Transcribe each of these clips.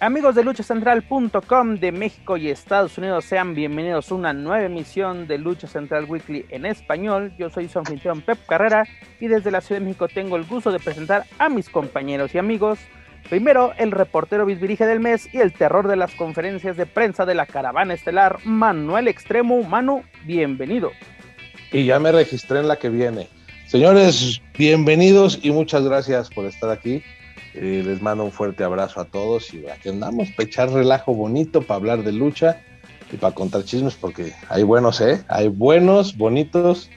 Amigos de luchacentral.com de México y Estados Unidos, sean bienvenidos a una nueva emisión de Lucha Central Weekly en español. Yo soy su anfitrión Pep Carrera y desde la Ciudad de México tengo el gusto de presentar a mis compañeros y amigos. Primero, el reportero bisbirige del mes y el terror de las conferencias de prensa de la caravana estelar, Manuel Extremo. Manu, bienvenido. Y ya me registré en la que viene. Señores, bienvenidos y muchas gracias por estar aquí. Eh, les mando un fuerte abrazo a todos y aquí andamos para echar relajo bonito, para hablar de lucha y para contar chismes, porque hay buenos, ¿eh? Hay buenos, bonitos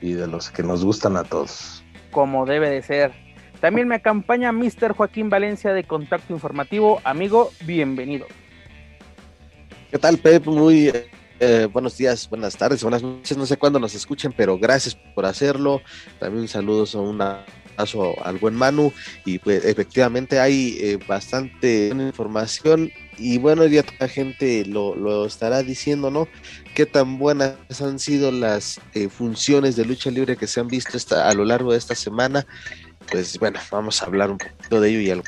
y de los que nos gustan a todos. Como debe de ser. También me acompaña Mr. Joaquín Valencia de Contacto Informativo. Amigo, bienvenido. ¿Qué tal, Pep? Muy eh, buenos días, buenas tardes, buenas noches. No sé cuándo nos escuchen, pero gracias por hacerlo. También un saludo a una al buen Manu y pues efectivamente hay eh, bastante información y bueno ya la gente lo, estará diciendo no qué tan buenas han sido las eh, funciones de lucha libre que se han visto esta, a lo largo de esta semana pues bueno vamos a hablar un poquito de ello y algo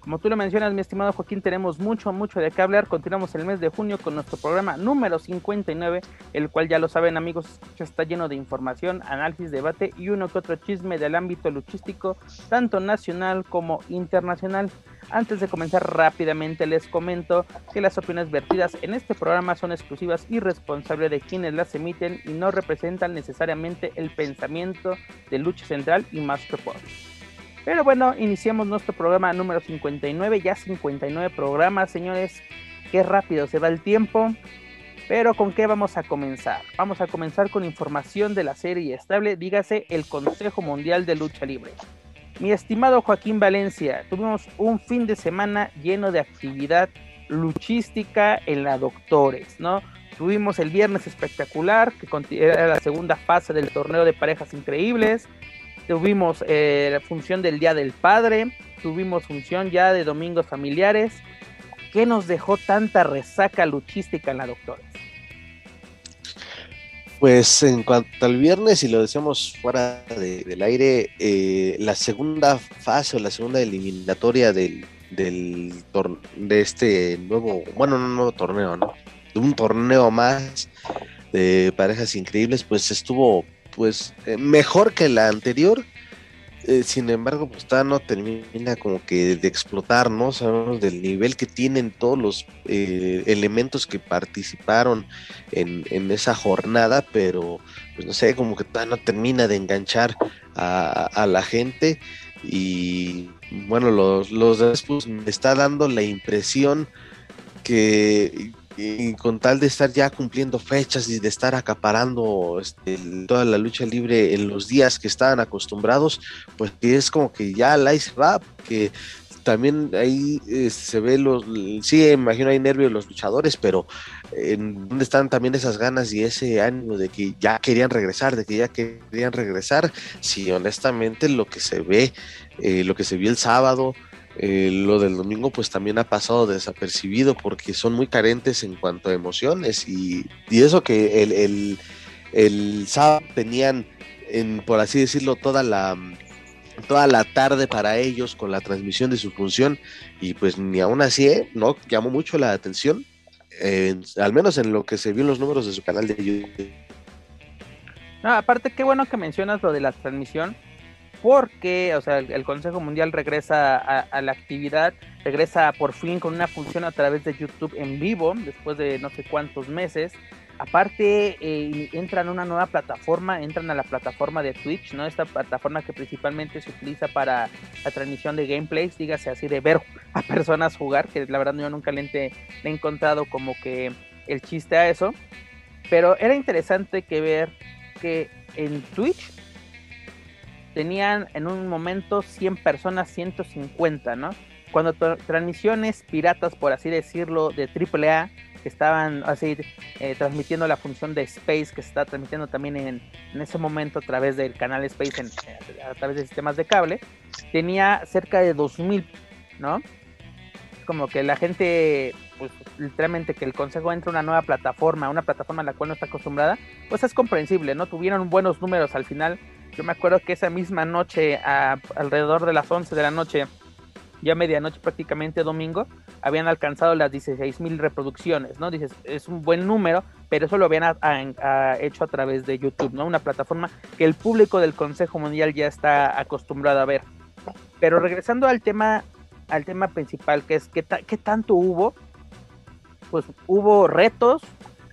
como tú lo mencionas, mi estimado Joaquín, tenemos mucho, mucho de qué hablar. Continuamos el mes de junio con nuestro programa número 59, el cual ya lo saben amigos, está lleno de información, análisis, debate y uno que otro chisme del ámbito luchístico, tanto nacional como internacional. Antes de comenzar rápidamente les comento que las opiniones vertidas en este programa son exclusivas y responsables de quienes las emiten y no representan necesariamente el pensamiento de Lucha Central y Master Report. Pero bueno, iniciamos nuestro programa número 59, ya 59 programas, señores. Qué rápido se va el tiempo. Pero ¿con qué vamos a comenzar? Vamos a comenzar con información de la serie estable, dígase el Consejo Mundial de Lucha Libre. Mi estimado Joaquín Valencia, tuvimos un fin de semana lleno de actividad luchística en la Doctores, ¿no? Tuvimos el viernes espectacular, que era la segunda fase del torneo de parejas increíbles tuvimos eh, la función del Día del Padre, tuvimos función ya de domingos familiares. ¿Qué nos dejó tanta resaca luchística en la doctora? Pues en cuanto al viernes, y lo decíamos fuera del aire, eh, la segunda fase o la segunda eliminatoria del, del de este nuevo, bueno, no nuevo torneo, ¿no? De un torneo más de parejas increíbles, pues estuvo pues eh, mejor que la anterior. Eh, sin embargo, pues todavía no termina como que de explotar, ¿no? Sabemos del nivel que tienen todos los eh, elementos que participaron en, esa jornada, pero pues no sé, como que todavía no termina de enganchar a, a la gente. Y bueno, los, los me está dando la impresión que y con tal de estar ya cumpliendo fechas y de estar acaparando este, toda la lucha libre en los días que estaban acostumbrados, pues es como que ya la se va, que también ahí eh, se ve los, sí, imagino hay nervios los luchadores, pero en dónde están también esas ganas y ese ánimo de que ya querían regresar, de que ya querían regresar, si honestamente lo que se ve, eh, lo que se vio el sábado, eh, lo del domingo pues también ha pasado desapercibido porque son muy carentes en cuanto a emociones y, eso que el, el, sábado tenían, en, por así decirlo, toda la, toda la tarde para ellos con la transmisión de su función y pues ni aún así ¿eh? no llamó mucho la atención, al menos en lo que se vio en los números de su canal de YouTube. Aparte qué bueno que mencionas lo de la transmisión porque, o sea, el, Consejo Mundial regresa a, la actividad, regresa por fin con una función a través de YouTube en vivo, después de no sé cuántos meses. Aparte, eh, entran a una nueva plataforma, entran a la plataforma de Twitch, ¿no? Esta plataforma que principalmente se utiliza para la transmisión de gameplays, dígase así, de ver a personas jugar, que la verdad yo nunca le, he encontrado como que el chiste a eso. Pero era interesante que ver que en Twitch tenían en un momento 100 personas, 150, ¿no? Cuando transmisiones piratas, por así decirlo, de AAA, que estaban así eh, transmitiendo la función de Space que se está transmitiendo también en, en ese momento a través del canal Space eh, a través de sistemas de cable tenía cerca de 2000 no como que la gente pues literalmente que el consejo entre una nueva plataforma una plataforma a la cual no está acostumbrada pues es comprensible no tuvieron buenos números al final yo me acuerdo que esa misma noche a, alrededor de las 11 de la noche ya medianoche prácticamente domingo, habían alcanzado las 16 mil reproducciones, ¿no? Dices, es un buen número, pero eso lo habían hecho a través de YouTube, ¿no? Una plataforma que el público del Consejo Mundial ya está acostumbrado a ver. Pero regresando al tema, al tema principal, que es qué, qué tanto hubo, pues hubo retos,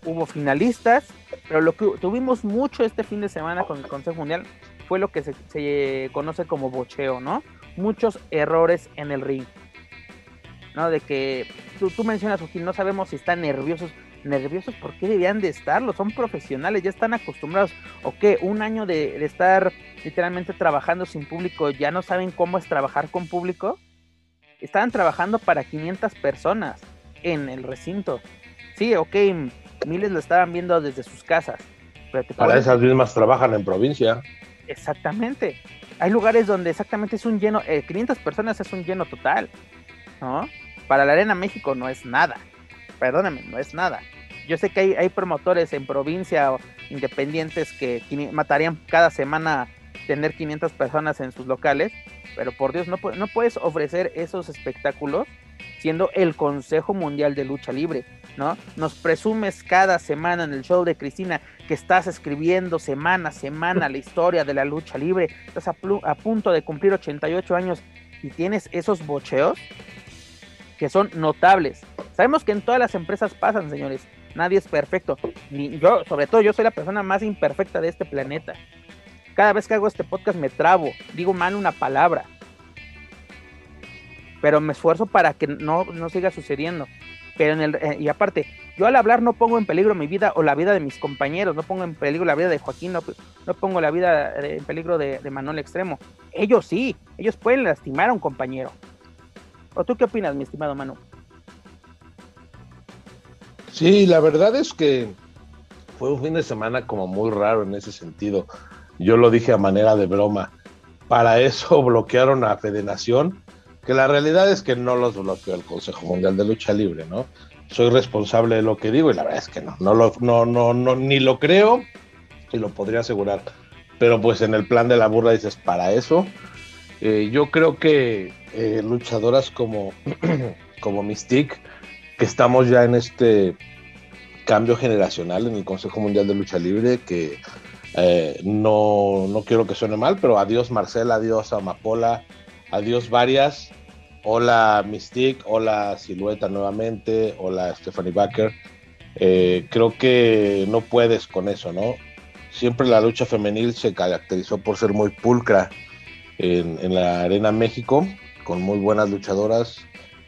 hubo finalistas, pero lo que tuvimos mucho este fin de semana con el Consejo Mundial fue lo que se, conoce como bocheo, ¿no? muchos errores en el ring. ¿No? De que tú, tú mencionas, que no sabemos si están nerviosos. Nerviosos, ¿por qué debían de estarlo? Son profesionales, ya están acostumbrados. ¿O qué? Un año de, estar literalmente trabajando sin público, ¿ya no saben cómo es trabajar con público? Estaban trabajando para 500 personas en el recinto. Sí, ok, miles lo estaban viendo desde sus casas. para esas mismas trabajan en provincia. Exactamente hay lugares donde exactamente es un lleno, 500 eh, personas es un lleno total, ¿no? Para la Arena México no es nada, perdóname, no es nada. Yo sé que hay, hay promotores en provincia o independientes que matarían cada semana tener 500 personas en sus locales, pero por Dios, no, no puedes ofrecer esos espectáculos siendo el Consejo Mundial de Lucha Libre, ¿no? Nos presumes cada semana en el show de Cristina que estás escribiendo semana a semana la historia de la lucha libre, estás a, punto de cumplir 88 años y tienes esos bocheos que son notables. Sabemos que en todas las empresas pasan, señores. Nadie es perfecto. Ni yo, sobre todo, yo soy la persona más imperfecta de este planeta. Cada vez que hago este podcast me trabo, digo mal una palabra pero me esfuerzo para que no, no siga sucediendo. Pero en el, eh, y aparte, yo al hablar no pongo en peligro mi vida o la vida de mis compañeros, no pongo en peligro la vida de Joaquín, no, no pongo la vida en peligro de, Manuel Extremo. Ellos sí, ellos pueden lastimar a un compañero. ¿O tú qué opinas, mi estimado Manu? Sí, la verdad es que fue un fin de semana como muy raro en ese sentido. Yo lo dije a manera de broma. Para eso bloquearon a Federación que la realidad es que no los bloqueó el Consejo Mundial de Lucha Libre, ¿no? Soy responsable de lo que digo y la verdad es que no, no, lo, no, no, no ni lo creo y lo podría asegurar. Pero pues en el plan de la burla dices, para eso, eh, yo creo que eh, luchadoras como, como Mystique, que estamos ya en este cambio generacional en el Consejo Mundial de Lucha Libre, que eh, no, no quiero que suene mal, pero adiós Marcela, adiós Amapola, adiós varias, Hola Mystique, hola Silueta nuevamente, hola Stephanie Baker. Eh, creo que no puedes con eso, ¿no? Siempre la lucha femenil se caracterizó por ser muy pulcra en, la Arena México, con muy buenas luchadoras.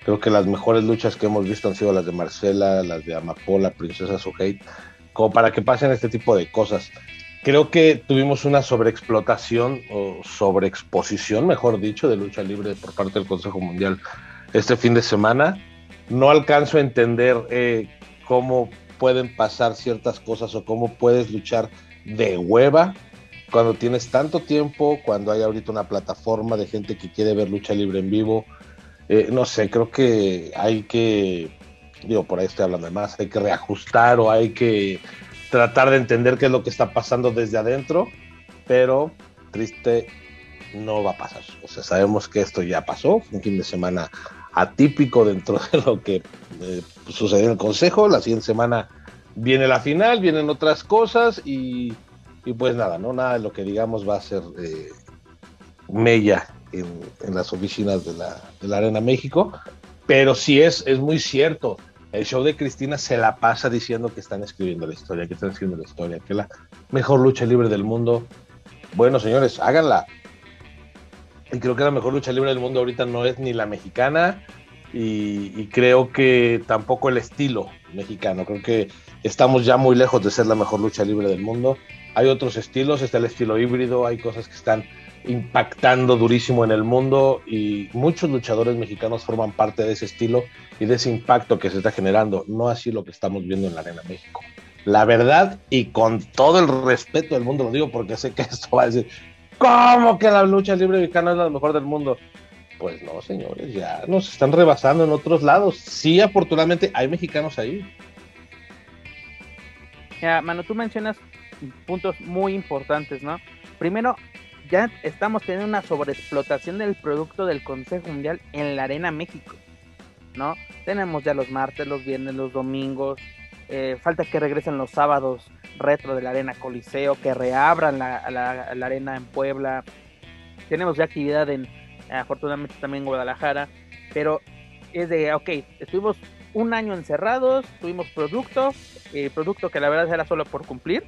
Creo que las mejores luchas que hemos visto han sido las de Marcela, las de Amapola, Princesa Suhei, como para que pasen este tipo de cosas creo que tuvimos una sobreexplotación o sobreexposición, mejor dicho, de lucha libre por parte del Consejo Mundial este fin de semana. No alcanzo a entender eh, cómo pueden pasar ciertas cosas o cómo puedes luchar de hueva cuando tienes tanto tiempo, cuando hay ahorita una plataforma de gente que quiere ver lucha libre en vivo. Eh, no sé, creo que hay que, digo, por ahí estoy hablando de más, hay que reajustar o hay que tratar de entender qué es lo que está pasando desde adentro, pero triste no va a pasar. O sea, sabemos que esto ya pasó, un fin de semana atípico dentro de lo que eh, sucedió en el Consejo. La siguiente semana viene la final, vienen otras cosas y, pues nada, no nada de lo que digamos va a ser eh, mella en, las oficinas de la, de la, Arena México, pero sí es, es muy cierto. El show de Cristina se la pasa diciendo que están escribiendo la historia, que están escribiendo la historia, que la mejor lucha libre del mundo. Bueno, señores, háganla. Y creo que la mejor lucha libre del mundo ahorita no es ni la mexicana y, y creo que tampoco el estilo mexicano. Creo que estamos ya muy lejos de ser la mejor lucha libre del mundo. Hay otros estilos, está el estilo híbrido, hay cosas que están impactando durísimo en el mundo y muchos luchadores mexicanos forman parte de ese estilo y de ese impacto que se está generando, no así lo que estamos viendo en la Arena México. La verdad, y con todo el respeto del mundo lo digo porque sé que esto va a decir, ¿cómo que la lucha libre mexicana es la mejor del mundo? Pues no, señores, ya nos están rebasando en otros lados. Sí, afortunadamente hay mexicanos ahí. Ya, Mano, tú mencionas puntos muy importantes, ¿no? Primero, ya estamos teniendo una sobreexplotación del producto del Consejo Mundial en la Arena México, ¿no? Tenemos ya los martes, los viernes, los domingos, eh, falta que regresen los sábados retro de la Arena Coliseo, que reabran la, la, la Arena en Puebla. Tenemos ya actividad en, afortunadamente también en Guadalajara, pero es de, ok, estuvimos un año encerrados, tuvimos producto, producto que la verdad era solo por cumplir,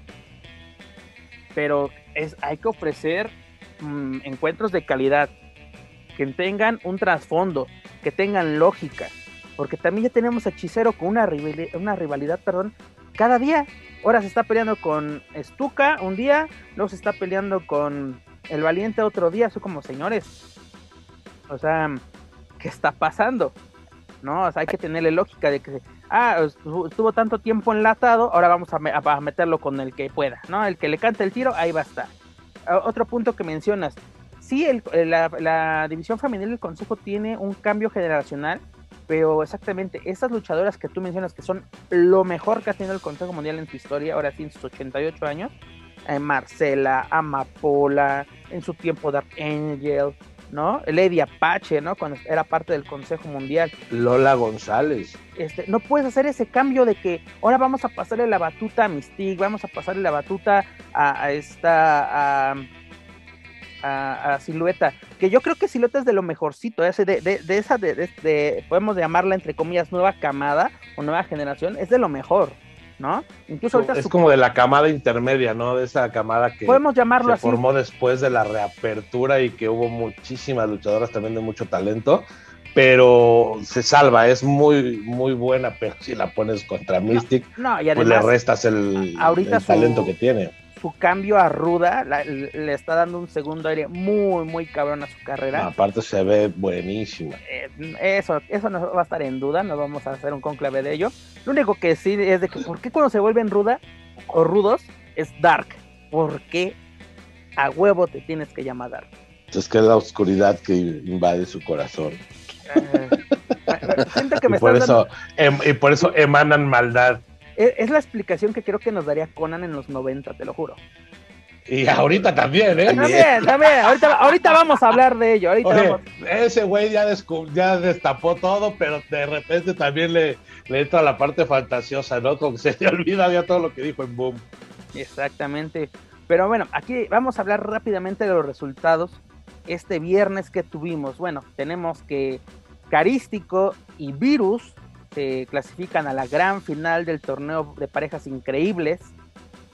pero es, hay que ofrecer mmm, encuentros de calidad, que tengan un trasfondo, que tengan lógica, porque también ya tenemos Hechicero con una, rivalidad, perdón, cada día. Ahora se está peleando con Stuka un día, luego se está peleando con el Valiente otro día, son como señores. O sea, ¿qué está pasando? ¿No? Hay que tenerle lógica de que, ah, estuvo tanto tiempo enlatado, ahora vamos a, a meterlo con el que pueda, ¿no? El que le cante el tiro, ahí va a estar otro punto que mencionas, sí, el, la, la, división femenil del Consejo tiene un cambio generacional, pero exactamente, estas luchadoras que tú mencionas que son lo mejor que ha tenido el Consejo Mundial en su historia, ahora sí, en sus 88 años, eh, Marcela, Amapola, en su tiempo Dark Angel, ¿no? Lady Apache, ¿no? Cuando era parte del Consejo Mundial. Lola González. Este, no puedes hacer ese cambio de que ahora vamos a pasarle la batuta a Mystique, vamos a pasarle la batuta a, a esta. A, a, a, Silueta, que yo creo que Silueta es de lo mejorcito, ese de, de, de esa, de, de, podemos llamarla entre comillas nueva camada o nueva generación, es de lo mejor. ¿No? Incluso ahorita es su... como de la camada intermedia, ¿no? De esa camada que podemos llamarlo se así. formó después de la reapertura y que hubo muchísimas luchadoras también de mucho talento, pero se salva, es muy muy buena, pero si la pones contra Mystic, no, no, y además, pues le restas el, ahorita el talento su, que tiene. Su cambio a Ruda la, le está dando un segundo aire muy, muy cabrón a su carrera. Aparte se ve buenísima. Eh, eso, eso no va a estar en duda, no vamos a hacer un conclave de ello. Lo único que sí es de que, ¿por qué cuando se vuelven ruda o rudos es dark? ¿Por qué a huevo te tienes que llamar dark? Es que es la oscuridad que invade su corazón. Eh, siento que me y, por estás eso, em, y por eso emanan maldad. Es, es, la explicación que creo que nos daría Conan en los 90, te lo juro. Y ahorita también, ¿eh? También, también. Ahorita, ahorita vamos a hablar de ello. Ahorita Oye, vamos. Ese güey ya, ya, destapó todo, pero de repente también le, le, entra la parte fantasiosa, ¿no? Como que se le olvida ya todo lo que dijo en Boom. Exactamente. Pero bueno, aquí vamos a hablar rápidamente de los resultados. Este viernes que tuvimos, bueno, tenemos que Carístico y Virus se clasifican a la gran final del torneo de parejas increíbles.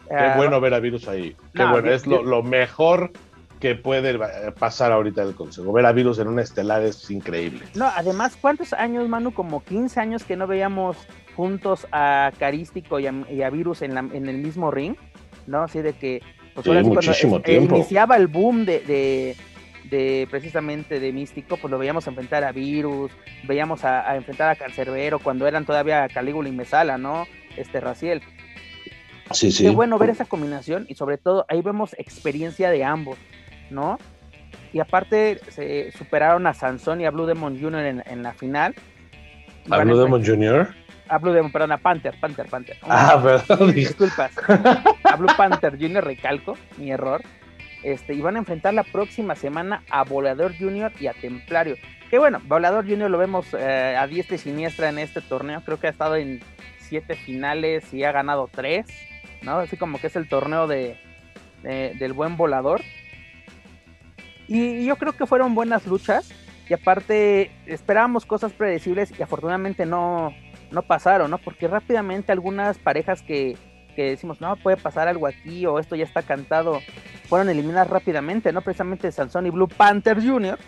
Qué uh, bueno ver a Virus ahí. Qué no, bueno, es lo, lo, mejor que puede pasar ahorita del consejo. Ver a Virus en un estelar es increíble. No, además, ¿cuántos años, Manu? Como 15 años que no veíamos juntos a Carístico y a, y a Virus en, la, en, el mismo ring, ¿no? Así de que. Pues, sí, muchísimo es, tiempo. Iniciaba el boom de, de de precisamente de Místico, pues lo veíamos enfrentar a Virus, veíamos a, a enfrentar a Cancerbero cuando eran todavía Calígula y Mesala, ¿no? Este Raciel. Sí, sí. Qué bueno ver esa combinación y sobre todo ahí vemos experiencia de ambos, ¿no? Y aparte se superaron a Sansón y a Blue Demon Jr. en, en la final. ¿A Blue Demon Jr.? A Blue Demon, perdón, a Panther, Panther, Panther. Ah, perdón. Disculpas. A Blue Panther Jr. recalco, mi error. Este, y van a enfrentar la próxima semana a Volador Junior y a Templario. Que bueno, Volador Junior lo vemos eh, a diestra y siniestra en este torneo. Creo que ha estado en siete finales y ha ganado tres, ¿no? Así como que es el torneo de, de del buen volador. Y, y, yo creo que fueron buenas luchas. Y aparte, esperábamos cosas predecibles y afortunadamente no, no pasaron, ¿no? Porque rápidamente algunas parejas que, que decimos, no, puede pasar algo aquí o esto ya está cantado, fueron eliminadas rápidamente, ¿no? Precisamente Sansón y Blue Panthers Jr.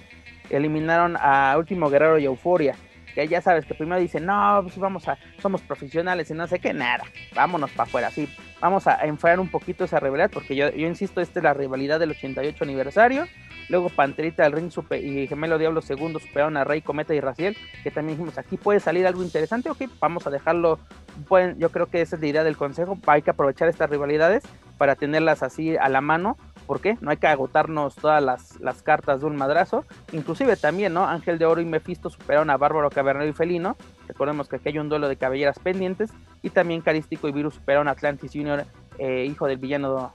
eliminaron a Último Guerrero y Euforia. Que ya sabes que primero dicen, no, pues vamos a, somos profesionales y no sé qué, nada, vámonos para afuera, sí, vamos a enfriar un poquito esa rivalidad, porque yo, yo insisto, esta es la rivalidad del 88 aniversario, Luego Panterita del Ring y Gemelo Diablo segundo superaron a Rey, Cometa y Raciel, que también dijimos, aquí puede salir algo interesante, ok, vamos a dejarlo, pueden, yo creo que esa es la idea del consejo, hay que aprovechar estas rivalidades para tenerlas así a la mano, ¿por qué? No hay que agotarnos todas las, las cartas de un madrazo, inclusive también, ¿no? Ángel de Oro y Mephisto superaron a Bárbaro, Cavernero y Felino, recordemos que aquí hay un duelo de cabelleras pendientes, y también Carístico y Virus superaron a Atlantis Junior, eh, hijo del villano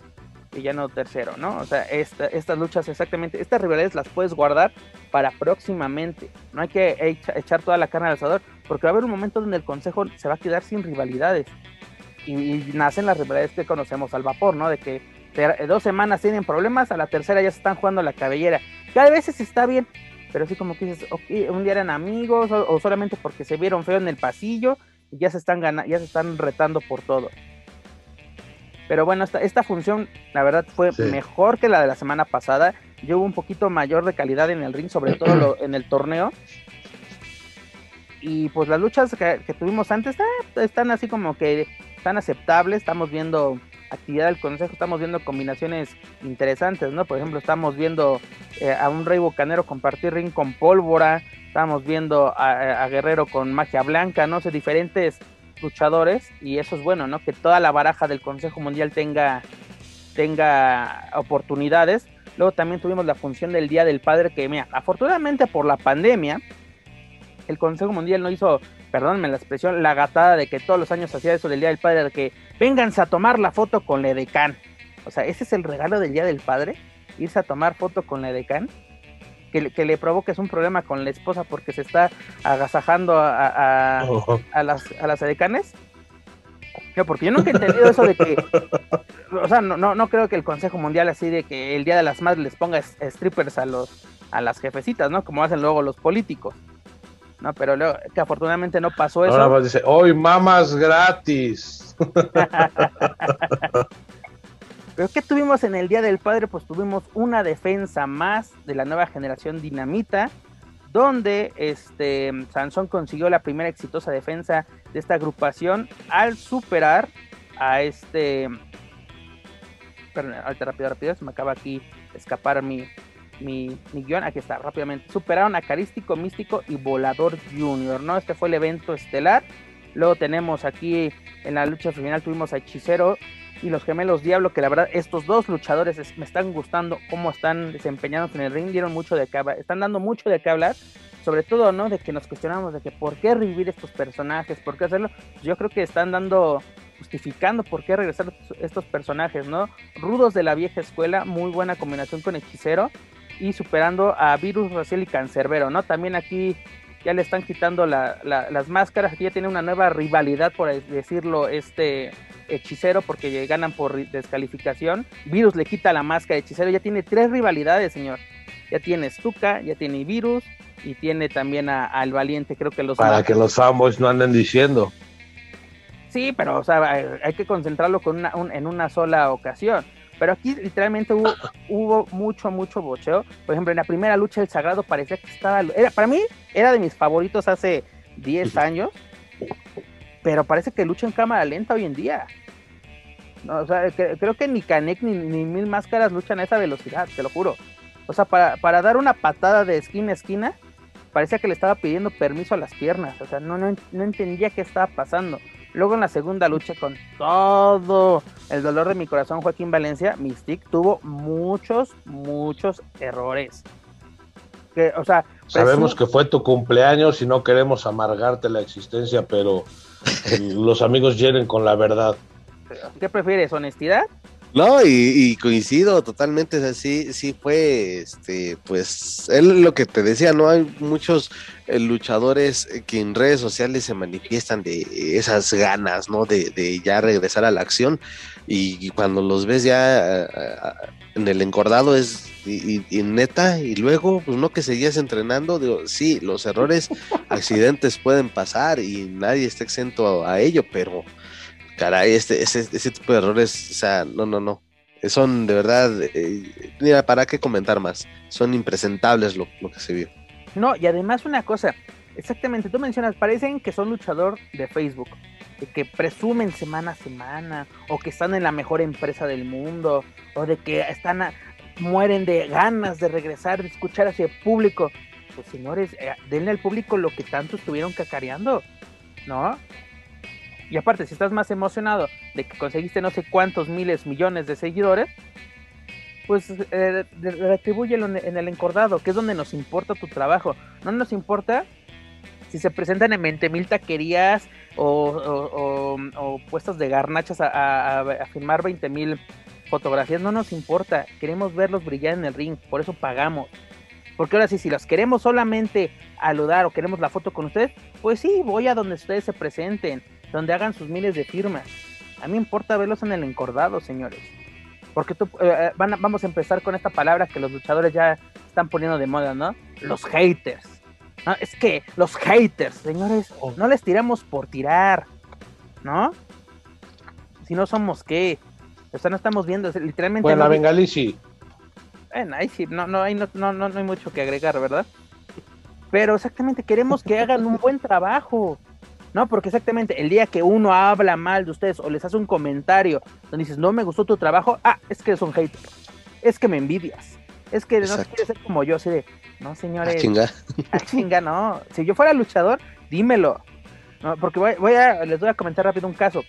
villano tercero, ¿no? O sea, estas luchas exactamente, estas rivalidades las puedes guardar para próximamente. No hay que echar toda la carne al asador, porque va a haber un momento donde el consejo se va a quedar sin rivalidades. Y, nacen las rivalidades que conocemos al vapor, ¿no? De que dos semanas tienen problemas, a la tercera ya se están jugando la cabellera. Cada vez veces está bien, pero así como que dices, un día eran amigos o, solamente porque se vieron feo en el pasillo y ya se están ya se están retando por todo. Pero bueno, esta, esta función, la verdad, fue mejor que la de la semana pasada. Yo hubo un poquito mayor de calidad en el ring, sobre todo en el torneo. Y pues las luchas que, tuvimos antes ah, están así como que están aceptables. Estamos viendo actividad del consejo, estamos viendo combinaciones interesantes, ¿no? Por ejemplo, estamos viendo eh, a un rey bocanero compartir ring con pólvora. Estamos viendo a, a Guerrero con magia blanca, no sé, diferentes luchadores y eso es bueno, ¿no? Que toda la baraja del Consejo Mundial tenga, tenga oportunidades. Luego también tuvimos la función del Día del Padre que, mira, afortunadamente por la pandemia, el Consejo Mundial no hizo, perdónenme la expresión, la gatada de que todos los años hacía eso del Día del Padre, de que vénganse a tomar la foto con la edecán. O sea, ese es el regalo del Día del Padre, irse a tomar foto con la edecán que, le provoques un problema con la esposa porque se está agasajando a, a, las, a las edecanes. porque yo nunca he entendido eso de que, o sea, no, no, no creo que el Consejo Mundial así de que el Día de las Madres les ponga strippers a los a las jefecitas, ¿no? Como hacen luego los políticos. No, pero luego, que afortunadamente no pasó eso. Ahora dice, hoy mamas gratis. Pero ¿qué tuvimos en el Día del Padre? Pues tuvimos una defensa más de la nueva generación Dinamita, donde este Sansón consiguió la primera exitosa defensa de esta agrupación al superar a este... Perdón, ahorita rápido, rápido, se me acaba aquí escapar mi, mi, mi, guion, aquí está, rápidamente. Superaron a Carístico, Místico y Volador Junior, ¿no? Este fue el evento estelar. Luego tenemos aquí en la lucha final, tuvimos a Hechicero y los gemelos Diablo, que la verdad estos dos luchadores me están gustando cómo están desempeñándose en el ring, dieron mucho de qué están dando mucho de qué hablar, sobre todo, ¿no? De que nos cuestionamos de que por qué revivir estos personajes, por qué hacerlo, yo creo que están dando, justificando por qué regresar estos personajes, ¿no? Rudos de la vieja escuela, muy buena combinación con Hechicero y superando a Virus, Raciel y Cancerbero, ¿no? También aquí ya le están quitando las máscaras, aquí ya tiene una nueva rivalidad, por decirlo, este hechicero porque ganan por descalificación. Virus le quita la máscara de hechicero. Ya tiene tres rivalidades, señor. Ya tiene Stuka, ya tiene Virus y tiene también al Valiente. Creo que los. Para que los fanboys no anden diciendo. Sí, pero o sea, hay que concentrarlo con una, en una sola ocasión. Pero aquí literalmente hubo, hubo mucho, mucho bocheo. Por ejemplo, en la primera lucha el Sagrado parecía que estaba... Era, para mí era de mis favoritos hace 10 años pero parece que lucha en cámara lenta hoy en día. o sea, creo que ni Canek ni, Mil Máscaras luchan a esa velocidad, te lo juro. O sea, para, dar una patada de esquina a esquina, parecía que le estaba pidiendo permiso a las piernas. O sea, no, no, entendía qué estaba pasando. Luego en la segunda lucha, con todo el dolor de mi corazón, Joaquín Valencia, Mystic tuvo muchos, muchos errores. Que, o sea, Sabemos que fue tu cumpleaños y no queremos amargarte la existencia, pero los amigos llenen con la verdad. ¿Qué prefieres, honestidad? No, y, coincido totalmente, así sí, fue, este, pues, él lo que te decía, no hay muchos eh, luchadores que en redes sociales se manifiestan de esas ganas, ¿no? De, ya regresar a la acción y, cuando los ves ya en el encordado es y, neta, y luego, pues no que seguías entrenando, digo, sí, los errores accidentes pueden pasar y nadie está exento a, ello, pero caray, este, ese, tipo de errores, o sea, no, no, no. Son de verdad, eh, mira, ¿para qué comentar más? Son impresentables lo, lo que se vio. No, y además una cosa, exactamente, tú mencionas, parecen que son luchador de Facebook, de que presumen semana a semana, o que están en la mejor empresa del mundo, o de que están mueren de ganas de regresar, de escuchar hacia el público. Pues señores, eh, denle al público lo que tanto estuvieron cacareando, ¿no? Y aparte, si estás más emocionado de que conseguiste no sé cuántos miles, millones de seguidores, pues eh, retribúyelo en el encordado, que es donde nos importa tu trabajo. No nos importa si se presentan en 20 mil taquerías o, puestos de garnachas a, a, firmar 20 mil fotografías, no nos importa. Queremos verlos brillar en el ring, por eso pagamos. Porque ahora sí, si los queremos solamente aludar o queremos la foto con ustedes, pues sí, voy a donde ustedes se presenten, donde hagan sus miles de firmas. A mí me importa verlos en el encordado, señores. Porque tú, eh, eh, vamos a empezar con esta palabra que los luchadores ya están poniendo de moda, ¿no? Los haters. es que los haters, señores, oh. no les tiramos por tirar, ¿no? Si no somos qué. O sea, no estamos viendo, literalmente. Bueno, la bengalí sí. Bueno, ahí sí, no, no, hay, no, no, no hay mucho que agregar, ¿verdad? Pero exactamente, queremos que hagan un buen trabajo. No, porque exactamente el día que uno habla mal de ustedes o les hace un comentario donde dices, no me gustó tu trabajo, ah, es que son haters, es que me envidias, es que no quieres ser como yo, así de, no señores, a chinga, a chinga, no, si yo fuera luchador, dímelo, no, porque voy, a, les voy a comentar rápido un caso.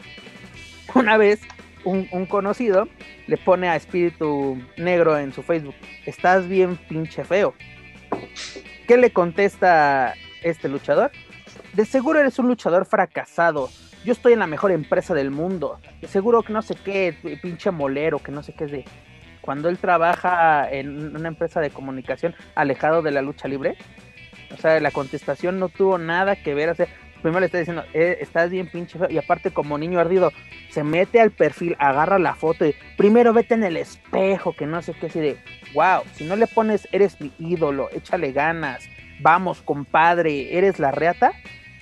Una vez, un, conocido le pone a Espíritu Negro en su Facebook, estás bien pinche feo. ¿Qué le contesta este luchador? de seguro eres un luchador fracasado. Yo estoy en la mejor empresa del mundo. De seguro que no sé qué, pinche molero, que no sé qué es de. Cuando él trabaja en una empresa de comunicación alejado de la lucha libre. O sea, la contestación no tuvo nada que ver. O sea, primero le está diciendo, eh, estás bien pinche feo. Y aparte, como niño ardido, se mete al perfil, agarra la foto y primero vete en el espejo, que no sé qué, así de, wow, si no le pones, eres mi ídolo, échale ganas, vamos, compadre, eres la reata,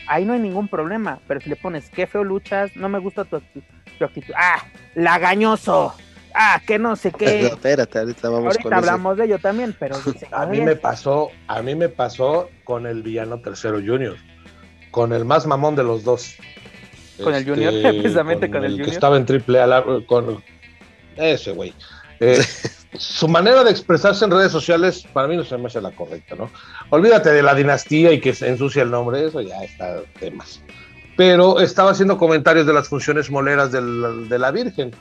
ahí no hay ningún problema. Pero si le pones qué feo luchas, no me gusta tu, actitud. ¡Ah! ¡Lagañoso! Ah, que no sé qué. espérate, ahorita vamos ahorita hablamos de ello también, pero a mí me pasó, a mí me pasó con el villano tercero Junior, con el más mamón de los dos. Con el Junior, este, precisamente con, el, Junior. Que estaba en triple A, con ese güey. Eh, su manera de expresarse en redes sociales para mí no se me hace la correcta, ¿no? Olvídate de la dinastía y que se ensucia el nombre, eso ya está temas. Pero estaba haciendo comentarios de las funciones moleras de la Virgen.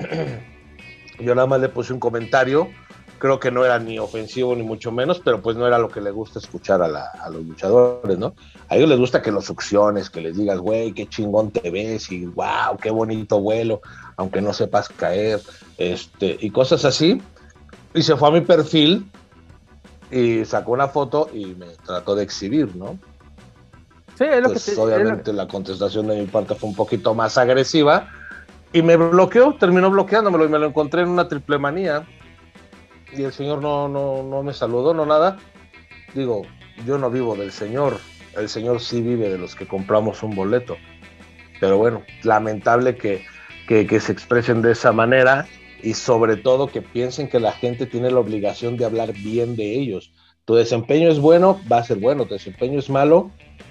Yo nada más le puse un comentario, creo que no era ni ofensivo ni mucho menos, pero pues no era lo que le gusta escuchar a, los luchadores, ¿no? A ellos les gusta que los succiones, que les digas, güey, qué chingón te ves y wow, qué bonito vuelo, aunque no sepas caer, este, y cosas así. Y se fue a mi perfil y sacó una foto y me trató de exhibir, ¿no? Sí, es lo que te, obviamente la contestación de mi parte fue un poquito más agresiva y me bloqueó, terminó bloqueándomelo y me lo encontré en una triple manía y el señor no, no, no me saludó, no nada. Digo, yo no vivo del señor, el señor sí vive de los que compramos un boleto. Pero bueno, lamentable que, que se expresen de esa manera y sobre todo que piensen que la gente tiene la obligación de hablar bien de ellos. Tu desempeño es bueno, va a ser bueno, tu desempeño es malo,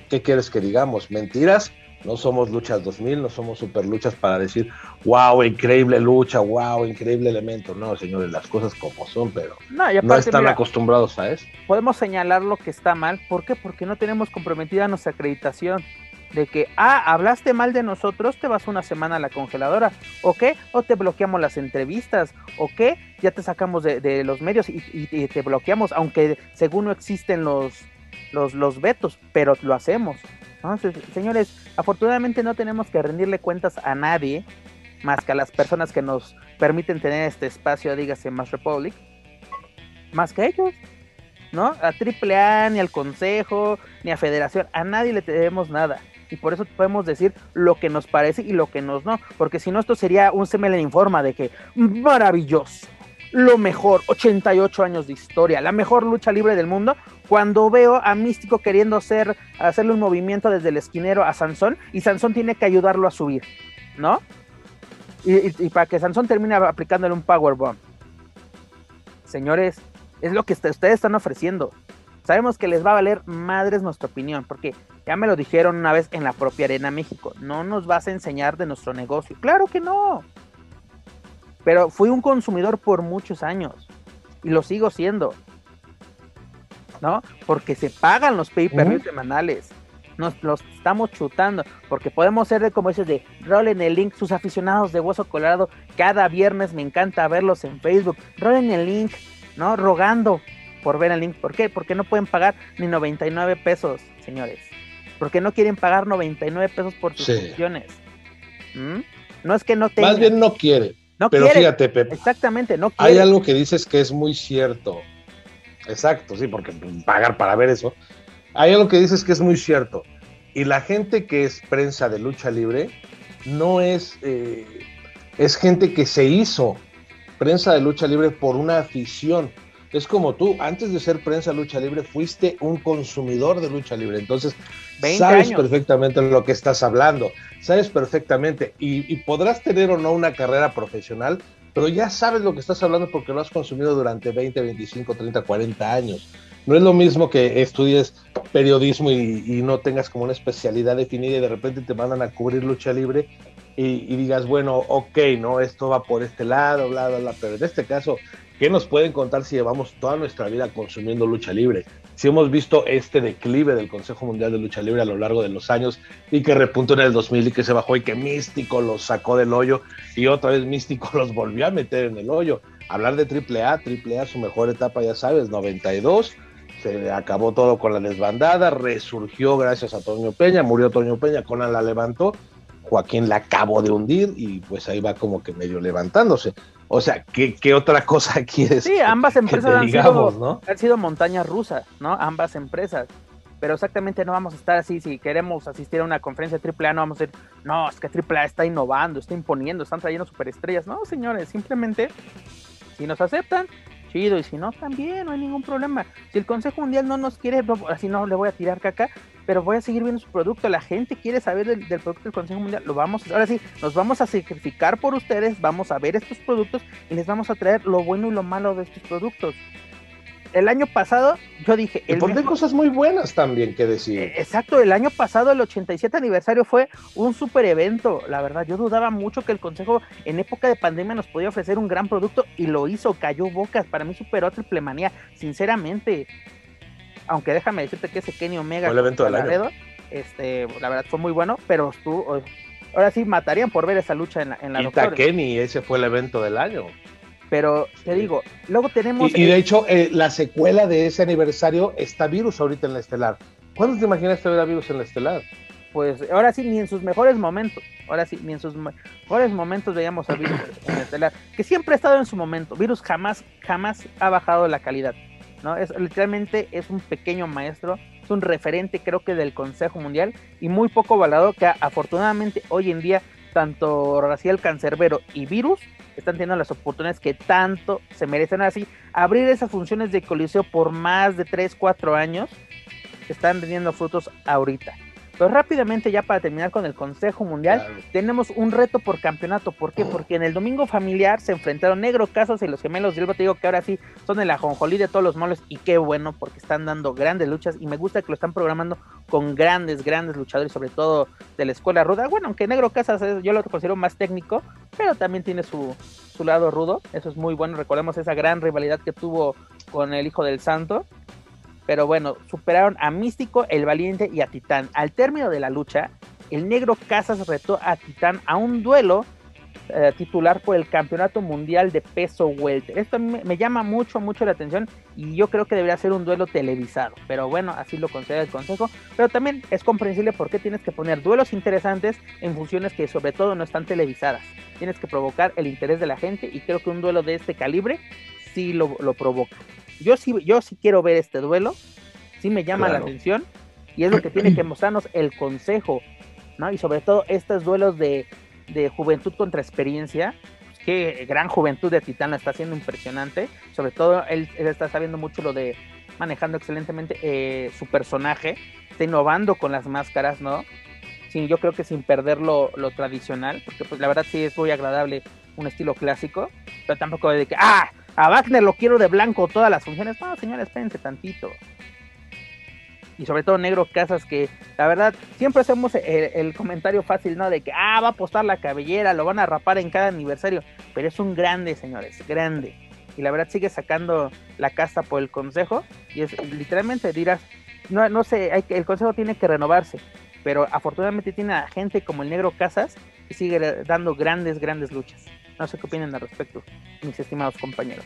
¿qué quieres que digamos? ¿Mentiras? No somos luchas 2000, no somos super luchas para decir, wow, increíble lucha, wow, increíble elemento. No, señores, las cosas como son, pero no, están acostumbrados a eso. Podemos señalar lo que está mal. ¿Por qué? Porque no tenemos comprometida nuestra acreditación de que, ah, hablaste mal de nosotros, te vas una semana a la congeladora, ¿o qué? O te bloqueamos las entrevistas, ¿o qué? Ya te sacamos de, los medios y, te bloqueamos, aunque según no existen los, los, los vetos, pero lo hacemos. Entonces, señores, afortunadamente no tenemos que rendirle cuentas a nadie, más que a las personas que nos permiten tener este espacio, dígase Más Republic, más que ellos. ¿no? A AAA, ni al Consejo, ni a Federación, a nadie le debemos nada. Y por eso podemos decir lo que nos parece y lo que nos no. Porque si no, esto sería un informa de que maravilloso. Lo mejor, 88 años de historia, la mejor lucha libre del mundo, cuando veo a Místico queriendo hacer, hacerle un movimiento desde el esquinero a Sansón y Sansón tiene que ayudarlo a subir, ¿no? Y, para que Sansón termine aplicándole un powerbomb. Señores, es lo que ustedes están ofreciendo. Sabemos que les va a valer madres nuestra opinión, porque ya me lo dijeron una vez en la propia Arena México. No nos vas a enseñar de nuestro negocio. Claro que no. Pero fui un consumidor por muchos años. Y lo sigo siendo. ¿No? Porque se pagan los pay per semanales nos los estamos chutando, porque podemos ser de como dices de en el link, sus aficionados de Hueso Colorado, cada viernes me encanta verlos en Facebook, en el link, ¿no? Rogando por ver el link. ¿Por qué? Porque no pueden pagar ni 99 pesos, señores. Porque no quieren pagar 99 pesos por sus funciones. ¿Mm? No es que no tengan. Más bien no quiere. No pero fíjate, Pepe. Exactamente, no quiere. Hay algo que dices que es muy cierto. Exacto, sí, porque pagar para ver eso hay algo que dices que es muy cierto. Y la gente que es prensa de lucha libre no es, eh, es gente que se hizo prensa de lucha libre por una afición. Es como tú, antes de ser prensa lucha libre, fuiste un consumidor de lucha libre. Entonces, sabes perfectamente lo que estás hablando, sabes perfectamente. Y, y podrás tener o no una carrera profesional, pero ya sabes lo que estás hablando porque lo has consumido durante 20, 25, 30, 40 años. No es lo mismo que estudies periodismo y, no tengas como una especialidad definida y de repente te mandan a cubrir lucha libre y, digas, bueno, ok, no, esto va por este lado, bla, bla, bla, pero en este caso, ¿qué nos pueden contar si llevamos toda nuestra vida consumiendo lucha libre? Si hemos visto este declive del Consejo Mundial de Lucha Libre a lo largo de los años y que repuntó en el 2000 y que se bajó y que Místico los sacó del hoyo y otra vez Místico los volvió a meter en el hoyo. Hablar de AAA, AAA su mejor etapa, ya sabes, 92 se acabó todo con la desbandada, resurgió gracias a Toño Peña, murió Toño Peña, Conan la levantó, Joaquín la acabó de hundir y pues ahí va como que medio levantándose. O sea, ¿qué, qué otra cosa quieres? Sí, ambas empresas han, sido, han sido montañas rusas, ¿no? Ambas empresas. Pero exactamente no vamos a estar así, si queremos asistir a una conferencia AAA, no vamos a decir, no, es que AAA está innovando, está imponiendo, están trayendo superestrellas. No, señores, simplemente, si nos aceptan, chido, y si no, también, no hay ningún problema. Si el Consejo Mundial no nos quiere, así no le voy a tirar caca, pero voy a seguir viendo su producto. La gente quiere saber del, producto del Consejo Mundial, lo vamos, ahora sí, nos vamos a sacrificar por ustedes, vamos a ver estos productos y les vamos a traer lo bueno y lo malo de estos productos el año pasado yo dije... El y cosas muy buenas también que decir. Eh, exacto, el año pasado el 87 aniversario fue un super evento, la verdad, yo dudaba mucho que el Consejo en época de pandemia nos podía ofrecer un gran producto y lo hizo, cayó bocas, para mí superó a Triple Manía, sinceramente. Aunque déjame decirte que ese Kenny Omega... el evento del año. Este, la verdad fue muy bueno, pero tú, ahora sí matarían por ver esa lucha en la, en la y Kenny, ese fue el evento del año. Pero te digo, luego tenemos. Y, de hecho, eh, la secuela de ese aniversario está Virus ahorita en la estelar. ¿Cuándo te imaginaste ver a Virus en la estelar? Pues ahora sí, ni en sus mejores momentos. Ahora sí, ni en sus mejores momentos veíamos a Virus en la estelar. Que siempre ha estado en su momento. Virus jamás, jamás ha bajado la calidad. ¿No? Es, literalmente es un pequeño maestro. Es un referente, creo que, del Consejo Mundial. Y muy poco valorado que afortunadamente hoy en día, tanto Raciel Cancerbero y Virus están teniendo las oportunidades que tanto se merecen. Así, abrir esas funciones de coliseo por más de 3, 4 años están teniendo frutos ahorita. Pero rápidamente, ya para terminar con el Consejo Mundial, tenemos un reto por campeonato. ¿Por qué? Porque en el domingo familiar se enfrentaron Negro Casas y los gemelos Dilbo. Te digo que ahora sí son el ajonjolí de todos los moles. Y qué bueno, porque están dando grandes luchas. Y me gusta que lo están programando con grandes, grandes luchadores, sobre todo de la escuela ruda. Bueno, aunque Negro Casas yo lo considero más técnico, pero también tiene su, su lado rudo. Eso es muy bueno. Recordemos esa gran rivalidad que tuvo con el Hijo del Santo. Pero bueno, superaron a Místico, el Valiente y a Titán. Al término de la lucha, el negro Casas retó a Titán a un duelo eh, titular por el Campeonato Mundial de Peso Welter. Esto me, me, llama mucho, mucho la atención y yo creo que debería ser un duelo televisado. Pero bueno, así lo considera el Consejo. Pero también es comprensible por qué tienes que poner duelos interesantes en funciones que sobre todo no están televisadas. Tienes que provocar el interés de la gente y creo que un duelo de este calibre sí lo, lo provoca yo sí, yo sí quiero ver este duelo, sí me llama la atención y es lo que tiene que mostrarnos el consejo, ¿no? Y sobre todo estos duelos de, juventud contra experiencia, pues, qué gran juventud de Titán está haciendo impresionante. Sobre todo, él, está sabiendo mucho lo de manejando excelentemente eh, su personaje, está innovando con las máscaras, ¿no? Sin, yo creo que sin perder lo, tradicional, porque pues la verdad sí es muy agradable un estilo clásico, pero tampoco de que, ah, a Wagner lo quiero de blanco todas las funciones. No, señores, espérense tantito y sobre todo Negro Casas, que la verdad siempre hacemos el, comentario fácil, ¿no? De que, ah, va a apostar la cabellera, lo van a rapar en cada aniversario, pero es un grande, señores, grande. Y la verdad sigue sacando la casta por el consejo y es literalmente dirás, no, no sé, hay que, el consejo tiene que renovarse, pero afortunadamente tiene a gente como el Negro Casas y sigue dando grandes, grandes luchas. No sé qué opinan al respecto, mis estimados compañeros.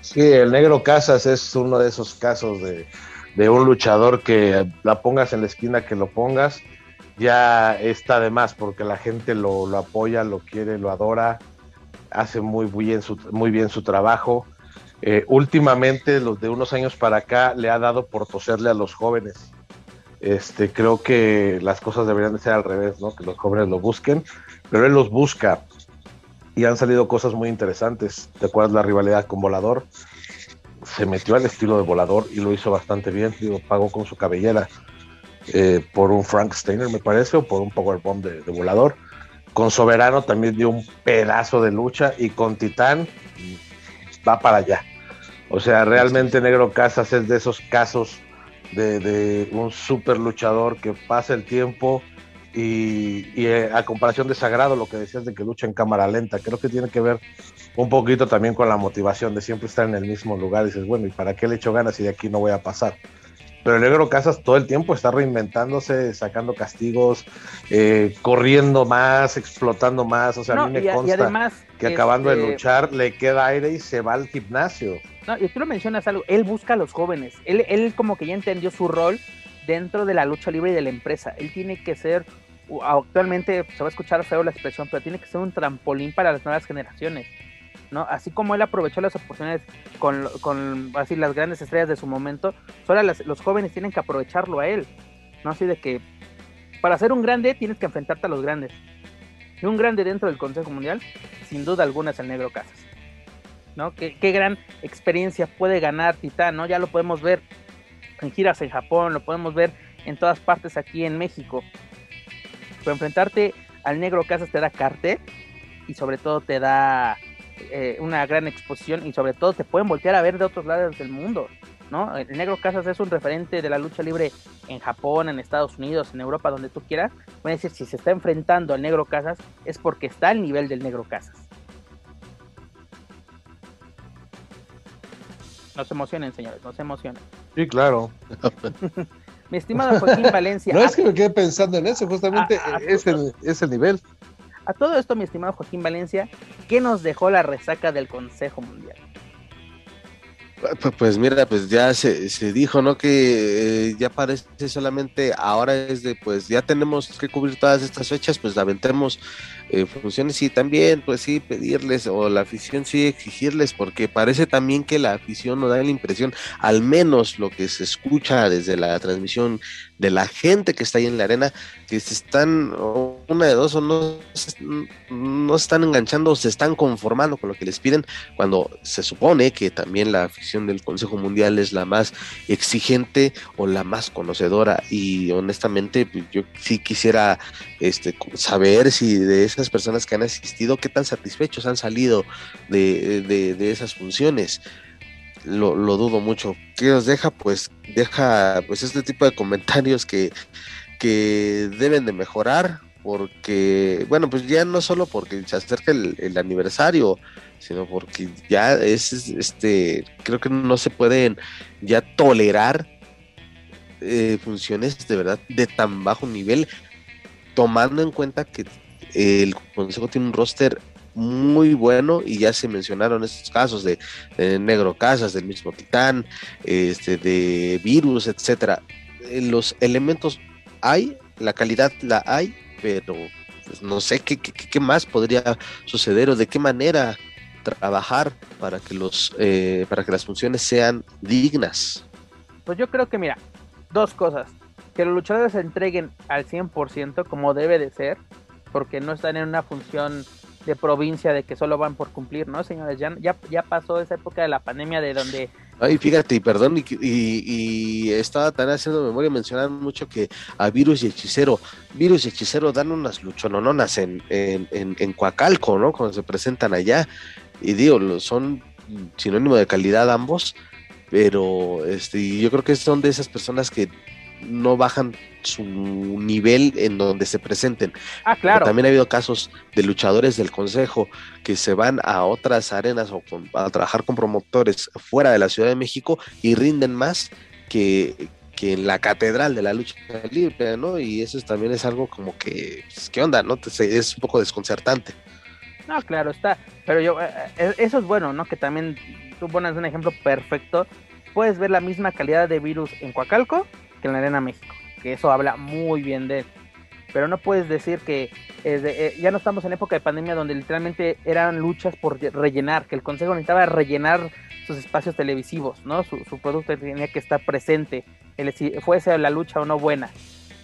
Sí, el Negro Casas es uno de esos casos de de un luchador que la pongas en la esquina que lo pongas, ya está de más porque la gente lo, apoya, lo quiere, lo adora, hace muy bien su, muy bien su trabajo. Eh, últimamente, los de unos años para acá, le ha dado por toserle a los jóvenes. Este, creo que las cosas deberían de ser al revés, ¿no? Que los jóvenes lo busquen, pero él los busca y han salido cosas muy interesantes. ¿Te acuerdas la rivalidad con Volador? se metió al estilo de volador y lo hizo bastante bien. Digo, pagó con su cabellera eh, por un Frank Steiner, me parece, o por un Powerbomb de, de volador. Con Soberano también dio un pedazo de lucha y con Titán va para allá. O sea, realmente Negro Casas es de esos casos de, de un super luchador que pasa el tiempo y, eh, a comparación de Sagrado, lo que decías de que lucha en cámara lenta, creo que tiene que ver un poquito también con la motivación de siempre estar en el mismo lugar. Y dices, bueno, ¿y para qué le echo ganas si de aquí no voy a pasar? Pero el Negro Casas todo el tiempo está reinventándose, sacando castigos, eh, corriendo más, explotando más. O sea, a mí me consta que acabando de este luchar le queda aire y se va al gimnasio. No, y tú lo mencionas algo, él busca a los jóvenes. Él, él como que ya entendió su rol dentro de la lucha libre y de la empresa. Él tiene que ser actualmente se va a escuchar feo la expresión, pero tiene que ser un trampolín para las nuevas generaciones. ¿no? Así como él aprovechó las oportunidades con, con así las grandes estrellas de su momento, ahora los jóvenes tienen que aprovecharlo a él. ¿no? Así de que para ser un grande tienes que enfrentarte a los grandes. Y un grande dentro del Consejo Mundial, sin duda alguna es el Negro Casas. ¿no? Qué, qué gran experiencia puede ganar Titán, ¿no? Ya lo podemos ver en giras en Japón, lo podemos ver en todas partes aquí en México enfrentarte al negro Casas te da cartel y sobre todo te da eh, una gran exposición y sobre todo te pueden voltear a ver de otros lados del mundo. ¿no? El negro Casas es un referente de la lucha libre en Japón, en Estados Unidos, en Europa, donde tú quieras. Pueden decir, si se está enfrentando al negro Casas es porque está al nivel del negro Casas. No se emocionen, señores, no se emocionen. Sí, claro. Mi estimado Joaquín Valencia. no es que me quede pensando en eso, justamente es, el, es el nivel. A todo esto, mi estimado Joaquín Valencia, ¿qué nos dejó la resaca del Consejo Mundial? Pues mira, pues ya se, se dijo, ¿no? Que eh, ya parece solamente ahora es de, pues ya tenemos que cubrir todas estas fechas, pues la aventemos eh, funciones y también, pues sí, pedirles, o la afición sí exigirles, porque parece también que la afición nos da la impresión, al menos lo que se escucha desde la transmisión de la gente que está ahí en la arena, que se están, una de dos, o no, no están enganchando, o se están conformando con lo que les piden, cuando se supone que también la afición del Consejo Mundial es la más exigente o la más conocedora, y honestamente pues, yo sí quisiera este, saber si de esas personas que han asistido, qué tan satisfechos han salido de, esas funciones. Lo, dudo mucho. ¿Qué os deja? Pues deja pues este tipo de comentarios que, que deben de mejorar porque, bueno, pues ya no solo porque se acerca el, aniversario, sino porque ya es, este, creo que no se pueden ya tolerar eh, funciones de verdad de tan bajo nivel, tomando en cuenta que el Consejo tiene un roster muy bueno y ya se mencionaron estos casos de, Negro Casas, del mismo Titán, este, de Virus, etcétera. Eh, los elementos hay, la calidad la hay, pero pues, no sé qué, qué, más podría suceder o de qué manera trabajar para que los eh, para que las funciones sean dignas. Pues yo creo que mira, dos cosas, que los luchadores se entreguen al 100% como debe de ser porque no están en una función de provincia de que solo van por cumplir, ¿no, señores? Ya, ya, ya pasó esa época de la pandemia de donde... Ay, fíjate, y perdón, y, y, estaba tan haciendo memoria, mencionar mucho que a Virus y Hechicero, Virus y Hechicero dan unas luchonononas en, en, en, en Coacalco, ¿no? Cuando se presentan allá, y digo, son sinónimo de calidad ambos, pero este, yo creo que son de esas personas que no bajan su nivel en donde se presenten. Ah, claro. también ha habido casos de luchadores del consejo que se van a otras arenas o a trabajar con promotores fuera de la Ciudad de México y rinden más que, que en la catedral de la lucha libre, ¿no? Y eso también es algo como que, pues, ¿qué onda, no? Es un poco desconcertante. No, claro, está. Pero yo, eh, eh, eso es bueno, ¿no? Que también tú pones un ejemplo perfecto. Puedes ver la misma calidad de virus en Coacalco que en la Arena México, que eso habla muy bien de él. Pero no puedes decir que eh, ya no estamos en época de pandemia donde literalmente eran luchas por rellenar, que el Consejo necesitaba rellenar sus espacios televisivos, ¿no? Su, producto tenía que estar presente, el, si fuese la lucha o no buena.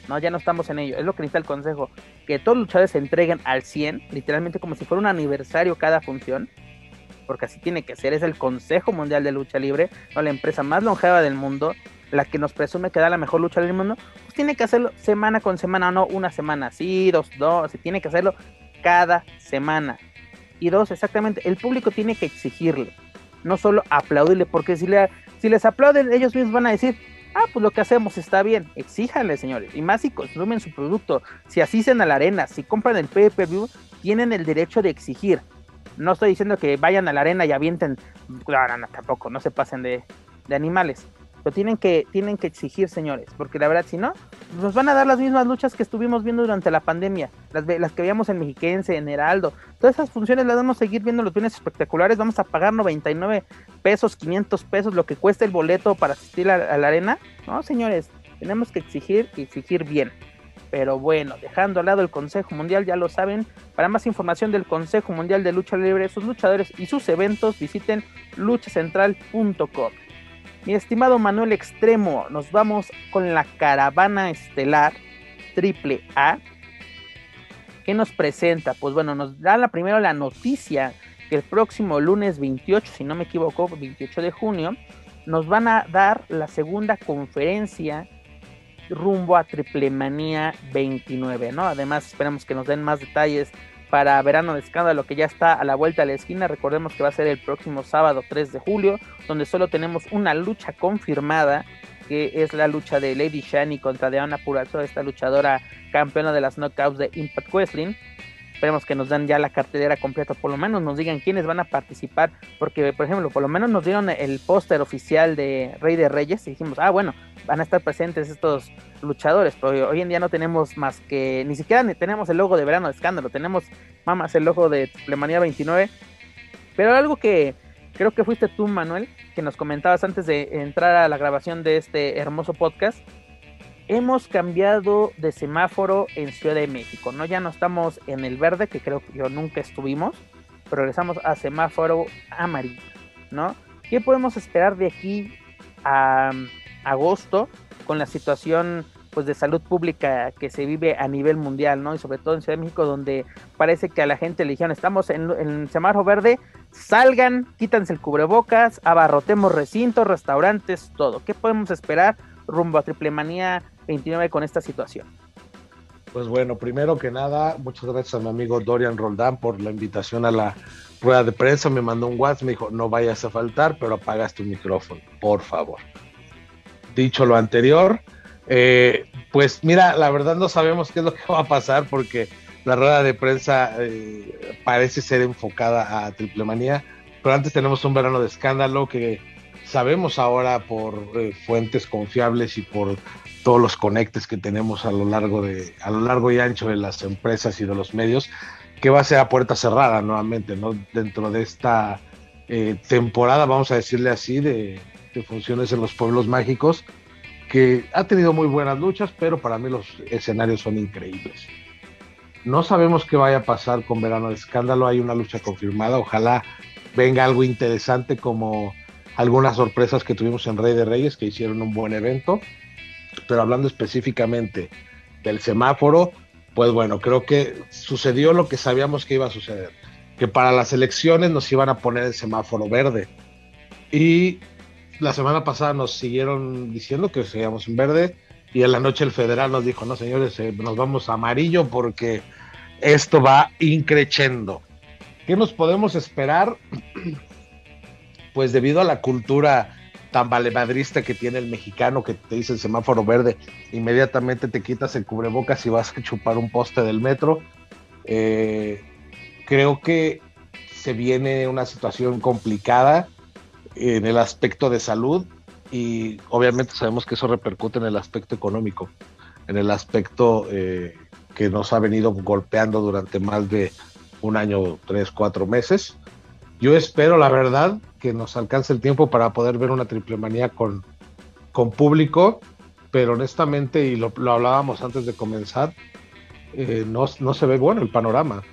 No, ya no estamos en ello. Es lo que necesita el consejo. Que todos los luchadores se entreguen al 100, literalmente como si fuera un aniversario cada función. Porque así tiene que ser. Es el Consejo Mundial de Lucha Libre, ¿no? la empresa más longeva del mundo la que nos presume que da la mejor lucha del mundo, pues tiene que hacerlo semana con semana, no una semana sí, dos, dos, tiene que hacerlo cada semana. Y dos, exactamente, el público tiene que exigirle, no solo aplaudirle, porque si, le, si les aplauden, ellos mismos van a decir, ah, pues lo que hacemos está bien, exíjanle, señores, y más si consumen su producto, si asisten a la arena, si compran el pay-per-view, tienen el derecho de exigir. No estoy diciendo que vayan a la arena y avienten, no, tampoco, no se pasen de, de animales lo tienen que, tienen que exigir, señores, porque la verdad, si no, nos van a dar las mismas luchas que estuvimos viendo durante la pandemia, las, las que veíamos en Mexiquense, en Heraldo. Todas esas funciones las vamos a seguir viendo los bienes espectaculares. Vamos a pagar 99 pesos, 500 pesos, lo que cuesta el boleto para asistir a, la arena. No, señores, tenemos que exigir y exigir bien. Pero bueno, dejando al lado el Consejo Mundial, ya lo saben. Para más información del Consejo Mundial de Lucha Libre, sus luchadores y sus eventos, visiten luchacentral.com. Mi estimado Manuel Extremo, nos vamos con la caravana estelar triple A. ¿Qué nos presenta? Pues bueno, nos da la primero la noticia que el próximo lunes 28, si no me equivoco, 28 de junio, nos van a dar la segunda conferencia rumbo a Triple Manía 29, ¿no? Además, esperamos que nos den más detalles para Verano de Escándalo, que ya está a la vuelta de la esquina. Recordemos que va a ser el próximo sábado 3 de julio, donde solo tenemos una lucha confirmada, que es la lucha de Lady Shani contra Deanna Purazo, esta luchadora campeona de las knockouts de Impact Wrestling. Esperemos que nos den ya la cartelera completa, por lo menos nos digan quiénes van a participar, porque por ejemplo, por lo menos nos dieron el póster oficial de Rey de Reyes y dijimos, ah, bueno, van a estar presentes estos luchadores, pero hoy en día no tenemos más que, ni siquiera tenemos el logo de Verano de Escándalo, tenemos más el logo de Triplemanía 29, pero algo que creo que fuiste tú, Manuel, que nos comentabas antes de entrar a la grabación de este hermoso podcast, hemos cambiado de semáforo en Ciudad de México, ¿no? Ya no estamos en el verde, que creo que yo nunca estuvimos, regresamos a semáforo amarillo, ¿no? ¿Qué podemos esperar de aquí a agosto con la situación pues de salud pública que se vive a nivel mundial, ¿no? Y sobre todo en Ciudad de México, donde parece que a la gente le dijeron, estamos en, el semáforo verde, salgan, quítanse el cubrebocas, abarrotemos recintos, restaurantes, todo. ¿Qué podemos esperar rumbo a Triple Manía 29 con esta situación? Pues bueno, primero que nada, muchas gracias a mi amigo Dorian Roldán por la invitación a la rueda de prensa. Me mandó un WhatsApp, me dijo, no vayas a faltar, pero apagas tu micrófono, por favor. Dicho lo anterior, eh, pues mira, la verdad no sabemos qué es lo que va a pasar porque la rueda de prensa eh, parece ser enfocada a Triple Manía, pero antes tenemos un verano de escándalo que sabemos ahora por eh, fuentes confiables y por todos los conectes que tenemos a lo largo de a lo largo y ancho de las empresas y de los medios que va a ser a puerta cerrada nuevamente, ¿no? Dentro de esta temporada, vamos a decirle así, de funciones en los pueblos mágicos que ha tenido muy buenas luchas, pero para mí los escenarios son increíbles. No sabemos qué vaya a pasar con Verano de Escándalo, hay una lucha confirmada, ojalá venga algo interesante como algunas sorpresas que tuvimos en Rey de Reyes, que hicieron un buen evento, pero hablando específicamente del semáforo, pues bueno, creo que sucedió lo que sabíamos que iba a suceder. que para las elecciones nos iban a poner el semáforo verde. Y la semana pasada nos siguieron diciendo que seguíamos en verde y en la noche el federal nos dijo, no señores, eh, nos vamos amarillo porque esto va increchendo. ¿Qué nos podemos esperar? Pues debido a la cultura tan valemadrista que tiene el mexicano que te dice el semáforo verde, inmediatamente te quitas el cubrebocas y vas a chupar un poste del metro. Eh, creo que se viene una situación complicada en el aspecto de salud y obviamente sabemos que eso repercute en el aspecto económico, en el aspecto eh, que nos ha venido golpeando durante más de un año, tres, cuatro meses. Yo espero, la verdad, que nos alcance el tiempo para poder ver una triple manía con, con público, pero honestamente, y lo, hablábamos antes de comenzar, eh, no, no se ve bueno el panorama.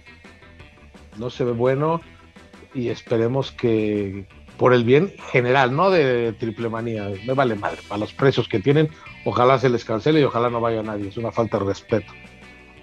No se ve bueno y esperemos que, por el bien general, no de triple manía, me vale madre, para los precios que tienen, ojalá se les cancele y ojalá no vaya nadie, es una falta de respeto.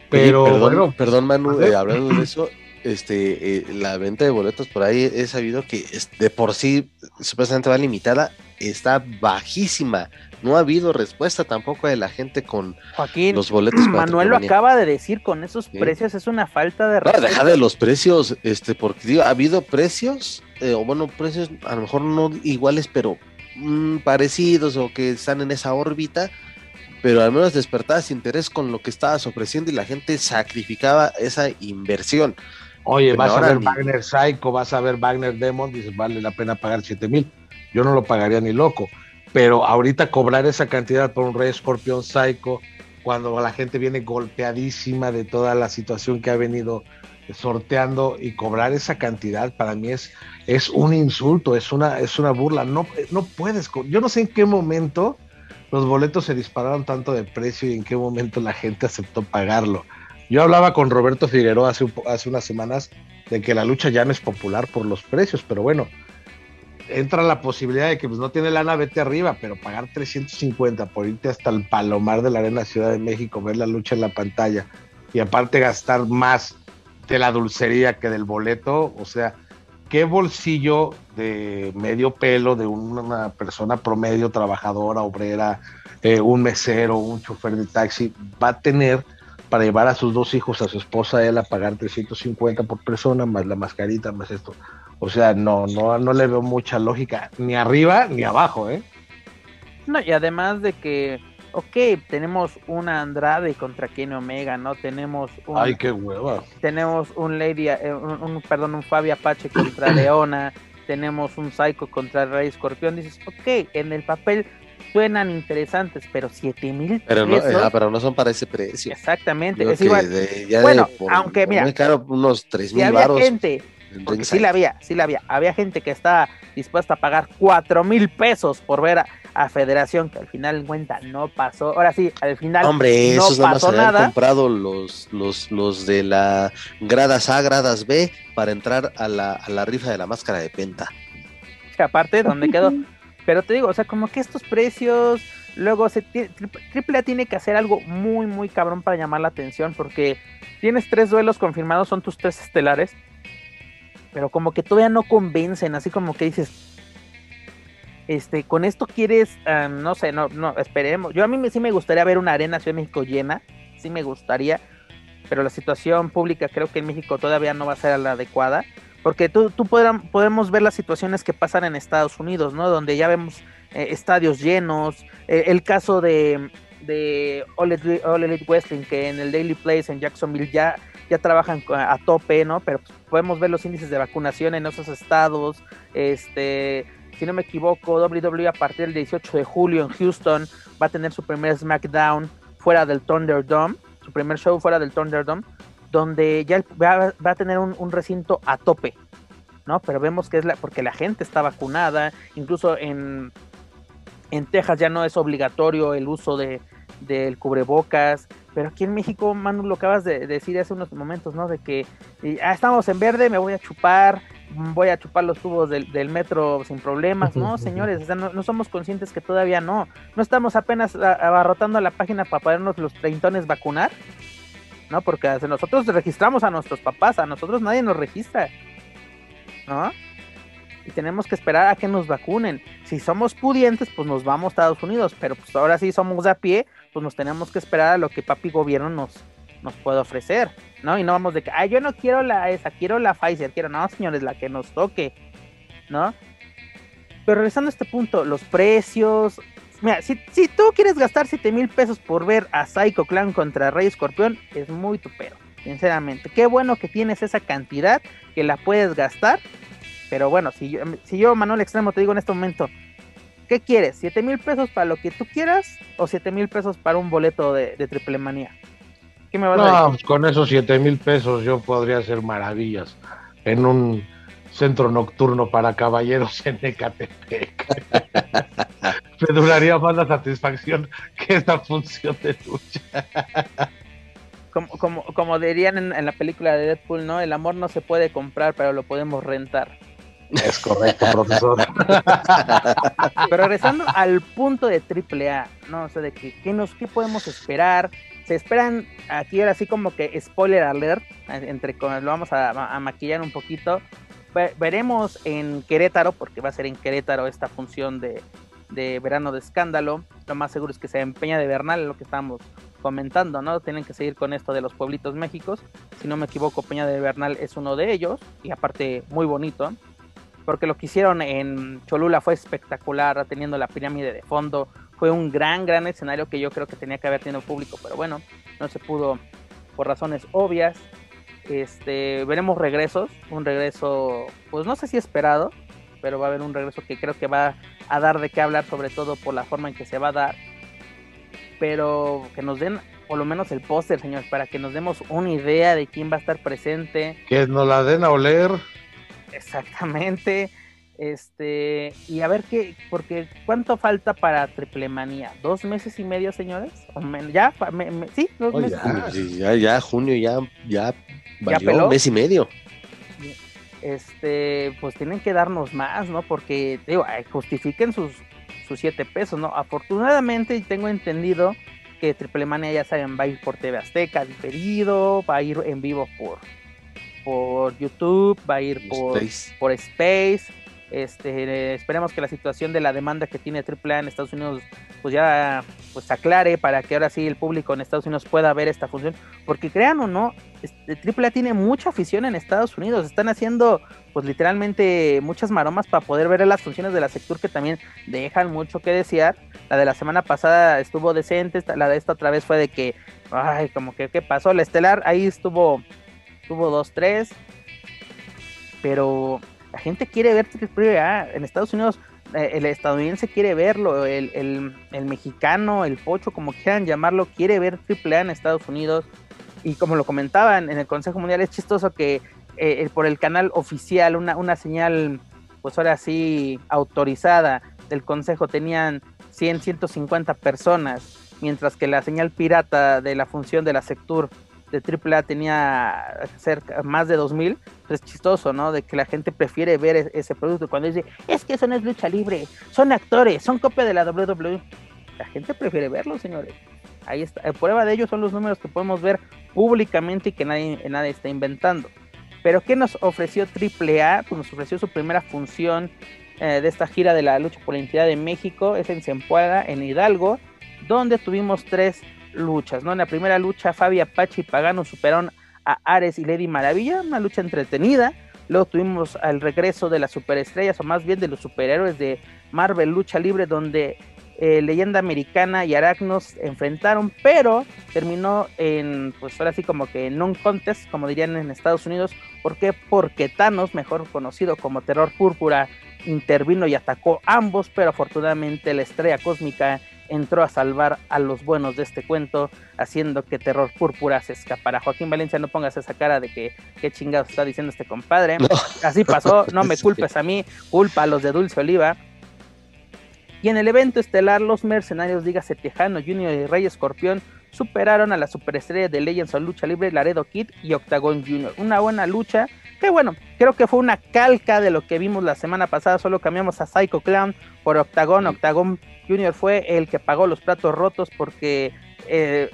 Pero perdón, bueno, perdón Manu, eh, hablando de eso, este, eh, la venta de boletos por ahí he sabido que de por sí supuestamente va limitada, está bajísima. No ha habido respuesta tampoco de la gente con Joaquín, los boletos. Manuel lo acaba de decir, con esos precios es una falta de respeto. No, deja de los precios, este, porque digo, ha habido precios, eh, o bueno, precios a lo mejor no iguales, pero mm, parecidos o que están en esa órbita pero al menos despertabas interés con lo que estabas ofreciendo y la gente sacrificaba esa inversión. Oye, vas a ver Wagner Psycho, vas a ver Wagner Demon, dices, vale la pena pagar 7 mil. Yo no lo pagaría ni loco. Pero ahorita cobrar esa cantidad por un Rey Escorpión Psycho, cuando la gente viene golpeadísima de toda la situación que ha venido sorteando y cobrar esa cantidad para mí es, es un insulto, es una, es una burla. No, no puedes, yo no sé en qué momento los boletos se dispararon tanto de precio y en qué momento la gente aceptó pagarlo. Yo hablaba con Roberto Figueroa hace, hace unas semanas de que la lucha ya no es popular por los precios, pero bueno, entra la posibilidad de que pues no tiene lana, vete arriba, pero pagar 350 por irte hasta el Palomar de la Arena Ciudad de México, ver la lucha en la pantalla y aparte gastar más de la dulcería que del boleto, o sea, ¿qué bolsillo de medio pelo de una persona promedio, trabajadora, obrera, eh, un mesero, un chofer de taxi va a tener para llevar a sus dos hijos, a su esposa, él a pagar 350 por persona, más la mascarita, más esto. O sea, no, no, no le veo mucha lógica, ni arriba ni abajo, ¿eh? No, y además de que, ok, tenemos una Andrade contra Kenny Omega, ¿no? Tenemos un... Ay, qué hueva. Tenemos un Lady, eh, un, perdón, un Fabi Apache contra Leona, tenemos un Psycho contra Rey Escorpión, dices, ok, en el papel suenan interesantes, pero 7 mil pero no, ah, pero no son para ese precio. Exactamente, es igual. bueno, aunque mira, unos 3 mil había gente, porque sí la había, sí la había, había gente que estaba dispuesta a pagar 4 mil pesos por ver a, Federación, que al final en cuenta no pasó. Ahora sí, al final Hombre, no pasó nada. Han comprado los, los, los de la gradas A, gradas B para entrar a la, a la rifa de la máscara de Penta. Que aparte, ¿dónde quedó? Pero te digo, o sea, como que estos precios, luego se triple A tiene que hacer algo muy, muy cabrón para llamar la atención, porque tienes tres duelos confirmados, son tus tres estelares, pero como que todavía no convencen, así como que dices, este, con esto quieres, ah, no sé, no, no, esperemos. Yo a mí sí me gustaría ver una arena Ciudad de México llena, sí me gustaría, pero la situación pública creo que en México todavía no va a ser la adecuada. Porque tú, tú podemos ver las situaciones que pasan en Estados Unidos, ¿no? Donde ya vemos eh, estadios llenos. Eh, el caso de, de All Elite, Wrestling, que en el Daily Place en Jacksonville ya, ya trabajan a tope, ¿no? Pero pues, podemos ver los índices de vacunación en esos estados. Este, si no me equivoco, WWE a partir del 18 de julio en Houston va a tener su primer SmackDown fuera del Thunderdome, su primer show fuera del Thunderdome donde ya va, a tener un, recinto a tope, ¿no? Pero vemos que es la, porque la gente está vacunada, incluso en, en Texas ya no es obligatorio el uso de, del cubrebocas, pero aquí en México, Manu, lo acabas de decir hace unos momentos, ¿no? De que ah, estamos en verde, me voy a chupar, voy a chupar los tubos del, metro sin problemas, ¿no, señores? no, no, somos conscientes que todavía no. No estamos apenas abarrotando la página para podernos los treintones vacunar. ¿No? Porque nosotros registramos a nuestros papás, a nosotros nadie nos registra. ¿no? Y tenemos que esperar a que nos vacunen. Si somos pudientes, pues nos vamos a Estados Unidos, pero pues ahora sí somos de a pie, pues nos tenemos que esperar a lo que papi gobierno nos, nos puede ofrecer, ¿no? Y no vamos de que, ay, yo no quiero la esa, quiero la Pfizer, quiero, no, señores, la que nos toque, ¿no? Pero regresando a este punto, los precios, mira, si, si tú quieres gastar 7 mil pesos por ver a Psycho Clan contra Rey Escorpión, es muy tupero, sinceramente. Qué bueno que tienes esa cantidad que la puedes gastar, pero bueno, si yo, si yo Manuel Extremo, te digo en este momento, ¿qué quieres? ¿7 mil pesos para lo que tú quieras o 7 mil pesos para un boleto de, de triple manía? ¿Qué me vas no, a decir? Pues con esos 7 mil pesos yo podría hacer maravillas en un centro nocturno para caballeros en Ecatepec. Me duraría más la satisfacción que esta función de lucha. Como, como, como dirían en, en, la película de Deadpool, ¿no? El amor no se puede comprar, pero lo podemos rentar. Es correcto, profesor. pero regresando al punto de AAA, ¿no? O sea, de que, ¿qué, nos, qué podemos esperar? Se esperan, aquí era así como que spoiler alert, entre lo vamos a, a maquillar un poquito, veremos en Querétaro, porque va a ser en Querétaro esta función de, de verano de escándalo. Lo más seguro es que se empeña de Bernal, lo que estamos comentando, ¿no? Tienen que seguir con esto de los pueblitos Méxicos. Si no me equivoco, Peña de Bernal es uno de ellos, y aparte muy bonito, porque lo que hicieron en Cholula fue espectacular, teniendo la pirámide de fondo. Fue un gran, gran escenario que yo creo que tenía que haber tenido público, pero bueno, no se pudo por razones obvias. Este, veremos regresos, un regreso, pues no sé si esperado, pero va a haber un regreso que creo que va a dar de qué hablar, sobre todo por la forma en que se va a dar. Pero que nos den por lo menos el póster, señores, para que nos demos una idea de quién va a estar presente. Que nos la den a oler. Exactamente. Este, y a ver qué, porque ¿cuánto falta para Triple Manía? ¿Dos meses y medio, señores? ¿Ya? Me, me, ¿Sí? ¿Dos oh, meses? Ya, ya, ya, junio ya, ya valió un mes y medio. Este, pues tienen que darnos más, ¿no? Porque, digo, justifiquen sus, sus siete pesos, ¿no? Afortunadamente tengo entendido que Triple Mania, ya saben, va a ir por TV Azteca diferido, va a ir en vivo por, por YouTube, va a ir por Space. por Space. Este, esperemos que la situación de la demanda que tiene AAA en Estados Unidos pues ya pues aclare para que ahora sí el público en Estados Unidos pueda ver esta función, porque crean o no, AAA tiene mucha afición en Estados Unidos, están haciendo pues literalmente muchas maromas para poder ver las funciones de la sector que también dejan mucho que desear. La de la semana pasada estuvo decente, la de esta otra vez fue de que, ay, como que qué pasó, la estelar ahí estuvo, estuvo 2-3, pero la gente quiere ver AAA en Estados Unidos eh, el estadounidense quiere verlo, el, el, mexicano, el pocho, como quieran llamarlo, quiere ver AAA en Estados Unidos. Y como lo comentaban en el Consejo Mundial, es chistoso que eh, por el canal oficial, una, una señal, pues ahora sí, autorizada del Consejo, tenían 100, 150 personas, mientras que la señal pirata de la función de la Sectur de AAA tenía cerca, más de 2000, pues es chistoso, ¿no? De que la gente prefiere ver e-, ese producto cuando dice, es que eso no es lucha libre, son actores, son copia de la WWE. La gente prefiere verlo, señores. Ahí está. Prueba de ello son los números que podemos ver públicamente y que nadie, nadie está inventando. Pero ¿qué nos ofreció AAA? Pues nos ofreció su primera función eh, de esta gira de la lucha por la identidad de México, es en Zempoala, en Hidalgo, donde tuvimos tres luchas, ¿no? En la primera lucha, Fabi Apache y Pagano superaron a Ares y Lady Maravilla, una lucha entretenida. Luego tuvimos el regreso de las superestrellas, o más bien de los superhéroes de Marvel Lucha Libre, donde eh, Leyenda Americana y Aracnos enfrentaron, pero terminó en, pues ahora sí como que non contest, como dirían en Estados Unidos. ¿Por qué? Porque Thanos, mejor conocido como Terror Púrpura, intervino y atacó ambos, pero afortunadamente la estrella cósmica entró a salvar a los buenos de este cuento, haciendo que Terror Púrpura se escapara. Joaquín Valencia, no pongas esa cara de que qué chingados está diciendo este compadre. Así pasó, no me culpes a mí, culpa a los de Dulce Oliva. Y en el evento estelar, los mercenarios, dígase Tejano Junior y Rey Escorpión, superaron a la superestrella de Legends of Lucha Libre, Laredo Kid y Octagon Junior. Una buena lucha, que bueno, creo que fue una calca de lo que vimos la semana pasada, solo cambiamos a Psycho Clown por Octagon. Octagon Junior fue el que pagó los platos rotos porque eh,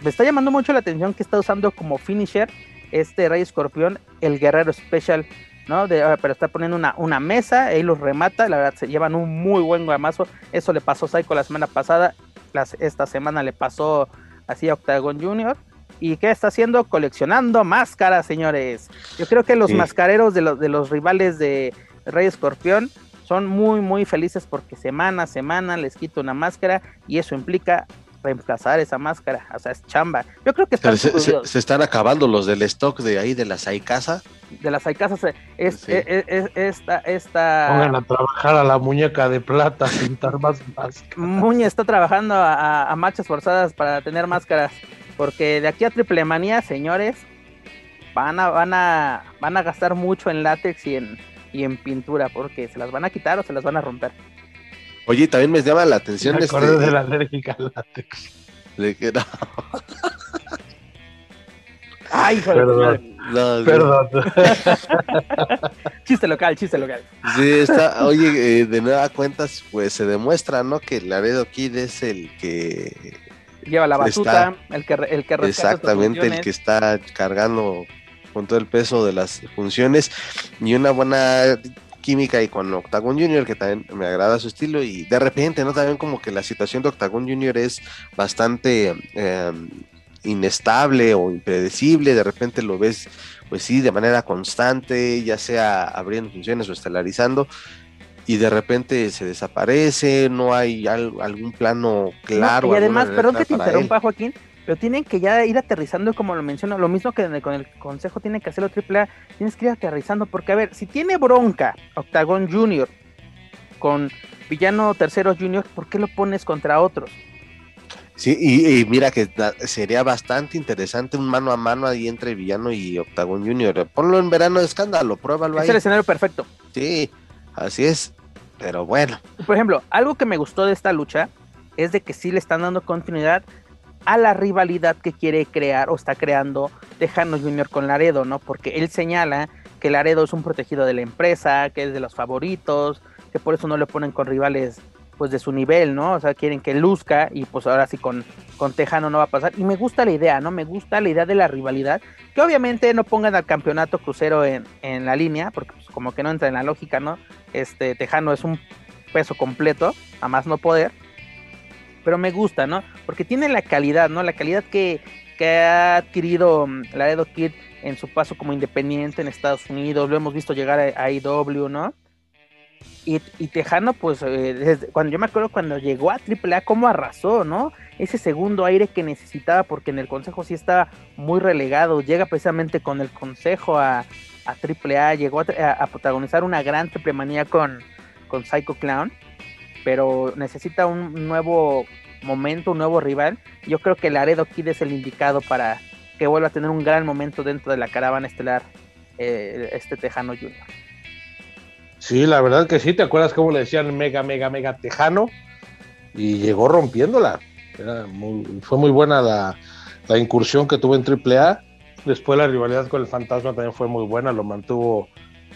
me está llamando mucho la atención que está usando como finisher este Rey Escorpión, el Guerrero Special ¿no? De, ah, pero está poniendo una, una mesa, ahí los remata, la verdad se llevan un muy buen guamazo. Eso le pasó a Psycho la semana pasada, las, esta semana le pasó así a Octagon Junior. ¿Y qué está haciendo? Coleccionando máscaras, señores. Yo creo que los Sí. mascareros de los, de los rivales de Rey Escorpión son muy, muy felices porque semana a semana les quita una máscara y eso implica reemplazar esa máscara. O sea, es chamba. Yo creo que están Se, se- se están acabando los del stock de ahí de la Saikasa. de las Saikasas es, es, Sí. es- es- esta, esta Pongan a trabajar a la muñeca de plata, a pintar más máscaras. Muñe está trabajando a, a- a marchas forzadas para tener máscaras. Porque de aquí a Triple Manía, señores, van a, van a, van a gastar mucho en látex y en, y en pintura, porque se las van a quitar o se las van a romper. Oye, también me llama la atención Me este, acordé de la alérgica al látex. de que- no, Ay, Perdón. no. Perdón. Chiste local, chiste local. Sí, está, oye, eh, de nueva cuentas, pues se demuestra, ¿no? Que Laredo Kid es el que, Lleva la batuta, el que, el que exactamente, el que está cargando con todo el peso de las funciones y una buena química y con Octagon Junior, que también me agrada su estilo y de repente, ¿no? También como que la situación de Octagon Junior es bastante eh, inestable o impredecible, de repente lo ves, pues sí, de manera constante, ya sea abriendo funciones o estelarizando, y de repente se desaparece, no hay al- algún plano claro. No, y además, perdón que te para él. interrumpa, Joaquín, pero tienen que ya ir aterrizando, como lo menciono, lo mismo que con el consejo tiene que hacerlo AAA, tienes que ir aterrizando, porque a ver, si tiene bronca Octagon Junior con Villano Tercero Junior, ¿por qué lo pones contra otros? Sí, y, y mira que da- sería bastante interesante un mano a mano ahí entre Villano y Octagon Junior. Ponlo en verano de escándalo, pruébalo Es ahí. el escenario perfecto. Sí, así es. Pero bueno, Por ejemplo, algo que me gustó de esta lucha es de que sí le están dando continuidad a la rivalidad que quiere crear o está creando Tejano Junior con Laredo, ¿no? Porque él señala que Laredo es un protegido de la empresa, que es de los favoritos, que por eso no le ponen con rivales pues de su nivel, ¿no? O sea, quieren que luzca y pues ahora sí con, con Tejano no va a pasar. Y me gusta la idea, ¿no? Me gusta la idea de la rivalidad, que obviamente no pongan al campeonato crucero en, en la línea, porque pues, como que no entra en la lógica, ¿no? Este Tejano es un peso completo, a más no poder. Pero me gusta, ¿no? Porque tiene la calidad, ¿no? La calidad que, que ha adquirido mm, Laredo Kid en su paso como independiente en Estados Unidos. Lo hemos visto llegar a IW, ¿no? Y, Tejano, pues, eh, cuando yo me acuerdo cuando llegó a AAA, cómo arrasó, ¿no? Ese segundo aire que necesitaba, porque en el consejo sí estaba muy relegado. Llega precisamente con el consejo a, a AAA, llegó a, protagonizar una gran triple manía con, con Psycho Clown, pero necesita un nuevo momento, un nuevo rival. Yo creo que Laredo Kid es el indicado para que vuelva a tener un gran momento dentro de la caravana estelar, eh, este Tejano Junior. Sí, la verdad que sí. ¿Te acuerdas cómo le decían mega, mega, mega tejano? Y llegó rompiéndola. Era muy- fue muy buena la, la incursión que tuvo en AAA. Después la rivalidad con el Fantasma también fue muy buena, lo mantuvo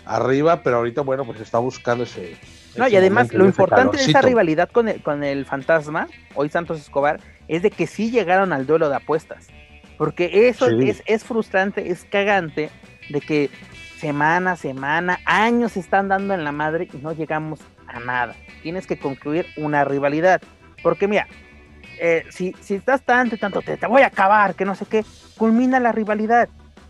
arriba, pero ahorita, bueno, pues está buscando ese. No, ese y además lo importante de esa rivalidad con el, con el fantasma, hoy Santos Escobar, es de que sí llegaron al duelo de apuestas. Porque eso Sí. es, es frustrante, es cagante de que semana a semana, años se están dando en la madre y no llegamos a nada. Tienes que concluir una rivalidad. Porque mira, eh, si, si estás tanto y tanto, te, te voy a acabar, que no sé qué, culmina la rivalidad.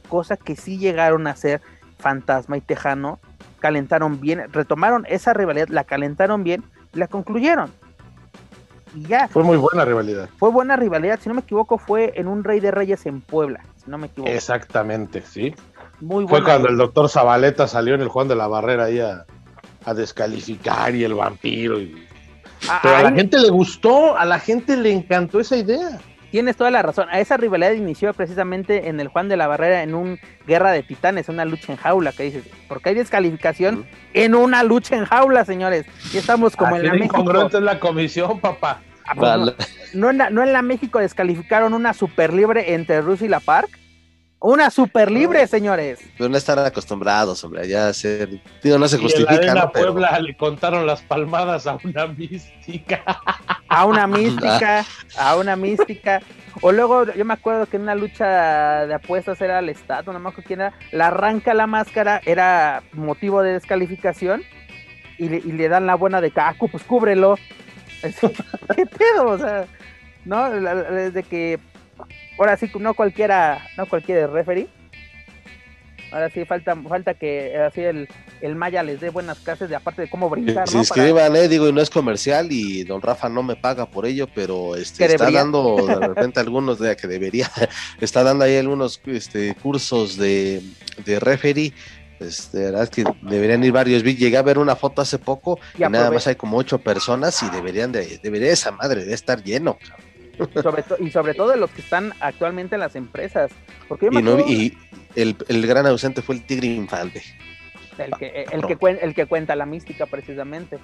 Cosa que sí llegaron a hacer Fantasma y Tejano, calentaron bien, retomaron esa rivalidad, la calentaron bien y la concluyeron. Y ya, Fue muy buena rivalidad. fue buena rivalidad, si no me equivoco, fue en un Rey de Reyes en Puebla, si no me equivoco. Exactamente, sí. Muy Fue cuando el doctor Zabaleta salió en el Juan de la Barrera ahí a, a descalificar y el vampiro. y- Pero a la gente le gustó, a la gente le encantó esa idea. Tienes toda la razón. A esa rivalidad inició precisamente en el Juan de la Barrera en un guerra de titanes, una lucha en jaula, que dices, porque hay descalificación en una lucha en jaula, señores. Y estamos como Así en la México. incongruente es la comisión, papá. Ah, pues no, no en la, no en la México descalificaron una super libre entre Rusia y la Park. Una super libre, señores. Pero no están acostumbrados, hombre, ya hacer. Digo, no se en la justifica, arena ¿no? Pero Puebla le contaron las palmadas a una mística. A una mística, a una mística. O luego yo me acuerdo que en una lucha de apuestas era el Estado, no me acuerdo quién era, la arranca la máscara, era motivo de descalificación y le, y le dan la buena de Kaku, pues cúbrelo. ¿Qué pedo? O sea, ¿no? Desde que ahora sí, no cualquiera, no cualquiera referee. Ahora sí, falta, falta que así el, el Maya les dé buenas clases de aparte de cómo brincar. Se inscriban, eh, digo, y no es comercial y don Rafa no me paga por ello, pero este, está dando de repente algunos de que debería, está dando ahí algunos este, cursos de, de referee. Este, verdad es que deberían ir varios. Llegué a ver una foto hace poco y, nada más hay como ocho personas y deberían de, debería esa madre de estar lleno. Sobre y sobre todo de los que están actualmente en las empresas. Porque y, no, y el, el, gran ausente fue el Tigre Infante. El que, el, que, el que cuenta la mística, precisamente.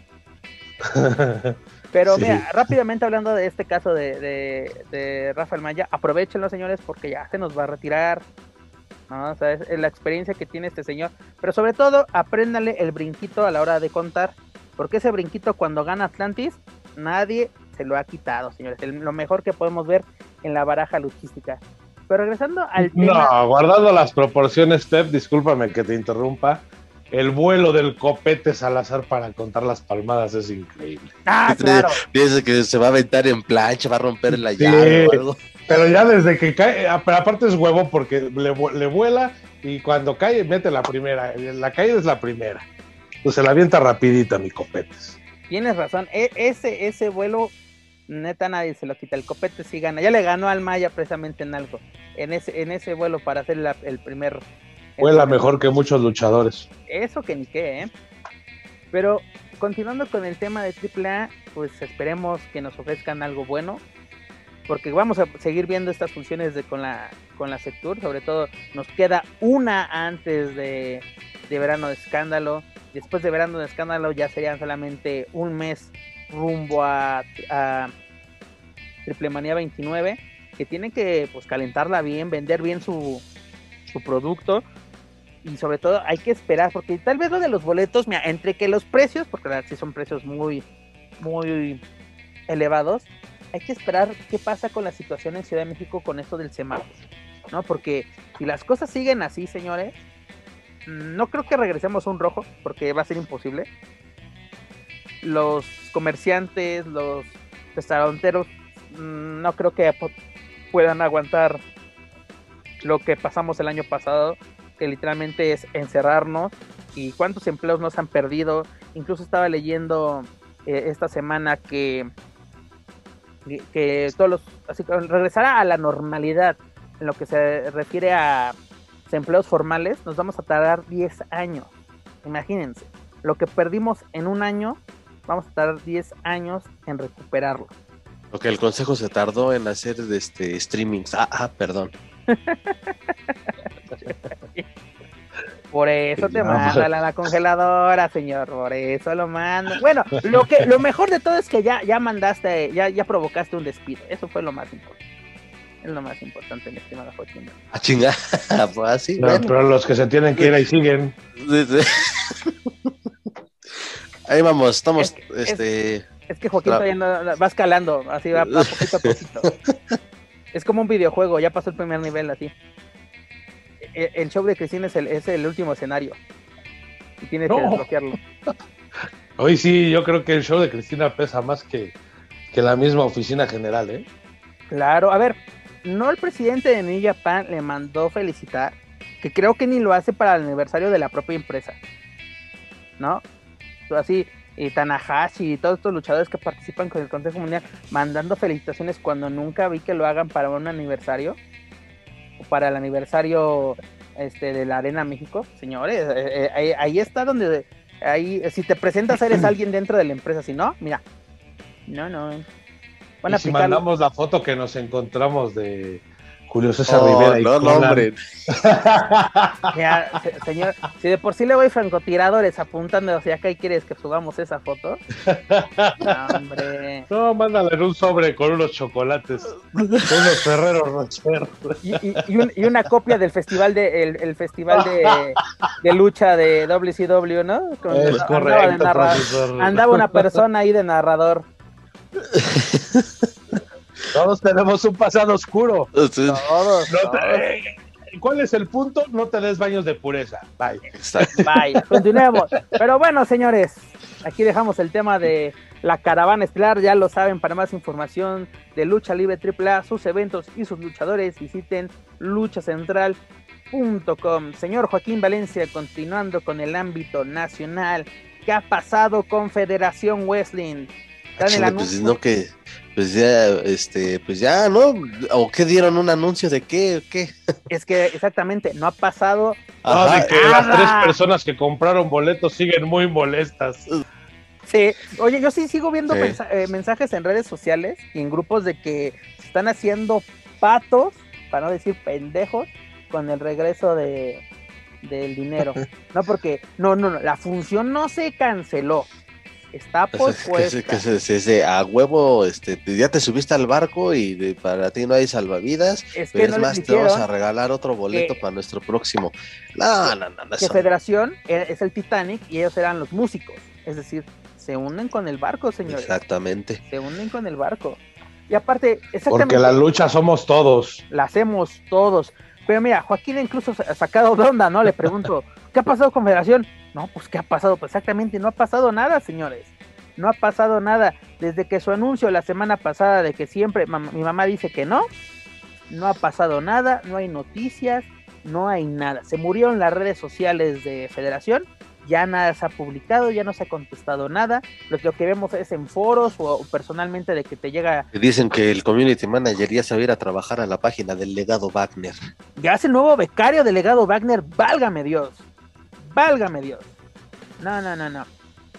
Pero sí. mira, rápidamente hablando de este caso de, de, de, Rafael Maya, aprovechenlo, señores, porque ya se nos va a retirar. ¿no? O sea, es la experiencia que tiene este señor. Pero sobre todo, apréndale el brinquito a la hora de contar. Porque ese brinquito, cuando gana Atlantis, nadie se lo ha quitado, señores. El, lo mejor que podemos ver en la baraja luchística. Pero regresando al tema. No, guardando las proporciones, Steph, discúlpame que te interrumpa. El vuelo del copete Salazar para contar las palmadas es increíble. Ah, claro. Piensa que se va a aventar en plancha, va a romper la sí, llave o algo. Pero ya desde que cae, aparte es huevo porque le, le, vuela y cuando cae mete la primera. La caída es la primera. Pues se la avienta rapidita, mi copetes. Tienes razón. E ese, ese vuelo neta nadie se lo quita. El copete sí gana. Ya le ganó al Maya precisamente en algo. En ese, en ese vuelo para hacer la, el primer. Vuela mejor que muchos luchadores. Eso que ni qué, ¿eh? Pero continuando con el tema de AAA, pues esperemos que nos ofrezcan algo bueno. Porque vamos a seguir viendo estas funciones de, con la con la Sectur. Sobre todo nos queda una antes de, de verano de escándalo. Después de verano de escándalo ya serían solamente un mes rumbo a, a Triple Manía 29, que tiene que pues calentarla bien, vender bien su, producto y sobre todo hay que esperar, porque tal vez lo de los boletos, mira, entre que los precios, porque la son precios muy, muy elevados, hay que esperar qué pasa con la situación en Ciudad de México con esto del semáforo, ¿no? Porque si las cosas siguen así, señores, no creo que regresemos a un rojo, porque va a ser imposible, los comerciantes, los restauranteros, no creo que puedan aguantar lo que pasamos el año pasado, que literalmente es encerrarnos y cuántos empleos nos han perdido. Incluso estaba leyendo eh, esta semana que, que todos los, así que regresará a la normalidad en lo que se refiere a empleos formales, nos vamos a tardar 10 años. Imagínense, lo que perdimos en un año vamos a tardar 10 años en recuperarlo. Lo que el consejo se tardó en hacer de este streamings. Ah, ah perdón. Por eso te manda la, la, congeladora, señor. Por eso lo mando. Bueno, lo que lo mejor de todo es que ya, ya mandaste, ya, ya provocaste un despido. Eso fue lo más importante. Es lo más importante, mi estimado Joaquín. A chingar. pues así. No, bueno. pero los que se tienen que ir ahí siguen. Ahí vamos, estamos, es, este... Es, es que Joaquín todavía no, va escalando, así va, va, poquito a poquito. es como un videojuego, ya pasó el primer nivel así. El, el show de Cristina es el, es el último escenario. Y tienes no. que desbloquearlo. Hoy sí, yo creo que el show de Cristina pesa más que, que la misma oficina general, ¿eh? Claro, a ver, no el presidente de New Japan le mandó felicitar, que creo que ni lo hace para el aniversario de la propia empresa. ¿No? Así, y Tanahashi y todos estos luchadores que participan con el Consejo Mundial mandando felicitaciones cuando nunca vi que lo hagan para un aniversario o para el aniversario este de la Arena México, señores, eh, eh, ahí, está donde ahí si te presentas eres alguien dentro de la empresa, si no, mira. No, no. Van a si mandamos la foto que nos encontramos de Julio César oh, Rivera. Y no, no, hombre. Señor, si de por sí le voy francotiradores apuntando hacia acá y quieres que subamos esa foto. No, hombre. No, mándale en un sobre con unos chocolates. unos ferreros rocheros. Y, y, y, un, y, una copia del festival de el, el festival de, de, lucha de WCW, ¿no? Con, es andaba correcto, andaba una persona ahí de narrador. Todos tenemos un pasado oscuro. Todos. No todos. te- eh, ¿Cuál es el punto? No te des baños de pureza. Bye. Exacto. Vaya, continuemos. Pero bueno, señores, aquí dejamos el tema de la caravana estelar. Ya lo saben, para más información de Lucha Libre AAA, sus eventos y sus luchadores, visiten luchacentral.com. Señor Joaquín Valencia, continuando con el ámbito nacional, ¿qué ha pasado con Federación Wrestling? Pues no que, pues ya, este, pues ya, ¿no? ¿O qué dieron un anuncio de qué? o ¿Qué? Es que exactamente, no ha pasado Ajá, de que las tres personas que compraron boletos siguen muy molestas. Sí, oye, yo sí sigo viendo Sí. mensa- eh, mensajes en redes sociales y en grupos de que se están haciendo patos, para no decir pendejos, con el regreso de del dinero. No, porque, no, no, no, la función no se canceló. Está que pospuesta. que se- se- se- a huevo, este, ya te subiste al barco y de- para ti no hay salvavidas. Es que Pero no es más, te vamos a regalar otro boleto que- para nuestro próximo. No, no, no, no. que Federación e- es el Titanic y ellos eran los músicos. Es decir, se unen con el barco, señores. Exactamente. Se unen con el barco. Y aparte, exactamente. Porque la lucha somos todos. la hacemos todos. Pero mira, Joaquín incluso sa- sacado de onda, ¿no? Le pregunto, ¿qué ha pasado con Federación? No, pues ¿qué ha pasado? Pues exactamente, no ha pasado nada, señores. No ha pasado nada. Desde que su anuncio la semana pasada de que siempre, mam- mi mamá dice que no, no ha pasado nada, no hay noticias, no hay nada. Se murieron las redes sociales de Federación, ya nada se ha publicado, ya no se ha contestado nada. Lo, lo que vemos es en foros o, o personalmente de que te llega Dicen que el community manager ya se va a ir a trabajar a la página del legado Wagner. Ya es el nuevo becario delegado Wagner, válgame Dios. Válgame Dios. No, no, no, no.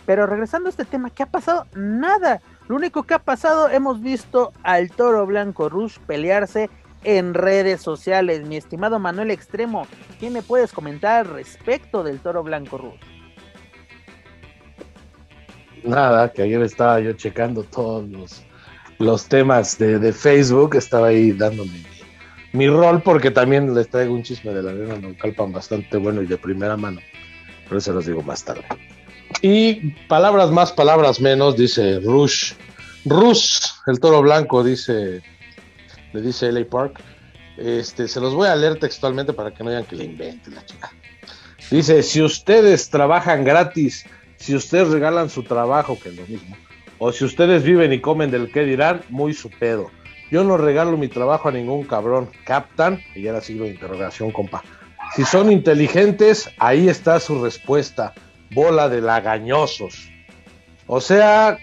Pero regresando a este tema, ¿qué ha pasado? Nada. Lo único que ha pasado, hemos visto al toro blanco Rush pelearse en redes sociales. Mi estimado Manuel Extremo, ¿qué me puedes comentar respecto del toro blanco Rush? Nada, que ayer estaba yo checando todos los, los temas de, Facebook, estaba ahí dándome mi, rol porque también les traigo un chisme de la arena Naucalpan bastante bueno y de primera mano, pero se los digo más tarde. Y palabras más, palabras menos, dice Rush. Rush, el toro blanco, dice, le dice LA Park. Este, se los voy a leer textualmente para que no digan que le invente la chica. Dice, si ustedes trabajan gratis, si ustedes regalan su trabajo, que es lo mismo, o si ustedes viven y comen del que dirán, muy su pedo. Yo no regalo mi trabajo a ningún cabrón. ¿Captan? Y era siglo de interrogación, compa. Si son inteligentes, ahí está su respuesta. Bola de lagañosos. O sea,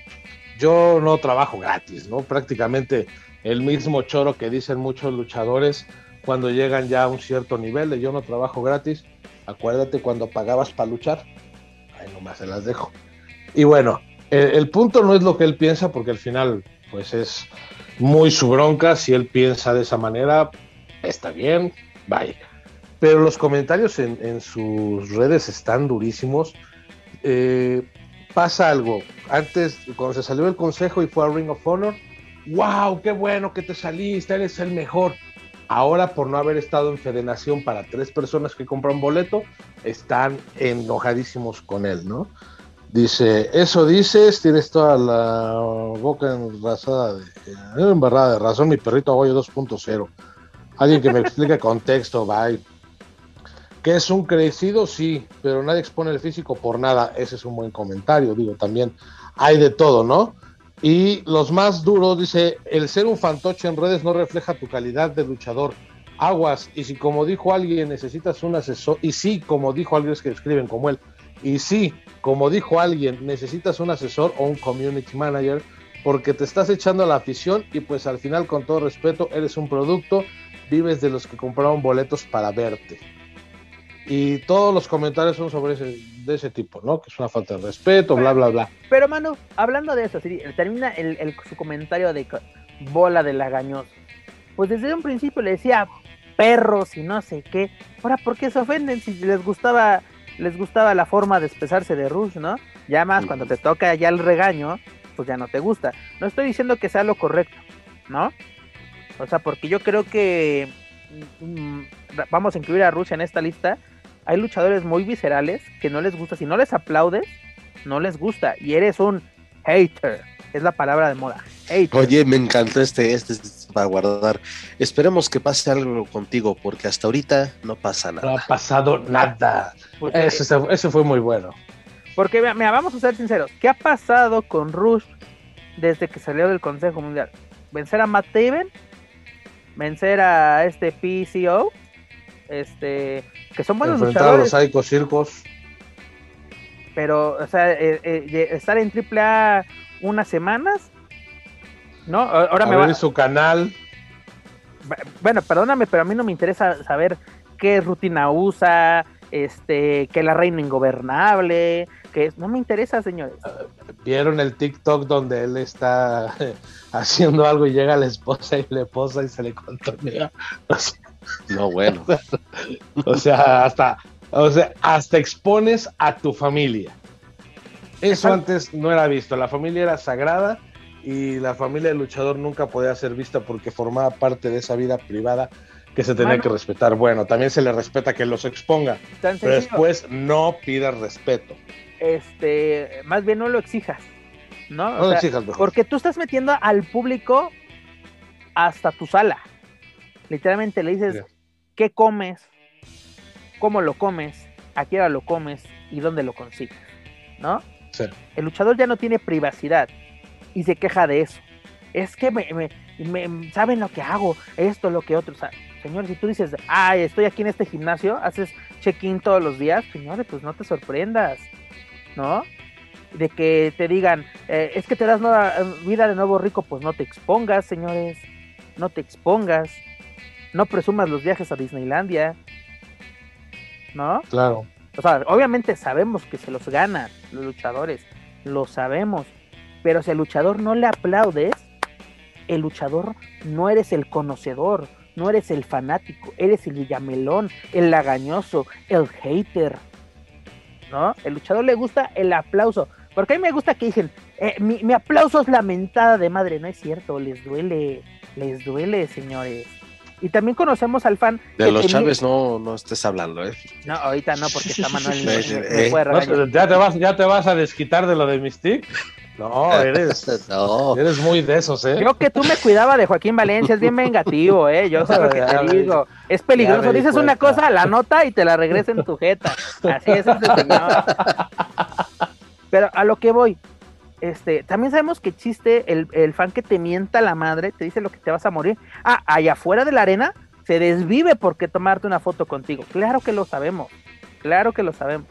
yo no trabajo gratis, ¿no? Prácticamente el mismo choro que dicen muchos luchadores cuando llegan ya a un cierto nivel de yo no trabajo gratis. Acuérdate cuando pagabas para luchar. Ahí nomás se las dejo. Y bueno, el, el punto no es lo que él piensa, porque al final, pues es muy su bronca. Si él piensa de esa manera, está bien, vaya. Pero los comentarios en, sus redes están durísimos. Eh, pasa algo. Antes, cuando se salió el consejo y fue a Ring of Honor, wow, qué bueno que te saliste, eres el mejor. Ahora, por no haber estado en federación para tres personas que compran boleto, están enojadísimos con él, ¿no? Dice, eso dices, tienes toda la boca enrasada de, eh, embarrada de razón, mi perrito aguayo 2.0. Alguien que me explique contexto, bye. ¿Que es un crecido? Sí, pero nadie expone el físico por nada. Ese es un buen comentario, digo, también hay de todo, ¿no? Y los más duros, dice, el ser un fantoche en redes no refleja tu calidad de luchador. Aguas, y si como dijo alguien necesitas un asesor, y sí, como dijo alguien que escriben como él, y sí, como dijo alguien, necesitas un asesor o un community manager, porque te estás echando a la afición y pues al final, con todo respeto, eres un producto, vives de los que compraron boletos para verte. Y todos los comentarios son sobre ese, de ese tipo, ¿no? Que es una falta de respeto, bla, bla, bla. Pero, mano, hablando de eso, sí, termina el, el- su comentario de bola de lagañoso. Pues desde un principio le decía perros y no sé qué. Ahora, ¿por qué se ofenden si les gustaba les gustaba la forma de expresarse de Rush, ¿no? Ya más cuando te toca ya el regaño, pues ya no te gusta. No estoy diciendo que sea lo correcto, ¿no? O sea, porque yo creo que mm, vamos a incluir a Rush en esta lista. Hay luchadores muy viscerales que no les gusta. Si no les aplaudes, no les gusta. Y eres un hater. Es la palabra de moda. Oye, me encantó este, este es para guardar. Esperemos que pase algo contigo, porque hasta ahorita no pasa No nada. ha pasado nada. Se- ese fue muy bueno. Porque, mira, vamos a ser sinceros. ¿Qué ha pasado con Rush desde que salió del Consejo Mundial? Vencer a Matt Taven, vencer a este PCO, este, que son buenos Enfrentar a los luchadores, Psycho Circos. pero, o sea, eh, eh, estar en AAA unas semanas, ¿no? A- Ahora me va, Abrir su canal. bueno, perdóname, pero a mí no me interesa saber qué rutina usa, este, que la reina ingobernable, que es, no me interesa, señores. Vieron el TikTok donde él está haciendo algo y llega la esposa y le posa y se le. O sea, No, bueno. o sea, hasta, o sea, hasta expones a tu familia. Eso antes no era visto. La familia era sagrada y la familia del luchador nunca podía ser vista porque formaba parte de esa vida privada que se tenía que respetar. Bueno, también se le respeta que los exponga, pero sencillo. después no pidas respeto. este, más bien no lo exijas, ¿no? O No sea, exijas mejor. porque tú estás metiendo al público hasta tu sala. Literalmente le dices. ¿qué comes? ¿Cómo lo comes? ¿A qué hora lo comes? ¿Y dónde lo consigues? ¿No? Sí. El luchador ya no tiene privacidad y se queja de eso. Es que me, me- me- saben lo que hago, esto, lo que otro. O sea, señores, si tú dices, ay, estoy aquí en este gimnasio, haces check-in todos los días, señores, pues no te sorprendas, ¿no? De que te digan, eh, es que te das nueva eh, vida de nuevo rico, pues no te expongas, señores, no te expongas, no presumas los viajes a Disneylandia, ¿no? Claro. O sea, obviamente sabemos que se los ganan los luchadores, lo sabemos, pero si al luchador no le aplaudes, el luchador no eres el conocedor, no eres el fanático, eres el villamelón, el lagañoso, el hater, ¿no? El luchador le gusta el aplauso, porque a mí me gusta que dicen, "Eh, mi, mi aplauso es lamentada de madre, no es cierto, les duele, les duele, señores. Y también conocemos al fan De los tenía- Chávez no, no estés hablando, ¿eh? No, ahorita no, porque está Manuel. Me- me eh, puede No, regañar. ¿Ya te, vas, ¿Ya te vas a desquitar de lo de Mystique? No, eres, No. eres muy de esos, ¿eh? Yo que tú me cuidaba de Joaquín Valencia, es bien vengativo, ¿eh? Yo sé lo que te digo. Es peligroso. Dices una cosa, la nota y te la regresa en tu jeta. Así es este señor. Pero a lo que voy, este, también sabemos que existe el, el fan que te mienta la madre, te dice lo que te vas a morir. Ah, allá afuera de la arena se desvive porque tomarte una foto contigo. Claro que lo sabemos. Claro que lo sabemos.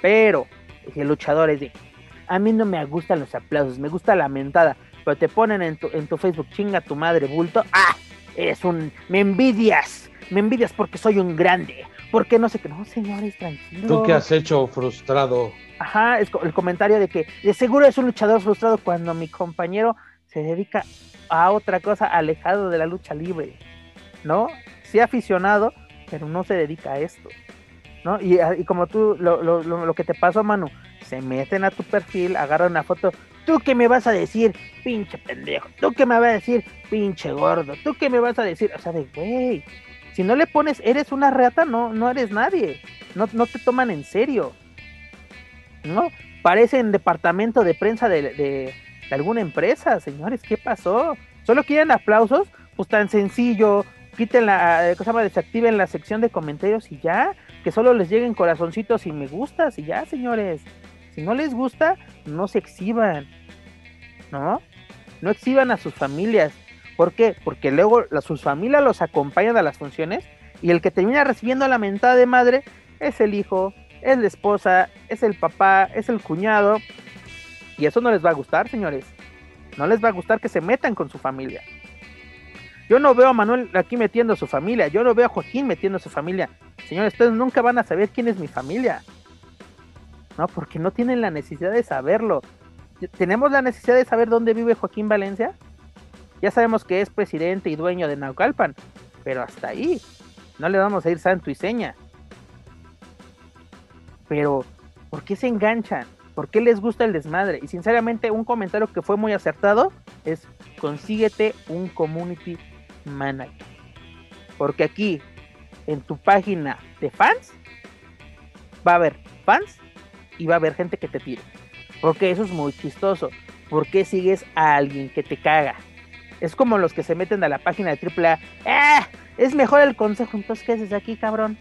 Pero, el luchador es de, a mí no me gustan los aplausos, me gusta la mentada, pero te ponen en tu, en tu Facebook, chinga tu madre, bulto, ah, eres un, me envidias, me envidias porque soy un grande, porque no sé qué, no, señores, tranquilos. ¿Tú qué has hecho frustrado? Ajá, es co- el comentario de que de seguro es un luchador frustrado cuando mi compañero se dedica a otra cosa alejado de la lucha libre, ¿no? Sí aficionado, pero no se dedica a esto, ¿no? Y, ah, y como tú, lo, lo, lo, lo que te pasó, Manu, se meten a tu perfil, agarran una foto, ¿tú qué me vas a decir, pinche pendejo? ¿Tú qué me vas a decir, pinche gordo? ¿Tú qué me vas a decir? O sea, de, güey, si no le pones, eres una reata, no, no eres nadie, no, no te toman en serio. ¿no? Parecen departamento de prensa de, de- de alguna empresa, señores, ¿qué pasó? ¿Solo quieren aplausos? Pues tan sencillo, quiten la, eh, ¿cómo se llama? Desactiven la sección de comentarios y ya, que solo les lleguen corazoncitos y me gustas y ya, señores. Si no les gusta, no se exhiban, ¿no? No exhiban a sus familias. ¿Por qué? Porque luego sus familias los acompañan a las funciones y el que termina recibiendo la mentada de madre es el hijo, es la esposa, es el papá, es el cuñado. Y eso no les va a gustar, señores. No les va a gustar que se metan con su familia. Yo no veo a Manuel aquí metiendo a su familia. Yo no veo a Joaquín metiendo a su familia. Señores, ustedes nunca van a saber quién es mi familia. No, porque no tienen la necesidad de saberlo. ¿Tenemos la necesidad de saber dónde vive Joaquín Valencia? Ya sabemos que es presidente y dueño de Naucalpan. Pero hasta ahí. No le vamos a ir santo y seña. Pero, ¿por qué se enganchan? ¿Por qué les gusta el desmadre? Y sinceramente, un comentario que fue muy acertado es: consíguete un community manager. Porque aquí, en tu página de fans, va a haber fans y va a haber gente que te tire. Porque eso es muy chistoso. ¿por qué sigues a alguien que te caga? Es como los que se meten a la página de AAA. ¡Eh! Es mejor el consejo. Entonces, ¿qué haces aquí, cabrón?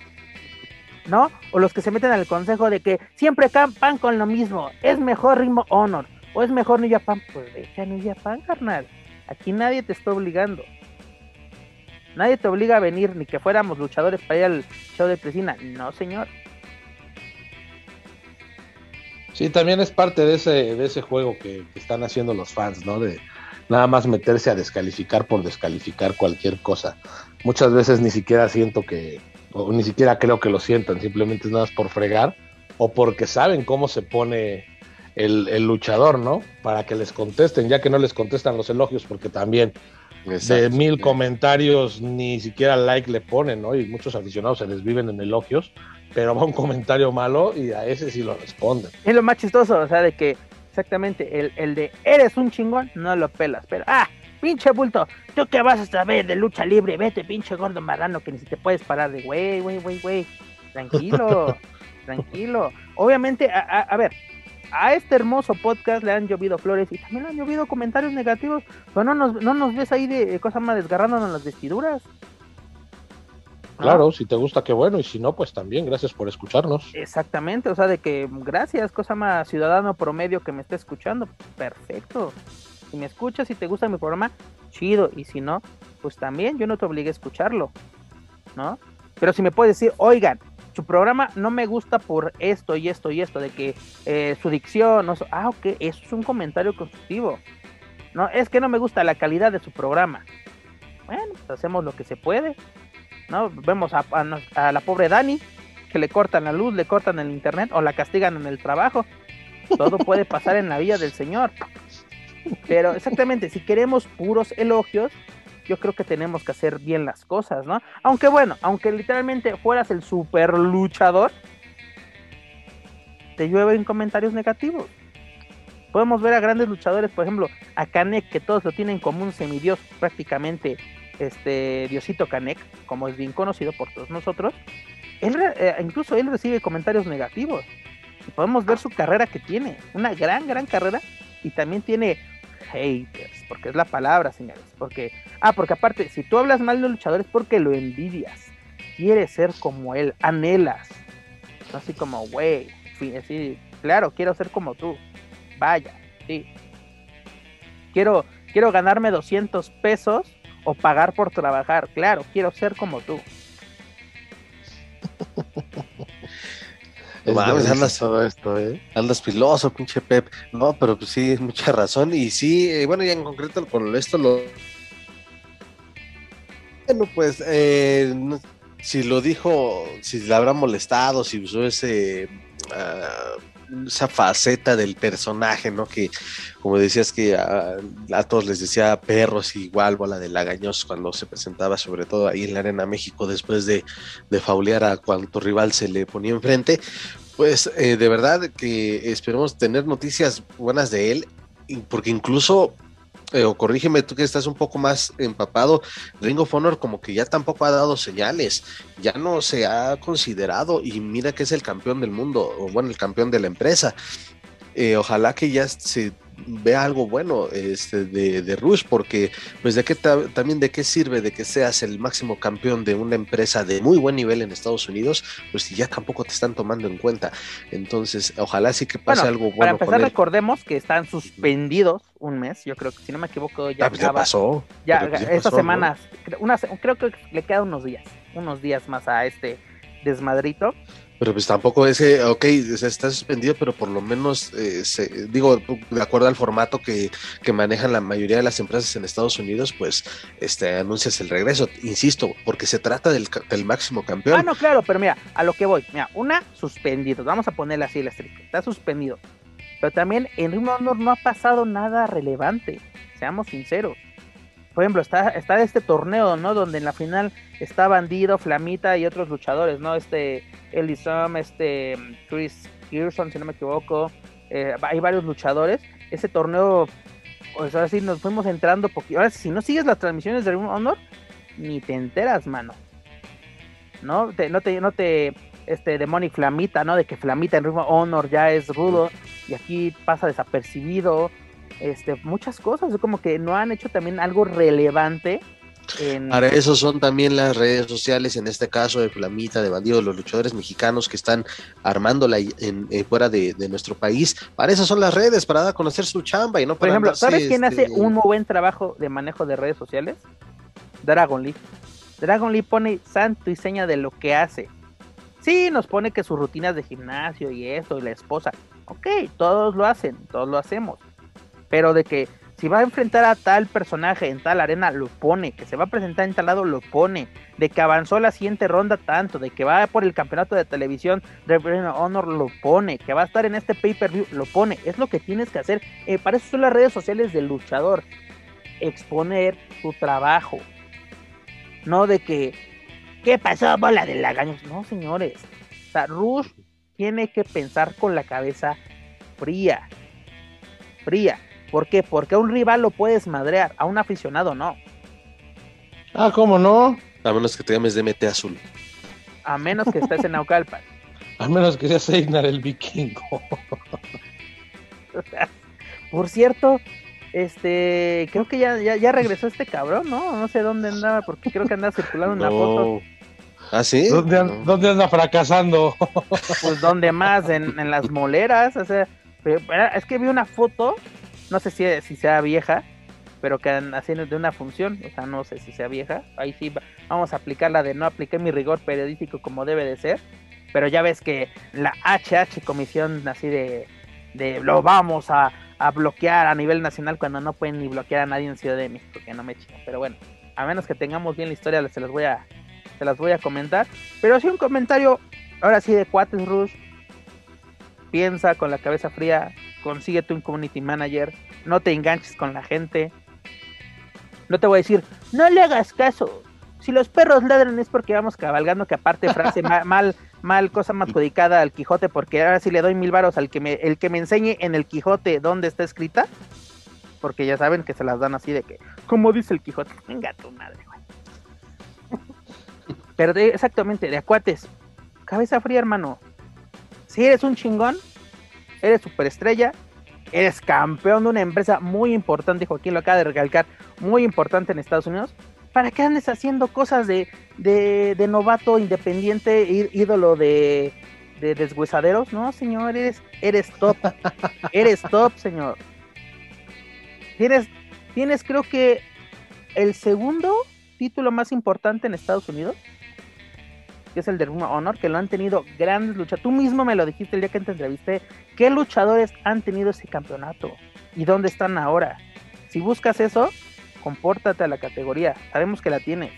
¿No? O los que se meten al consejo de que siempre campan con lo mismo. Es mejor Ritmo Honor. O es mejor New Japan. Pues deja New Japan, carnal. Aquí nadie te está obligando. Nadie te obliga a venir, ni que fuéramos luchadores para ir al show de Cristina. No, señor. Sí, también es parte de ese, de ese juego que, que están haciendo los fans, ¿no? De, nada más meterse a descalificar por descalificar cualquier cosa. Muchas veces ni siquiera siento que, o ni siquiera creo que lo sientan, simplemente es nada más por fregar o porque saben cómo se pone el, el luchador, ¿no? Para que les contesten, ya que no les contestan los elogios, porque también Exacto. de mil comentarios ni siquiera like le ponen, ¿no? Y muchos aficionados se les viven en elogios, pero va un comentario malo y a ese sí lo responden. Es lo más chistoso, o sea, de que exactamente el, el de eres un chingón, no lo pelas, pero ah, pinche bulto, tú que vas a saber de lucha libre, vete pinche gordo marrano que ni si te puedes parar de güey, güey, güey, güey, tranquilo, tranquilo. Obviamente, a, a, a ver, a este hermoso podcast le han llovido flores y también le han llovido comentarios negativos, pero no nos, no nos ves ahí de cosas más desgarrándonos las vestiduras. Claro, si te gusta, qué bueno, y si no, pues también, gracias por escucharnos. Exactamente, o sea, de que gracias, cosa más ciudadano promedio que me esté escuchando, perfecto. Si me escuchas y te gusta mi programa, chido, y si no, pues también yo no te obligué a escucharlo, ¿no? Pero si me puedes decir, oigan, su programa no me gusta por esto y esto y esto, de que eh, su dicción, no, ah, ok, eso es un comentario constructivo. No, es que no me gusta la calidad de su programa. Bueno, pues hacemos lo que se puede. ¿No? Vemos a, la pobre Dani, que le cortan la luz, le cortan el internet o la castigan en el trabajo. Todo puede pasar en la vida del Señor. Pero exactamente, si queremos puros elogios, yo creo que tenemos que hacer bien las cosas, ¿no? Aunque bueno, aunque literalmente fueras el super luchador, te llueven comentarios negativos. Podemos ver a grandes luchadores, por ejemplo, a Kanek, que todos lo tienen como un semidios prácticamente, este Diosito Kanek, como es bien conocido por todos nosotros. Él, eh, incluso él recibe comentarios negativos. Y podemos ver su carrera que tiene, una gran, gran carrera, y también tiene haters, porque es la palabra, señores. Porque, ah, porque aparte, si tú hablas mal de un luchador es porque lo envidias, quieres ser como él, anhelas. Así como, güey, claro, quiero ser como tú. Vaya, sí. Quiero, quiero ganarme 200 pesos o pagar por trabajar. Claro, quiero ser como tú. Mames, andas- todo esto, ¿eh? Andas piloso, pinche Pep. No, pero pues sí, es mucha razón. Y sí, eh, bueno, ya en concreto con esto lo. Bueno, pues, eh, no- si lo dijo, si le habrá molestado, si usó ese. ah, esa faceta del personaje, ¿no? Que, como decías, que a, todos les decía perros igual, bola de lagaños cuando se presentaba, sobre todo ahí en la Arena México, después de, de faulear a cuanto rival se le ponía enfrente. Pues eh, de verdad que esperemos tener noticias buenas de él, porque incluso, o corrígeme tú que estás un poco más empapado, Ring of Honor como que ya tampoco ha dado señales, ya no se ha considerado y mira que es el campeón del mundo, o bueno, el campeón de la empresa. Eh, ojalá que ya se vea algo bueno este, de, de Rush, porque pues de qué ta- también de qué sirve de que seas el máximo campeón de una empresa de muy buen nivel en Estados Unidos, pues si ya tampoco te están tomando en cuenta. Entonces, ojalá sí que pase Bueno, algo Para bueno empezar, con él. recordemos que están suspendidos un mes. Yo creo que, si no me equivoco, ya Ah, pues ya pasó. ya, ya estas pasó, ¿no? semanas, cre- una creo que le quedan unos días, unos días más a este desmadrito. Pero pues tampoco ese, ok, o sea, está suspendido, pero por lo menos, eh, se- digo, de acuerdo al formato que, que manejan la mayoría de las empresas en Estados Unidos, pues este anuncias el regreso, insisto, porque se trata del, del máximo campeón. Ah, no, claro, pero mira, a lo que voy, mira, una, suspendido, vamos a ponerle así la estricta, está suspendido. Pero también en Ring Honor no ha pasado nada relevante, seamos sinceros. Por ejemplo, está, está este torneo, ¿no? Donde en la final está Bandido, Flamita y otros luchadores, ¿no? Este, Elisam, este, Chris Kirson, si no me equivoco. eh, hay varios luchadores. Ese torneo, pues ahora sí nos fuimos entrando poquito. Ahora, si no sigues las transmisiones de Ring Honor, ni te enteras, mano. ¿No? Te, no te, no te, este, Demonic Flamita, ¿no? De que Flamita en Ring Honor ya es rudo y aquí pasa desapercibido. Este, muchas cosas, es como que no han hecho también algo relevante. En... Para eso son también las redes sociales, en este caso de Flamita, de Bandido, los luchadores mexicanos que están armándola en, eh, fuera de, de, nuestro país. Para eso son las redes, para dar a conocer su chamba y no Por para ejemplo, andarse, ¿sabes quién este, hace un muy buen trabajo de manejo de redes sociales? Dragon Lee. Dragon Lee pone santo y seña de lo que hace. Sí, nos pone que sus rutinas de gimnasio y esto, y la esposa. Ok, todos lo hacen, todos lo hacemos. Pero de que si va a enfrentar a tal personaje en tal arena, lo pone. Que se va a presentar en tal lado, lo pone. De que avanzó la siguiente ronda tanto. De que va por el campeonato de televisión de Honor, lo pone. Que va a estar en este pay-per-view, lo pone. Es lo que tienes que hacer. Eh, para eso son las redes sociales del luchador. Exponer tu trabajo. No de que, ¿qué pasó, bola de lagaños? No, señores. O sea, Rush tiene que pensar con la cabeza fría. Fría. ¿Por qué? Porque a un rival lo puedes madrear, a un aficionado no. Ah, ¿cómo no? A menos que te llames DMT azul. A menos que estés en Naucalpan. A menos que seas Einar el vikingo. Por cierto, este, creo que ya, ya, ya, regresó este cabrón, ¿no? No sé dónde andaba, porque creo que andaba circulando una No. foto. ¿Ah, sí? ¿Dónde, an- No. dónde anda fracasando? Pues donde más, en, en las moleras, o sea, pero es que vi una foto, no sé si, si sea vieja, pero que haciendo de una función, o sea, no sé si sea vieja, ahí sí va- vamos a aplicar la de no apliqué mi rigor periodístico como debe de ser, pero ya ves que la HH comisión así de, de lo vamos a, a bloquear a nivel nacional cuando no pueden ni bloquear a nadie en Ciudad de México, que no me chingan, pero bueno, a menos que tengamos bien la historia, se las voy a, se voy a comentar, pero sí un comentario, ahora sí de Cuates Rush, piensa con la cabeza fría, consíguete un community manager, no te enganches con la gente. No te voy a decir, no le hagas caso. Si los perros ladran es porque vamos cabalgando, que aparte frase ma- mal, mal, cosa más adjudicada al Quijote, porque ahora sí le doy mil varos al que me, el que me enseñe en el Quijote dónde está escrita, porque ya saben que se las dan así de que, como dice el Quijote, venga tu madre, güey. Pero de- exactamente, de acuates, cabeza fría, hermano. Si eres un chingón, eres superestrella, eres campeón de una empresa muy importante, Joaquín lo acaba de recalcar, muy importante en Estados Unidos, ¿para qué andes haciendo cosas de, de, de novato independiente, ídolo de, de deshuesaderos? No, señor, eres, eres top, eres top, señor. Tienes, tienes creo que el segundo título más importante en Estados Unidos, que es el de of Honor, que lo han tenido grandes luchadores. Tú mismo me lo dijiste el día que te entrevisté. ¿Qué luchadores han tenido ese campeonato? ¿Y dónde están ahora? Si buscas eso, compórtate a la categoría. Sabemos que la tienes.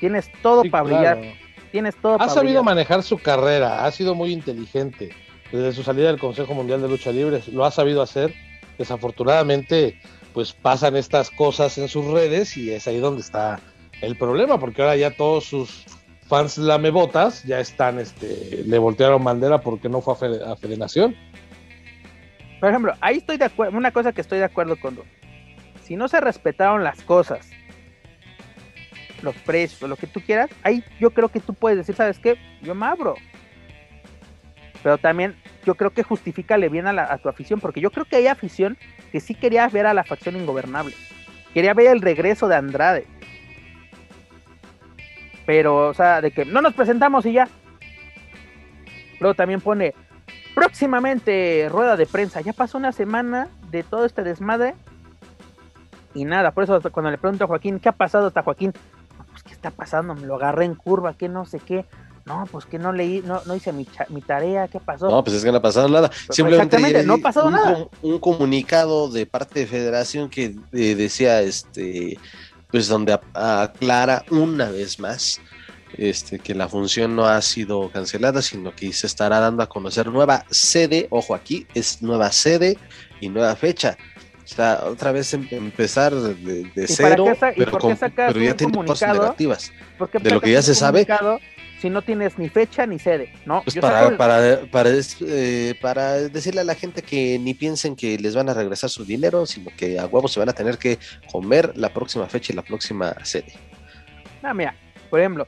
Tienes todo Sí, para claro. brillar. Tienes todo Ha para sabido brillar. manejar su carrera, ha sido muy inteligente. Desde su salida del Consejo Mundial de Lucha Libre lo ha sabido hacer. Desafortunadamente, pues pasan estas cosas en sus redes y es ahí donde está el problema, porque ahora ya todos sus fans lamebotas ya están, este, le voltearon bandera porque no fue a, Fede- a Federación. Por ejemplo, ahí estoy de acuerdo. Una cosa que estoy de acuerdo con Ru. Si no se respetaron las cosas, los precios, lo que tú quieras, ahí yo creo que tú puedes decir, ¿sabes qué? Yo me abro. Pero también yo creo que justifícale bien a, la- a tu afición, porque yo creo que hay afición que sí quería ver a la facción ingobernable. Quería ver el regreso de Andrade. Pero, o sea, de que no nos presentamos y ya. Luego también pone, próximamente rueda de prensa. Ya pasó una semana de todo este desmadre y nada. Por eso cuando le pregunto a Joaquín, ¿qué ha pasado hasta Joaquín? "No, Pues, ¿qué está pasando? Me lo agarré en curva, que no sé qué. No, pues que no leí, no, no hice mi, mi tarea, ¿qué pasó? No, pues es que no ha pasado nada. Simplemente exactamente, ayer no ha pasado un, nada. com- Un comunicado de parte de Federación que eh, decía, este, pues donde aclara una vez más este, que la función no ha sido cancelada, sino que se estará dando a conocer nueva sede. Ojo aquí, es nueva sede y nueva fecha. O sea, otra vez em- empezar de, de cero, pero, con- pero ya tiene cosas negativas. ¿Por qué de lo que ya se sabe. Si no tienes ni fecha ni sede, ¿no? Pues para, el- para, eh, para decirle a la gente que ni piensen que les van a regresar su dinero, sino que a huevos se van a tener que comer la próxima fecha y la próxima sede. No, mira, por ejemplo,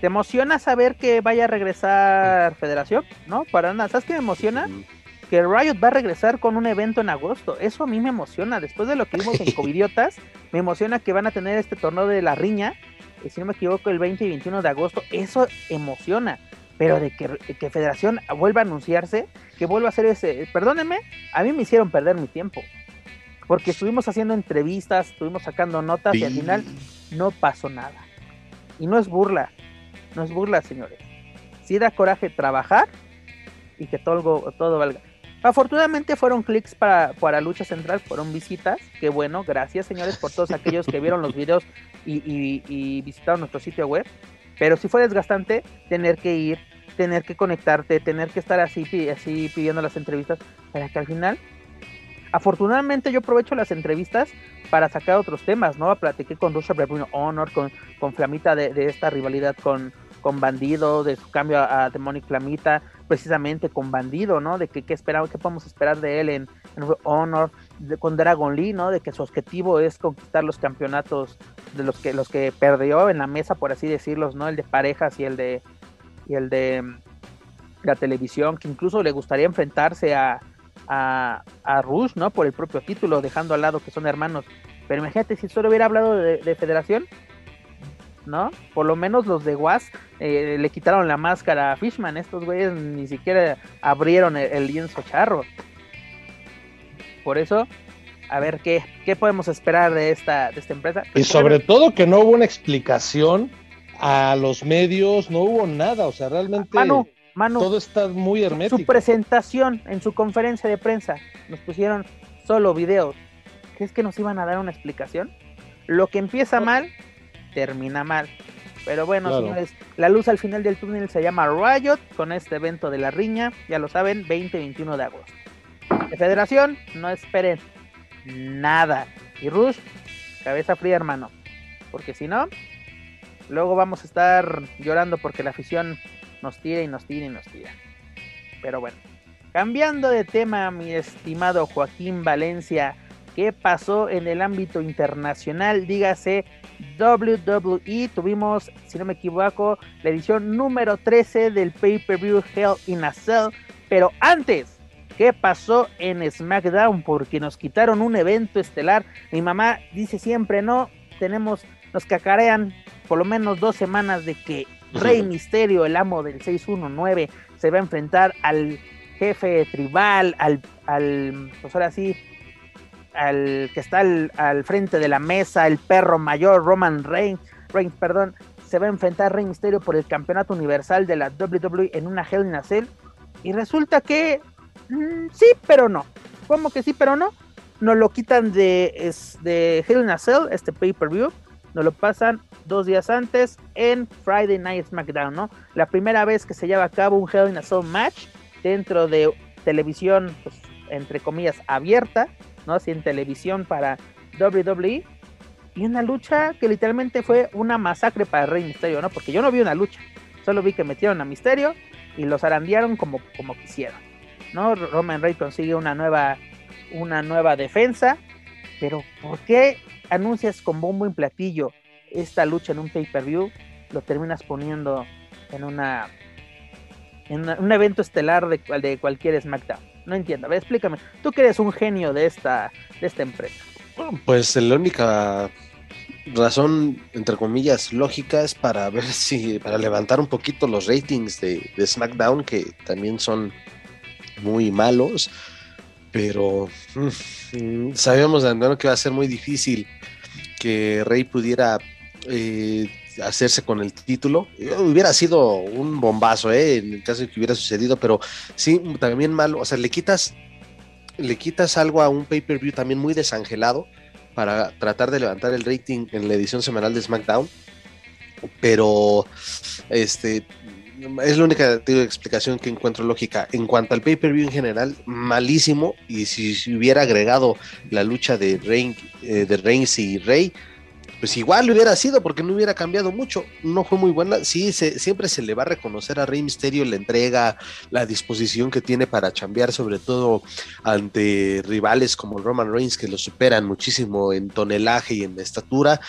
¿te emociona saber que vaya a regresar Federación? ¿No? Para nada. ¿Sabes qué me emociona? Mm, Que Riot va a regresar con un evento en agosto. Eso a mí me emociona. Después de lo que vimos en Covidiotas, me emociona que van a tener este torneo de la riña, si no me equivoco, el 20 y 21 de agosto. Eso emociona. Pero de que, que Federación vuelva a anunciarse, que vuelva a hacer ese. Perdónenme, a mí me hicieron perder mi tiempo. Porque estuvimos haciendo entrevistas, estuvimos sacando notas y al final no pasó nada. Y no es burla, no es burla, señores. Sí da coraje trabajar y que todo, todo valga. Afortunadamente fueron clics para, para Lucha Central, fueron visitas. Qué bueno, gracias señores por todos aquellos que vieron los videos y, visitaron nuestro sitio web. Pero sí fue desgastante tener que ir, tener que conectarte, tener que estar así, así pidiendo las entrevistas para que al final afortunadamente yo aprovecho las entrevistas para sacar otros temas, ¿no? Platiqué con Russia Bruno Honor, con, con Flamita de, de, esta rivalidad con, con Bandido, de su cambio a, Demonic Flamita, precisamente con Bandido, ¿no? De que qué esperamos, qué podemos esperar de él en, Honor, con Dragon Lee, ¿no? De que su objetivo es conquistar los campeonatos de los que los que perdió en la mesa, por así decirlo, ¿no? El de parejas y el de y el de mm, la televisión, que incluso le gustaría enfrentarse a, a, a Rush, ¿no? Por el propio título, dejando al lado que son hermanos. Pero imagínate si solo hubiera hablado de Federación, ¿no? Por lo menos los de Was eh, le quitaron la máscara a Fishman. Estos güeyes ni siquiera abrieron el, lienzo charro. Por eso, a ver qué, qué podemos esperar de esta, de esta empresa. Y sobre todo que no hubo una explicación a los medios, no hubo nada, o sea, realmente todo está muy hermético. Su presentación en su conferencia de prensa, nos pusieron solo videos. ¿Crees que nos iban a dar una explicación? Lo que empieza mal, termina mal. Pero bueno, señores, la luz al final del túnel se llama Riot con este evento de la riña, ya lo saben, 20-21 de agosto. De Federación, no esperen nada. Y Rush, cabeza fría, hermano. Porque si no, luego vamos a estar llorando porque la afición nos tira y nos tira y nos tira. Pero bueno, cambiando de tema, mi estimado Joaquín Valencia, ¿qué pasó en el ámbito internacional? Dígase WWE. Tuvimos, si no me equivoco, la edición número 13 del pay-per-view Hell in a Cell. Pero antes, ¿qué pasó en SmackDown? Porque nos quitaron un evento estelar. Mi mamá dice siempre, no, tenemos, nos cacarean por lo menos dos semanas de que Rey Misterio, el amo del 619, se va a enfrentar al jefe tribal, al, al pues ahora sí, al que está al, frente de la mesa, el perro mayor, Roman Reigns, Reigns, perdón, se va a enfrentar a Rey Mysterio por el campeonato universal de la WWE en una Hell in a Cell. Y resulta que mm, sí, pero no. ¿Cómo que sí, pero no? Nos lo quitan de, es, de Hell in a Cell, este pay-per-view. Nos lo pasan dos días antes en Friday Night SmackDown, ¿no? La primera vez que se lleva a cabo un Hell in a Cell match dentro de televisión, pues, entre comillas, abierta ¿no? En televisión para WWE. Y una lucha que literalmente fue una masacre para Rey Misterio, ¿no? Porque yo no vi una lucha, solo vi que metieron a Misterio y los arandearon como, como quisieron, ¿no? Roman Reigns consigue una nueva, una nueva defensa, pero ¿por qué anuncias con bombo y platillo esta lucha en un pay-per-view? Lo terminas poniendo en una en un evento estelar de, de cualquier SmackDown. No entiendo. A ver, explícame. Tú que eres un genio de esta, de esta empresa. Pues la única razón, entre comillas, lógica es para ver si, para levantar un poquito los ratings de, SmackDown, que también son muy malos, pero mm, sabíamos de antemano que iba a ser muy difícil que Rey pudiera eh, hacerse con el título. Hubiera sido un bombazo, ¿eh? En el caso de que hubiera sucedido, pero sí, también malo. O sea, le quitas, le quitas algo a un pay-per-view también muy desangelado para tratar de levantar el rating en la edición semanal de SmackDown. Pero, este, es la única explicación que encuentro lógica. En cuanto al pay-per-view en general, malísimo. Y si, hubiera agregado la lucha de, eh, de Reigns y Rey, pues igual hubiera sido porque no hubiera cambiado mucho. No fue muy buena. Sí, siempre se le va a reconocer a Rey Misterio la entrega, la disposición que tiene para chambear, sobre todo ante rivales como Roman Reigns que lo superan muchísimo en tonelaje y en estatura.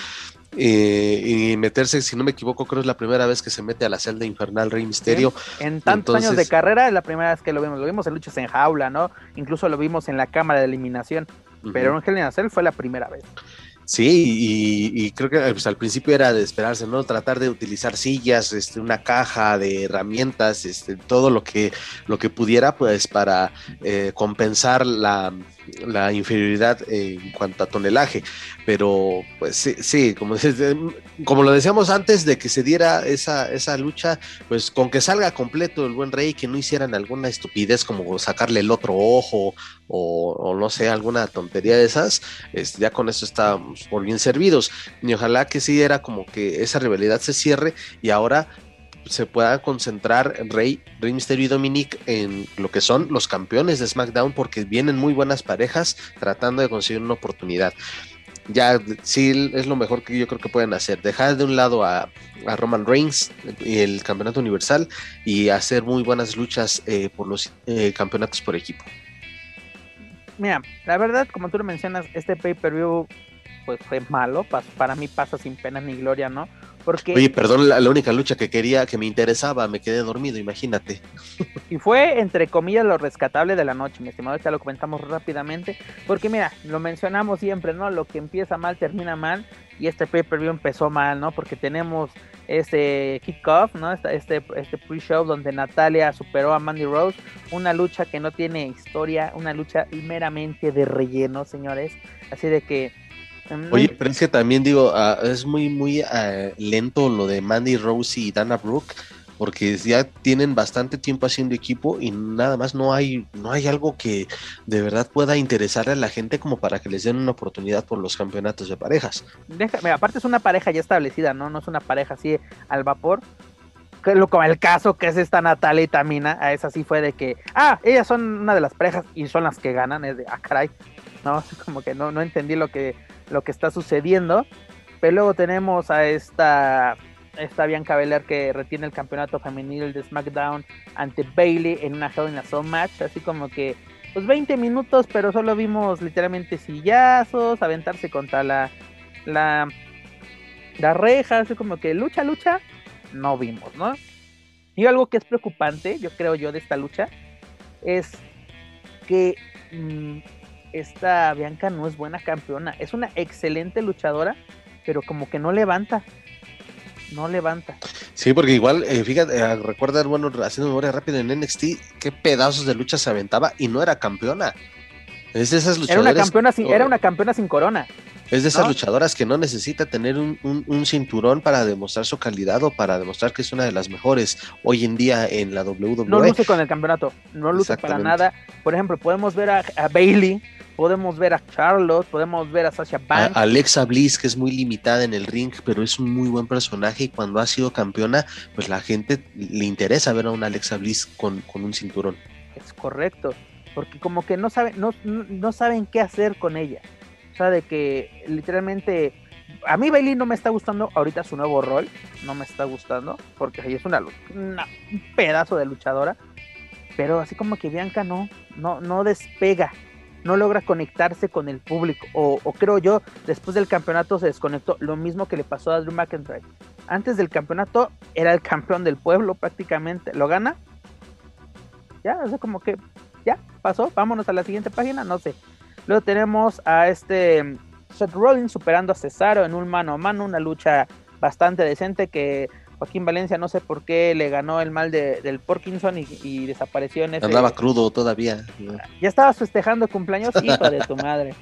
eh, y meterse, si no me equivoco, creo es la primera vez que se mete a la celda infernal Rey Misterio. En tantos años de carrera es la primera vez que lo vimos. Lo vimos en luchas en jaula, ¿no? Incluso lo vimos en la cámara de eliminación. Pero en Hell in Cell fue la primera vez. Sí, y, creo que pues, al principio era de esperarse, ¿no? Tratar de utilizar sillas, este, una caja de herramientas, este, todo lo que, lo que pudiera, pues, para eh, compensar la, la inferioridad en cuanto a tonelaje. Pero, pues sí, sí como, lo decíamos antes de que se diera esa, esa lucha, pues con que salga completo el buen rey, que no hicieran alguna estupidez como sacarle el otro ojo o, no sé, alguna tontería de esas, ya con eso estábamos por bien servidos. Y ojalá que sí era como que esa rivalidad se cierre y ahora se pueda concentrar Rey, Rey Mysterio y Dominic en lo que son los campeones de SmackDown porque vienen muy buenas parejas tratando de conseguir una oportunidad. Ya sí es lo mejor que yo creo que pueden hacer. Dejar de un lado a, Roman Reigns y el campeonato universal y hacer muy buenas luchas eh, por los eh, campeonatos por equipo. Mira, la verdad, como tú lo mencionas, este pay-per-view pues fue malo, para mí pasa sin pena ni gloria, ¿no? Porque... Oye, perdón, la, única lucha que quería, que me interesaba, me quedé dormido, imagínate. Y fue, entre comillas, lo rescatable de la noche, mi estimado, ya lo comentamos rápidamente, porque mira, lo mencionamos siempre, ¿no? Lo que empieza mal termina mal, y este pay-per-view empezó mal, ¿no? Porque tenemos este kickoff, ¿no? Este, este pre-show donde Natalia superó a Mandy Rose, una lucha que no tiene historia, una lucha meramente de relleno, señores, así de que Oye, pero es que también digo, ah, es muy, muy ah, lento lo de Mandy Rose y Dana Brooke, porque ya tienen bastante tiempo haciendo equipo y nada más no hay, no hay algo que de verdad pueda interesarle a la gente como para que les den una oportunidad por los campeonatos de parejas. Aparte es una pareja ya establecida, ¿no? No es una pareja así al vapor. Lo, como el caso que es esta Natalia y Tamina, a esa sí fue de que, ah, ellas son una de las parejas y son las que ganan, es de, ah, caray, no, como que no, no entendí lo que lo que está sucediendo. Pero luego tenemos a esta, esta Bianca Belair que retiene el campeonato femenil de SmackDown ante Bailey en una Hell in a Cell match. Así como que, pues 20 minutos, pero solo vimos literalmente sillazos, aventarse contra la, la, la reja. Así como que lucha, lucha, no vimos, ¿no? Y algo que es preocupante, yo creo yo, de esta lucha, es que mm, esta Bianca no es buena campeona. Es una excelente luchadora, pero como que no levanta. No levanta. Sí, porque igual, eh, fíjate, eh, recuerda, bueno, haciendo memoria rápida en NXT, qué pedazos de lucha se aventaba y no era campeona. Es de esas luchadoras. Era una campeona sin, era una campeona sin corona. Es de esas luchadoras que no necesita tener un, cinturón para demostrar su calidad o para demostrar que es una de las mejores hoy en día en la WWE. No luce con el campeonato, no luce para nada. Por ejemplo, podemos ver a, a Bailey podemos ver a Charlotte, podemos ver a Sasha Banks. Alexa Bliss, que es muy limitada en el ring, pero es un muy buen personaje y cuando ha sido campeona, pues la gente le interesa ver a una Alexa Bliss con, un cinturón. Es correcto, porque como que no saben, no, no saben qué hacer con ella. O sea, de que literalmente a mí Bailey no me está gustando ahorita su nuevo rol, no me está gustando, porque ahí es una, una, un pedazo de luchadora, pero así como que Bianca no, no, no despega, no logra conectarse con el público. O, creo yo, después del campeonato se desconectó. Lo mismo que le pasó a Drew McIntyre. Antes del campeonato era el campeón del pueblo prácticamente. Lo gana. Ya, o sea, como que ya pasó. Vámonos a la siguiente página. No sé. Luego tenemos a este Seth Rollins superando a Cesaro en un mano a mano. Una lucha bastante decente que Joaquín Valencia no sé por qué le ganó el mal de, del Parkinson y, desapareció en ese... Andaba crudo todavía. Ya estaba festejando cumpleaños, hijo de tu madre.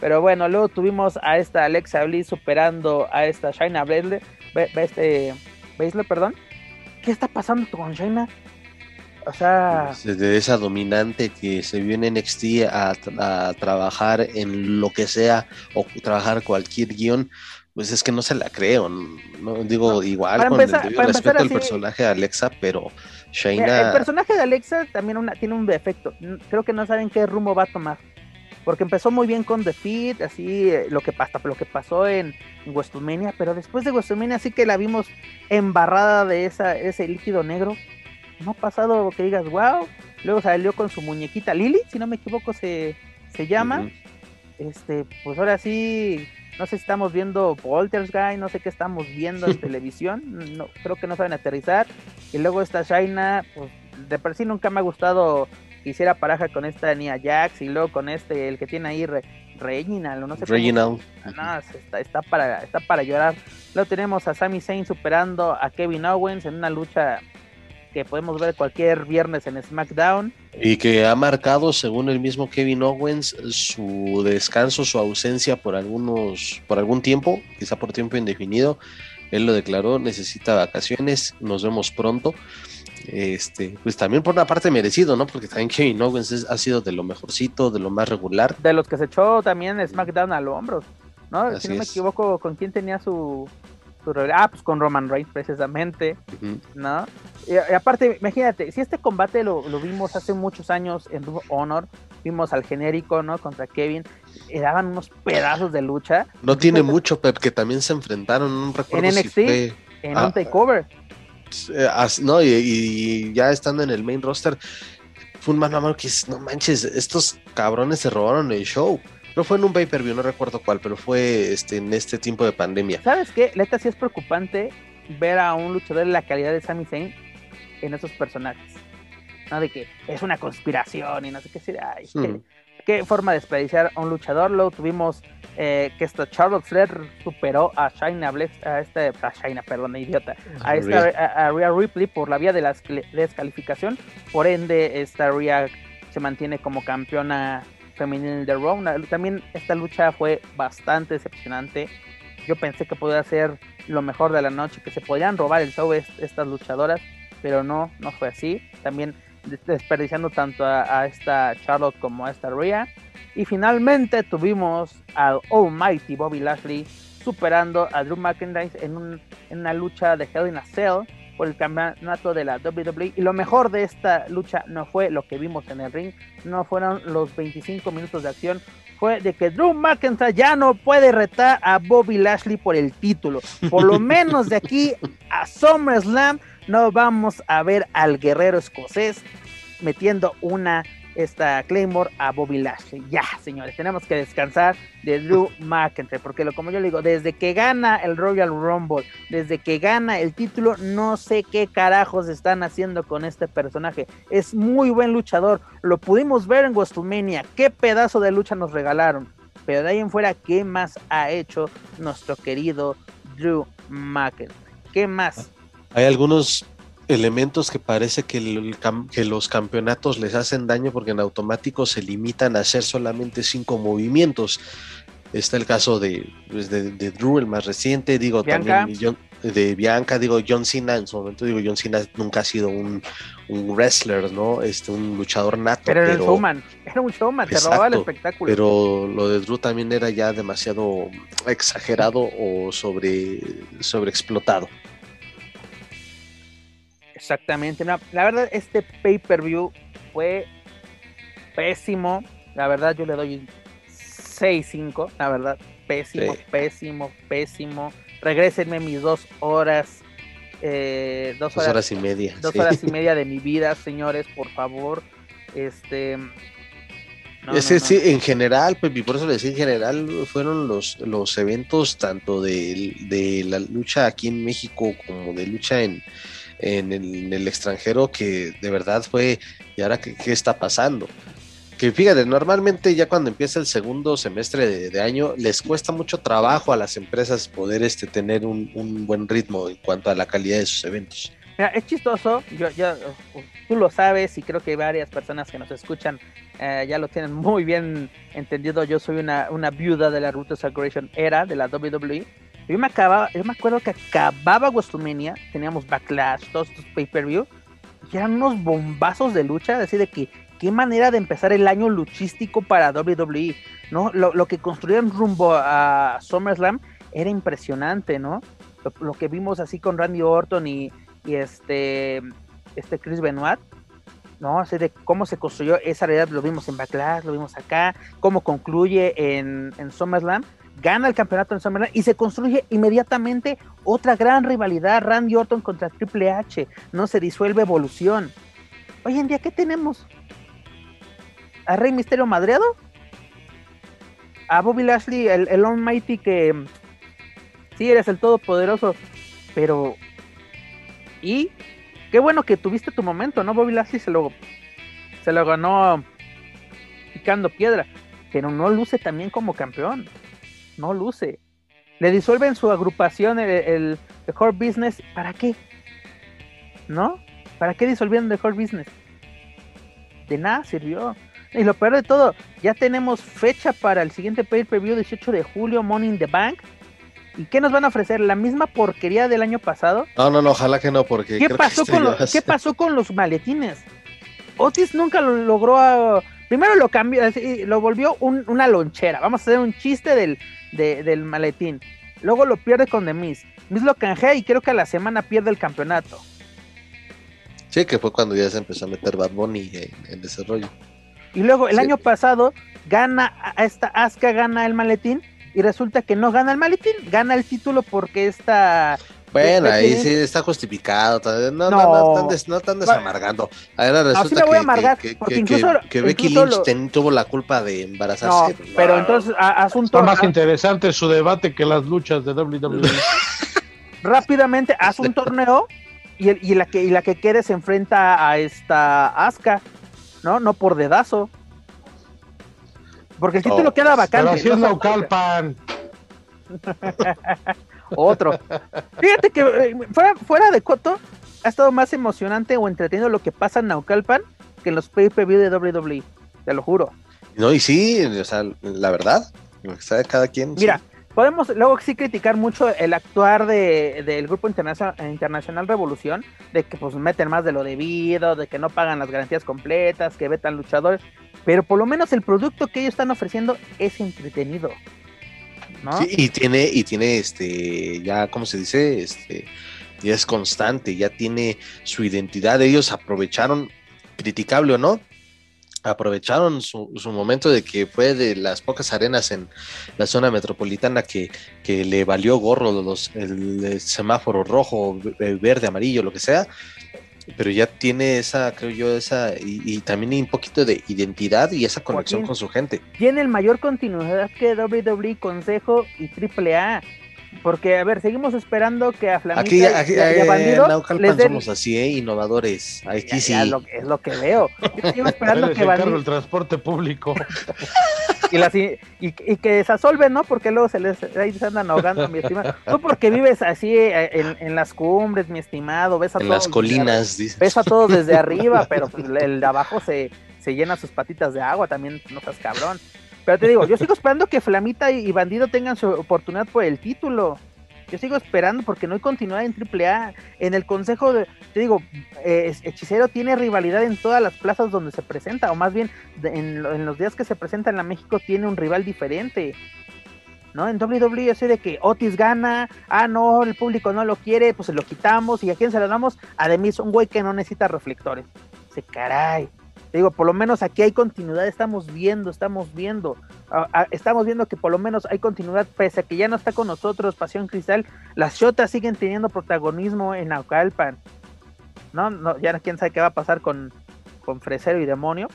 Pero bueno, luego tuvimos a esta Alexa Bliss superando a esta Shaina Baszler, este, perdón. ¿Qué está pasando con Shaina? O sea... De esa dominante que se viene en NXT a, a trabajar en lo que sea o trabajar cualquier guion, pues es que no se la creo. No, digo, igual con el respeto al personaje de Alexa, pero Shayna. El, personaje de Alexa también una, tiene un defecto. Creo que no saben qué rumbo va a tomar. Porque empezó muy bien con The Feed, así eh, lo que pasa, lo que pasó en, WrestleMania, pero después de WrestleMania sí que la vimos embarrada de esa, ese líquido negro. No ha pasado que digas, wow. Luego salió con su muñequita Lily, si no me equivoco se, se llama. Este, pues ahora sí no sé si estamos viendo Polter's Guy, no sé qué estamos viendo en televisión, no, creo que no saben aterrizar. Y luego esta Shaina, pues de por sí nunca me ha gustado que hiciera paraja con esta Nia Jax y luego con este, el que tiene ahí, Re, Reginald, no sé Reginald. No, está, está, para, está para llorar. Luego tenemos a Sami Zayn superando a Kevin Owens en una lucha que podemos ver cualquier viernes en SmackDown. Y que ha marcado, según el mismo Kevin Owens, su descanso, su ausencia por algunos, por algún tiempo, quizá por tiempo indefinido. Él lo declaró, necesita vacaciones, nos vemos pronto. Este, pues también por una parte merecido, ¿no? Porque también Kevin Owens ha sido de lo mejorcito, de lo más regular. De los que se echó también SmackDown a los hombros, ¿no? si no me equivoco, ¿con quién tenía su, Ah, pues con Roman Reigns precisamente, ¿no? Y, aparte, imagínate, si este combate lo, vimos hace muchos años en Honor, vimos al genérico, ¿no? Contra Kevin, y daban unos pedazos de lucha. No tiene mucho, Pep, que también se enfrentaron, un recuerdo en NXT, en un takeover. Eh, no, y, ya estando en el main roster, fue un mano a mano que no manches, estos cabrones se robaron el show. No fue en un pay-per-view, no recuerdo cuál, pero fue este, en este tiempo de pandemia. ¿Sabes qué? Neta sí es preocupante ver a un luchador de la calidad de Sami Zayn en esos personajes. ¿No? De que es una conspiración y no sé qué. Ay, hmm. qué, forma de desperdiciar a un luchador. Luego tuvimos eh, que esta Charlotte Flair superó a Shayna a este, a Shayna, perdón, idiota, a, esta, a, Rhea Ripley por la vía de la descalificación. Por ende, esta Rhea se mantiene como campeona femenil de Raw. También esta lucha fue bastante decepcionante. Yo pensé que podía ser lo mejor de la noche, que se podían robar el show estas luchadoras, pero no, no fue así. También desperdiciando tanto a, esta Charlotte como a esta Rhea. Y finalmente tuvimos al Almighty Bobby Lashley superando a Drew McIntyre en, en una lucha de Hell in a Cell por el campeonato de la WWE. Y lo mejor de esta lucha no fue lo que vimos en el ring, no fueron los 25 minutos de acción, fue de que Drew McIntyre ya no puede retar a Bobby Lashley por el título. Por lo menos de aquí a SummerSlam no vamos a ver al guerrero escocés metiendo una esta Claymore a Bobby Lashley. Ya, señores, tenemos que descansar de Drew McIntyre, porque lo, como yo le digo, desde que gana el Royal Rumble, desde que gana el título, no sé qué carajos están haciendo con este personaje. Es muy buen luchador, lo pudimos ver en WrestleMania, qué pedazo de lucha nos regalaron. Pero de ahí en fuera, ¿qué más ha hecho nuestro querido Drew McIntyre? ¿Qué más? Hay algunos elementos que parece que, que, los campeonatos les hacen daño porque en automático se limitan a hacer solamente cinco movimientos. Está el caso de, pues, de, Drew, el más reciente, digo también de Bianca, digo John Cena, en su momento digo John Cena nunca ha sido un, un wrestler, ¿no? Este, un luchador nato. Pero era un showman, era un showman, te robaba el espectáculo. Pero lo de Drew también era ya demasiado exagerado o sobre, sobre explotado. Exactamente. la verdad, este pay-per-view fue pésimo. La verdad, yo le doy 6-5. La verdad, pésimo, pésimo, pésimo. Regrésenme mis dos horas. Eh, dos, horas, y media. Dos horas y media de mi vida, señores, por favor. Este. sí, en general, pues, por eso le decía en general, fueron los, los eventos tanto de, de la lucha aquí en México como de lucha en, en el, extranjero que de verdad fue, ¿y ahora qué, está pasando? Que fíjate, normalmente ya cuando empieza el segundo semestre de, año, les cuesta mucho trabajo a las empresas poder este, tener un, buen ritmo en cuanto a la calidad de sus eventos. Mira, es chistoso, yo, ya tú lo sabes y creo que varias personas que nos escuchan eh, ya lo tienen muy bien entendido. Yo soy una, una viuda de la Ruta Aggression era de la WWE yo me acababa, yo me acuerdo que acababa WrestleMania, teníamos Backlash, todos estos pay-per-view, y eran unos bombazos de lucha, decir, de que qué manera de empezar el año luchístico para WWE, ¿no? Lo, que construyeron rumbo a SummerSlam era impresionante, ¿no? Lo, que vimos así con Randy Orton y, este, este Chris Benoit, ¿no? Así de cómo se construyó esa realidad, lo vimos en Backlash, lo vimos acá, cómo concluye en, en SummerSlam gana el campeonato en SummerSlam y se construye inmediatamente otra gran rivalidad, Randy Orton contra Triple H, no se disuelve evolución. Hoy en día, ¿qué tenemos? ¿A Rey Misterio madreado? a Bobby Lashley, el, el Almighty que sí eres el todopoderoso, pero y qué bueno que tuviste tu momento, ¿no? Bobby Lashley se lo se lo ganó picando piedra, pero no luce también como campeón. No luce. Le disuelven su agrupación el, el, el Core Business, ¿para qué? ¿No? ¿Para qué disolvieron The Core Business? De nada sirvió. Y lo peor de todo, ya tenemos fecha para el siguiente pay-per-view 18 de julio, Money in the Bank. ¿Y qué nos van a ofrecer? ¿La misma porquería del año pasado? No, no, no, ojalá que no, porque. ¿Qué, pasó, con lo, ¿qué pasó con los maletines? Otis nunca lo logró. A, primero lo cambió, lo volvió un, una lonchera. Vamos a hacer un chiste del, de, del maletín. Luego lo pierde con The Miz. Miz lo canjea y creo que a la semana pierde el campeonato. Sí, que fue cuando ya se empezó a meter Bad Bunny en, en desarrollo. Y luego el sí. año pasado gana a esta Asuka gana el maletín y resulta que no gana el maletín, gana el título porque esta bueno, ahí sí está justificado. No, no, no, no, no están desamargando. Ahora resulta sí voy a amargar, que, que, incluso, que, Becky Lynch lo... ten, tuvo la culpa de embarazarse. No, pero entonces asunto. Está más interesante su debate que las luchas de WWE. Rápidamente, haz un torneo y, el, y, la que, y la que quede se enfrenta a esta Asuka, ¿no? No por dedazo. Porque el título Oh, queda vacante. Pero así es Naucalpan. Otro. Fíjate que eh, fuera, fuera, de Coto, ha estado más emocionante o entretenido lo que pasa en Naucalpan que en los pay-per-view de WWE. Te lo juro. No, y sí, o sea, la verdad, lo que sabe cada quien. Mira, sí. podemos luego sí criticar mucho el actuar de, del Grupo Internacional, Internacional Revolución, de que pues meten más de lo debido, de que no pagan las garantías completas, que vetan luchadores, pero por lo menos el producto que ellos están ofreciendo es entretenido. Y tiene, y tiene este, ya, ¿cómo se dice? Este, ya es constante, ya tiene su identidad. Ellos aprovecharon, criticable o no, aprovecharon su, su, momento de que fue de las pocas arenas en la zona metropolitana que, que le valió gorro los, el, el, semáforo rojo, verde, amarillo, lo que sea, pero ya tiene esa, creo yo, esa, y, y también un poquito de identidad y esa conexión Joaquín, con su gente. Tiene el mayor continuidad que WWE, Consejo y AAA. Porque, a ver, seguimos esperando que a Flamita aquí, aquí, y, a, y a Bandido les den... somos así, ¿eh? innovadores. Aquí ya, sí. Ya lo, es lo que veo. Yo sigo esperando que Bandido... el transporte público. y, las, y, y, que desasolven, ¿no? Porque luego se les ahí se andan ahogando, mi estimado. Tú porque vives así eh, en, en, las cumbres, mi estimado, ves a en todos. las colinas, dices. Ves a todos desde arriba, pero pues, el de abajo se, se llena sus patitas de agua, también no seas cabrón. Pero te digo, yo sigo esperando que Flamita y Bandido tengan su oportunidad por el título. Yo sigo esperando porque no hay continuidad en AAA. En el consejo, de, te digo, Hechicero tiene rivalidad en todas las plazas donde se presenta, o más bien en, en, los días que se presenta en la México tiene un rival diferente. ¿No? En WWE así de que Otis gana, ah no, el público no lo quiere, pues se lo quitamos y a quién se lo damos, a un güey que no necesita reflectores. Se caray, te digo, por lo menos aquí hay continuidad, estamos viendo, estamos viendo, estamos viendo que por lo menos hay continuidad, pese a que ya no está con nosotros Pasión Cristal, las Shotas siguen teniendo protagonismo en Naucalpan, ¿no? no ya quién sabe qué va a pasar con, con Fresero y Demonio.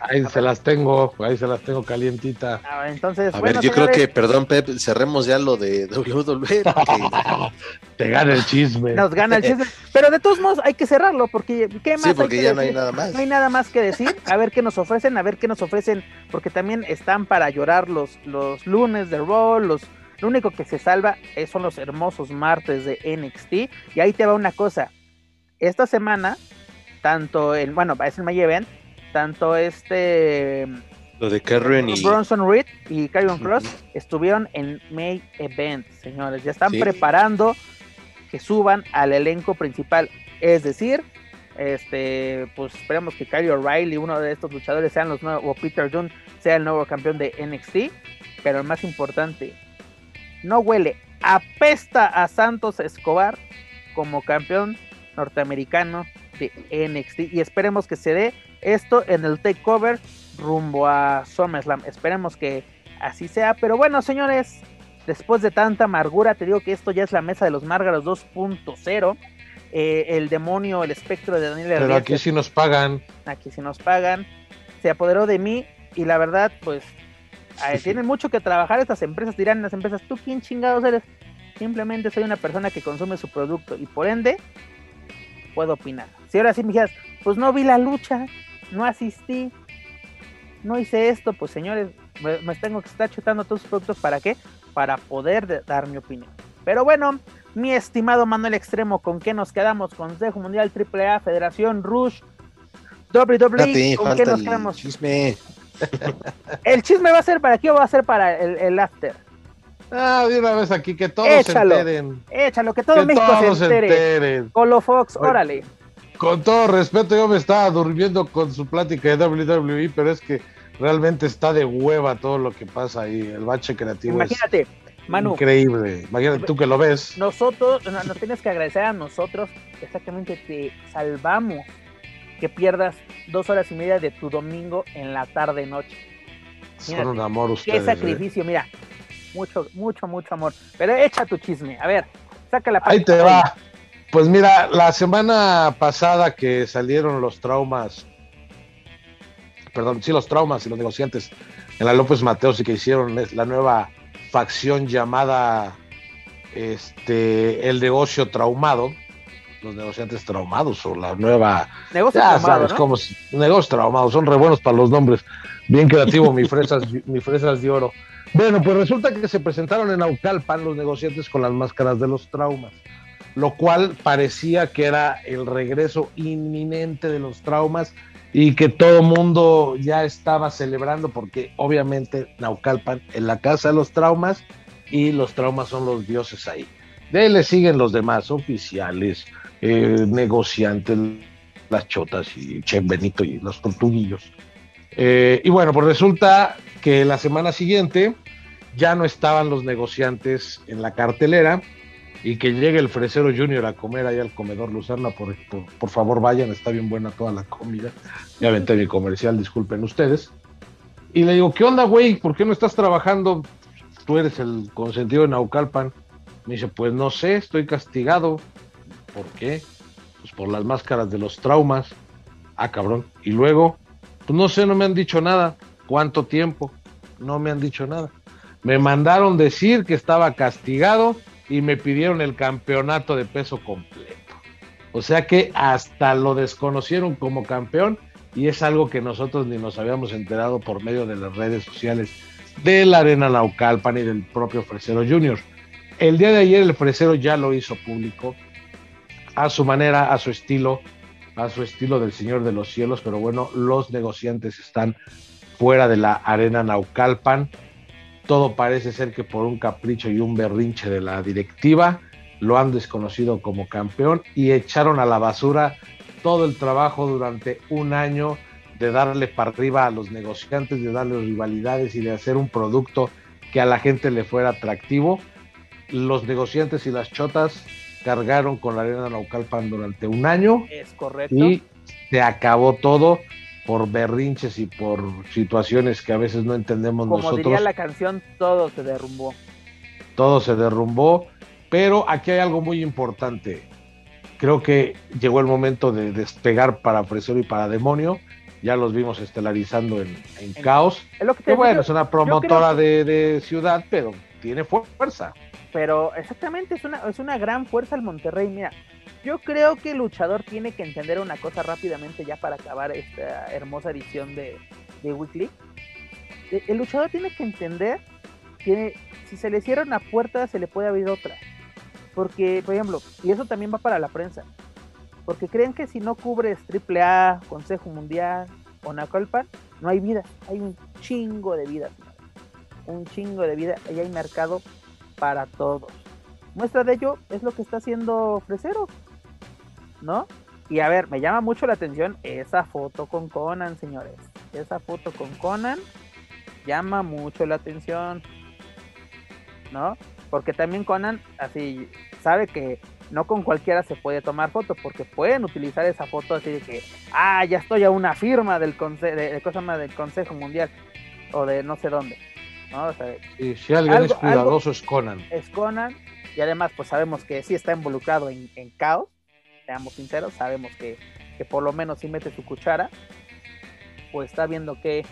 Ahí se las tengo, ahí se las tengo calientita. Ah, entonces, a bueno, ver, yo señores, creo que, perdón, Pep, cerremos ya lo de WWE. Porque... Te gana el chisme. Nos gana el chisme. Pero de todos modos hay que cerrarlo, porque ¿qué más? Sí, porque hay ya decir? no hay nada más. No hay nada más que decir. A ver qué nos ofrecen, a ver qué nos ofrecen, porque también están para llorar los, los lunes de Raw, los. Lo único que se salva son los hermosos martes de NXT. Y ahí te va una cosa. Esta semana, tanto el, bueno, es el May Event, tanto este lo de Karen y Bronson Reed y Kyron Cross uh -huh. estuvieron en May Event, señores. Ya están sí. preparando que suban al elenco principal. Es decir, este, pues esperemos que Kyle O'Reilly, uno de estos luchadores, sean los nuevos, o Peter Dunne sea el nuevo campeón de NXT. Pero el más importante, no huele, apesta a Santos Escobar como campeón norteamericano de NXT. Y esperemos que se dé esto en el takeover rumbo a SummerSlam. Esperemos que así sea. Pero bueno, señores, después de tanta amargura, te digo que esto ya es la mesa de los Márgaros 2.0. Eh, el demonio, el espectro de Daniel Pero aquí sí nos pagan. Aquí sí nos pagan. Se apoderó de mí y la verdad, pues tienen mucho que trabajar estas empresas, dirán las empresas, ¿tú quién chingados eres? Simplemente soy una persona que consume su producto y por ende puedo opinar. Si ahora sí me dijeras, pues no vi la lucha, no asistí, no hice esto, pues señores, me, tengo que estar chutando todos sus productos para qué? Para poder dar mi opinión. Pero bueno, mi estimado Manuel Extremo, ¿con qué nos quedamos? Consejo Mundial AAA, Federación Rush, WWE, ¿con qué nos quedamos? Chisme. ¿El chisme va a ser para aquí o va a ser para el, after? Ah, de una vez aquí, que todos se enteren. Échalo, que todo México se entere. Colo Fox, órale. Con todo respeto, yo me estaba durmiendo con su plática de WWE, pero es que realmente está de hueva todo lo que pasa ahí. El bache creativo Imagínate, Manu. Increíble. Imagínate tú que lo ves. Nosotros, nos tienes que agradecer a nosotros, exactamente te salvamos que pierdas dos horas y media de tu domingo en la tarde noche. Son un amor ustedes. Qué ¿eh? sacrificio, mira. Mucho, mucho, mucho amor. Pero echa tu chisme. A ver, saca la Ahí te va. Pues mira, la semana pasada que salieron los traumas, perdón, sí, los traumas y los negociantes en la López Mateos y que hicieron la nueva facción llamada este el negocio traumado los negociantes traumados o la nueva. Negocio ya sabes cómo negocios traumados, son re buenos para los nombres. Bien creativo, mi fresas, mi fresas de oro. Bueno, pues resulta que se presentaron en Aucalpan los negociantes con las máscaras de los traumas, lo cual parecía que era el regreso inminente de los traumas y que todo mundo ya estaba celebrando porque obviamente Naucalpan en la casa de los traumas y los traumas son los dioses ahí. De ahí le siguen los demás oficiales, eh, negociantes, las chotas y Chen Benito y los tortuguillos. Eh, y bueno, pues resulta que la semana siguiente ya no estaban los negociantes en la cartelera y que llegue el fresero junior a comer ahí al comedor Luzarna, por, por, favor vayan, está bien buena toda la comida. Ya aventé mi comercial, disculpen ustedes. Y le digo, ¿qué onda, güey? ¿Por qué no estás trabajando? Tú eres el consentido de Naucalpan. Me dice, pues no sé, estoy castigado. ¿Por qué? Pues por las máscaras de los traumas. Ah, cabrón. Y luego, pues no sé, no me han dicho nada. ¿Cuánto tiempo? No me han dicho nada. Me mandaron decir que estaba castigado y me pidieron el campeonato de peso completo. O sea que hasta lo desconocieron como campeón y es algo que nosotros ni nos habíamos enterado por medio de las redes sociales de la Arena Naucalpan y del propio Fresero Junior. El día de ayer el Fresero ya lo hizo público a su manera, a su estilo, a su estilo del Señor de los Cielos, pero bueno, los negociantes están fuera de la arena Naucalpan. Todo parece ser que por un capricho y un berrinche de la directiva lo han desconocido como campeón y echaron a la basura todo el trabajo durante un año de darle para arriba a los negociantes, de darle rivalidades y de hacer un producto que a la gente le fuera atractivo. Los negociantes y las chotas cargaron con la arena Naucalpan durante un año. Es correcto. Y se acabó todo por berrinches y por situaciones que a veces no entendemos Como nosotros. Como diría la canción, todo se derrumbó. Todo se derrumbó, pero aquí hay algo muy importante. Creo que llegó el momento de despegar para Fresero y para Demonio. Ya los vimos estelarizando en, Caos. Es lo que, bueno, es una promotora de, de ciudad, pero tiene fuerza. Pero exactamente, es una, es una gran fuerza el Monterrey. Mira, yo creo que el luchador tiene que entender una cosa rápidamente ya para acabar esta hermosa edición de, de Weekly. E, el luchador tiene que entender que si se le cierra una puerta, se le puede abrir otra. Porque, por ejemplo, y eso también va para la prensa. Porque creen que si no cubres AAA, Consejo Mundial o Nacolpan, no hay vida. Hay un chingo de vida. Un chingo de vida. Ahí hay mercado para todos. Muestra de ello es lo que está haciendo Fresero, ¿no? Y a ver, me llama mucho la atención esa foto con Conan, señores. Esa foto con Conan llama mucho la atención, ¿no? Porque también Conan, así, sabe que no con cualquiera se puede tomar foto, porque pueden utilizar esa foto así de que, ah, ya estoy a una firma del, conse de, del Consejo Mundial o de no sé dónde si alguien es cuidadoso es Conan. Es Conan, y además pues sabemos que sí está involucrado en, caos, seamos sinceros, sabemos que, por lo menos si mete su cuchara, pues está viendo qué,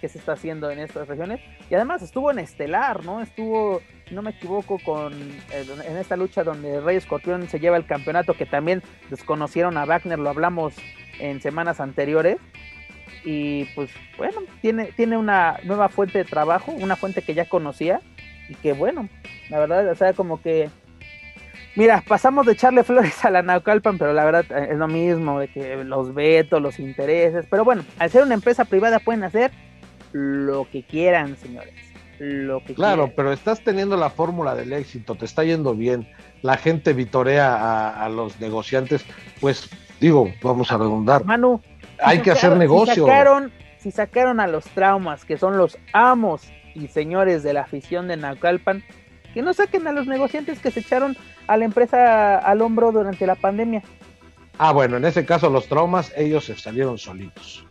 que se está haciendo en estas regiones. Y además estuvo en Estelar, ¿no? Estuvo, si no me equivoco, con eh, en esta lucha donde Rey Escorpión se lleva el campeonato, que también desconocieron a Wagner, lo hablamos en semanas anteriores. Y pues bueno, tiene, tiene una nueva fuente de trabajo, una fuente que ya conocía. Y que bueno, la verdad, o sea, como que Mira, pasamos de echarle flores a la Naucalpan, pero la verdad eh, es lo mismo, de que los vetos, los intereses. Pero bueno, al ser una empresa privada pueden hacer lo que quieran, señores. Lo que claro, pero estás teniendo la fórmula del éxito, te está yendo bien. La gente vitorea a, los negociantes, pues digo, vamos a redundar. Manu, hay que hacer negocio. Si sacaron, si sacaron a los traumas, que son los amos y señores de la afición de Naucalpan, que no saquen a los negociantes que se echaron a la empresa al hombro durante la pandemia. Ah, bueno, en ese caso los traumas, ellos se salieron solitos.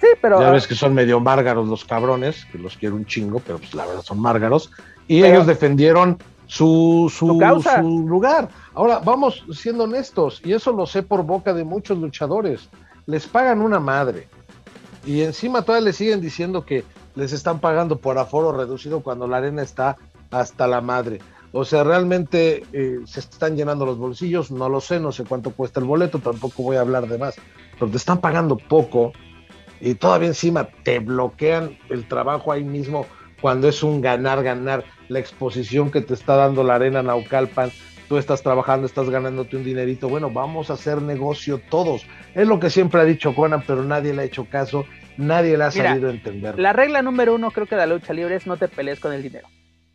Sí, pero. Ya ves que son medio márgaros los cabrones, que los quiero un chingo, pero pues la verdad son márgaros. Y ellos defendieron su, su, su, lugar. Ahora, vamos siendo honestos, y eso lo sé por boca de muchos luchadores. Les pagan una madre. Y encima todavía les siguen diciendo que les están pagando por aforo reducido cuando la arena está hasta la madre. O sea, realmente eh, se están llenando los bolsillos, no lo sé, no sé cuánto cuesta el boleto, tampoco voy a hablar de más, pero te están pagando poco y todavía encima te bloquean el trabajo ahí mismo cuando es un ganar, ganar, la exposición que te está dando la arena Naucalpan, tú estás trabajando, estás ganándote un dinerito, bueno, vamos a hacer negocio todos. Es lo que siempre ha dicho Conan, pero nadie le ha hecho caso, nadie le ha sabido entender. La regla número uno creo que de la lucha libre es no te pelees con el dinero.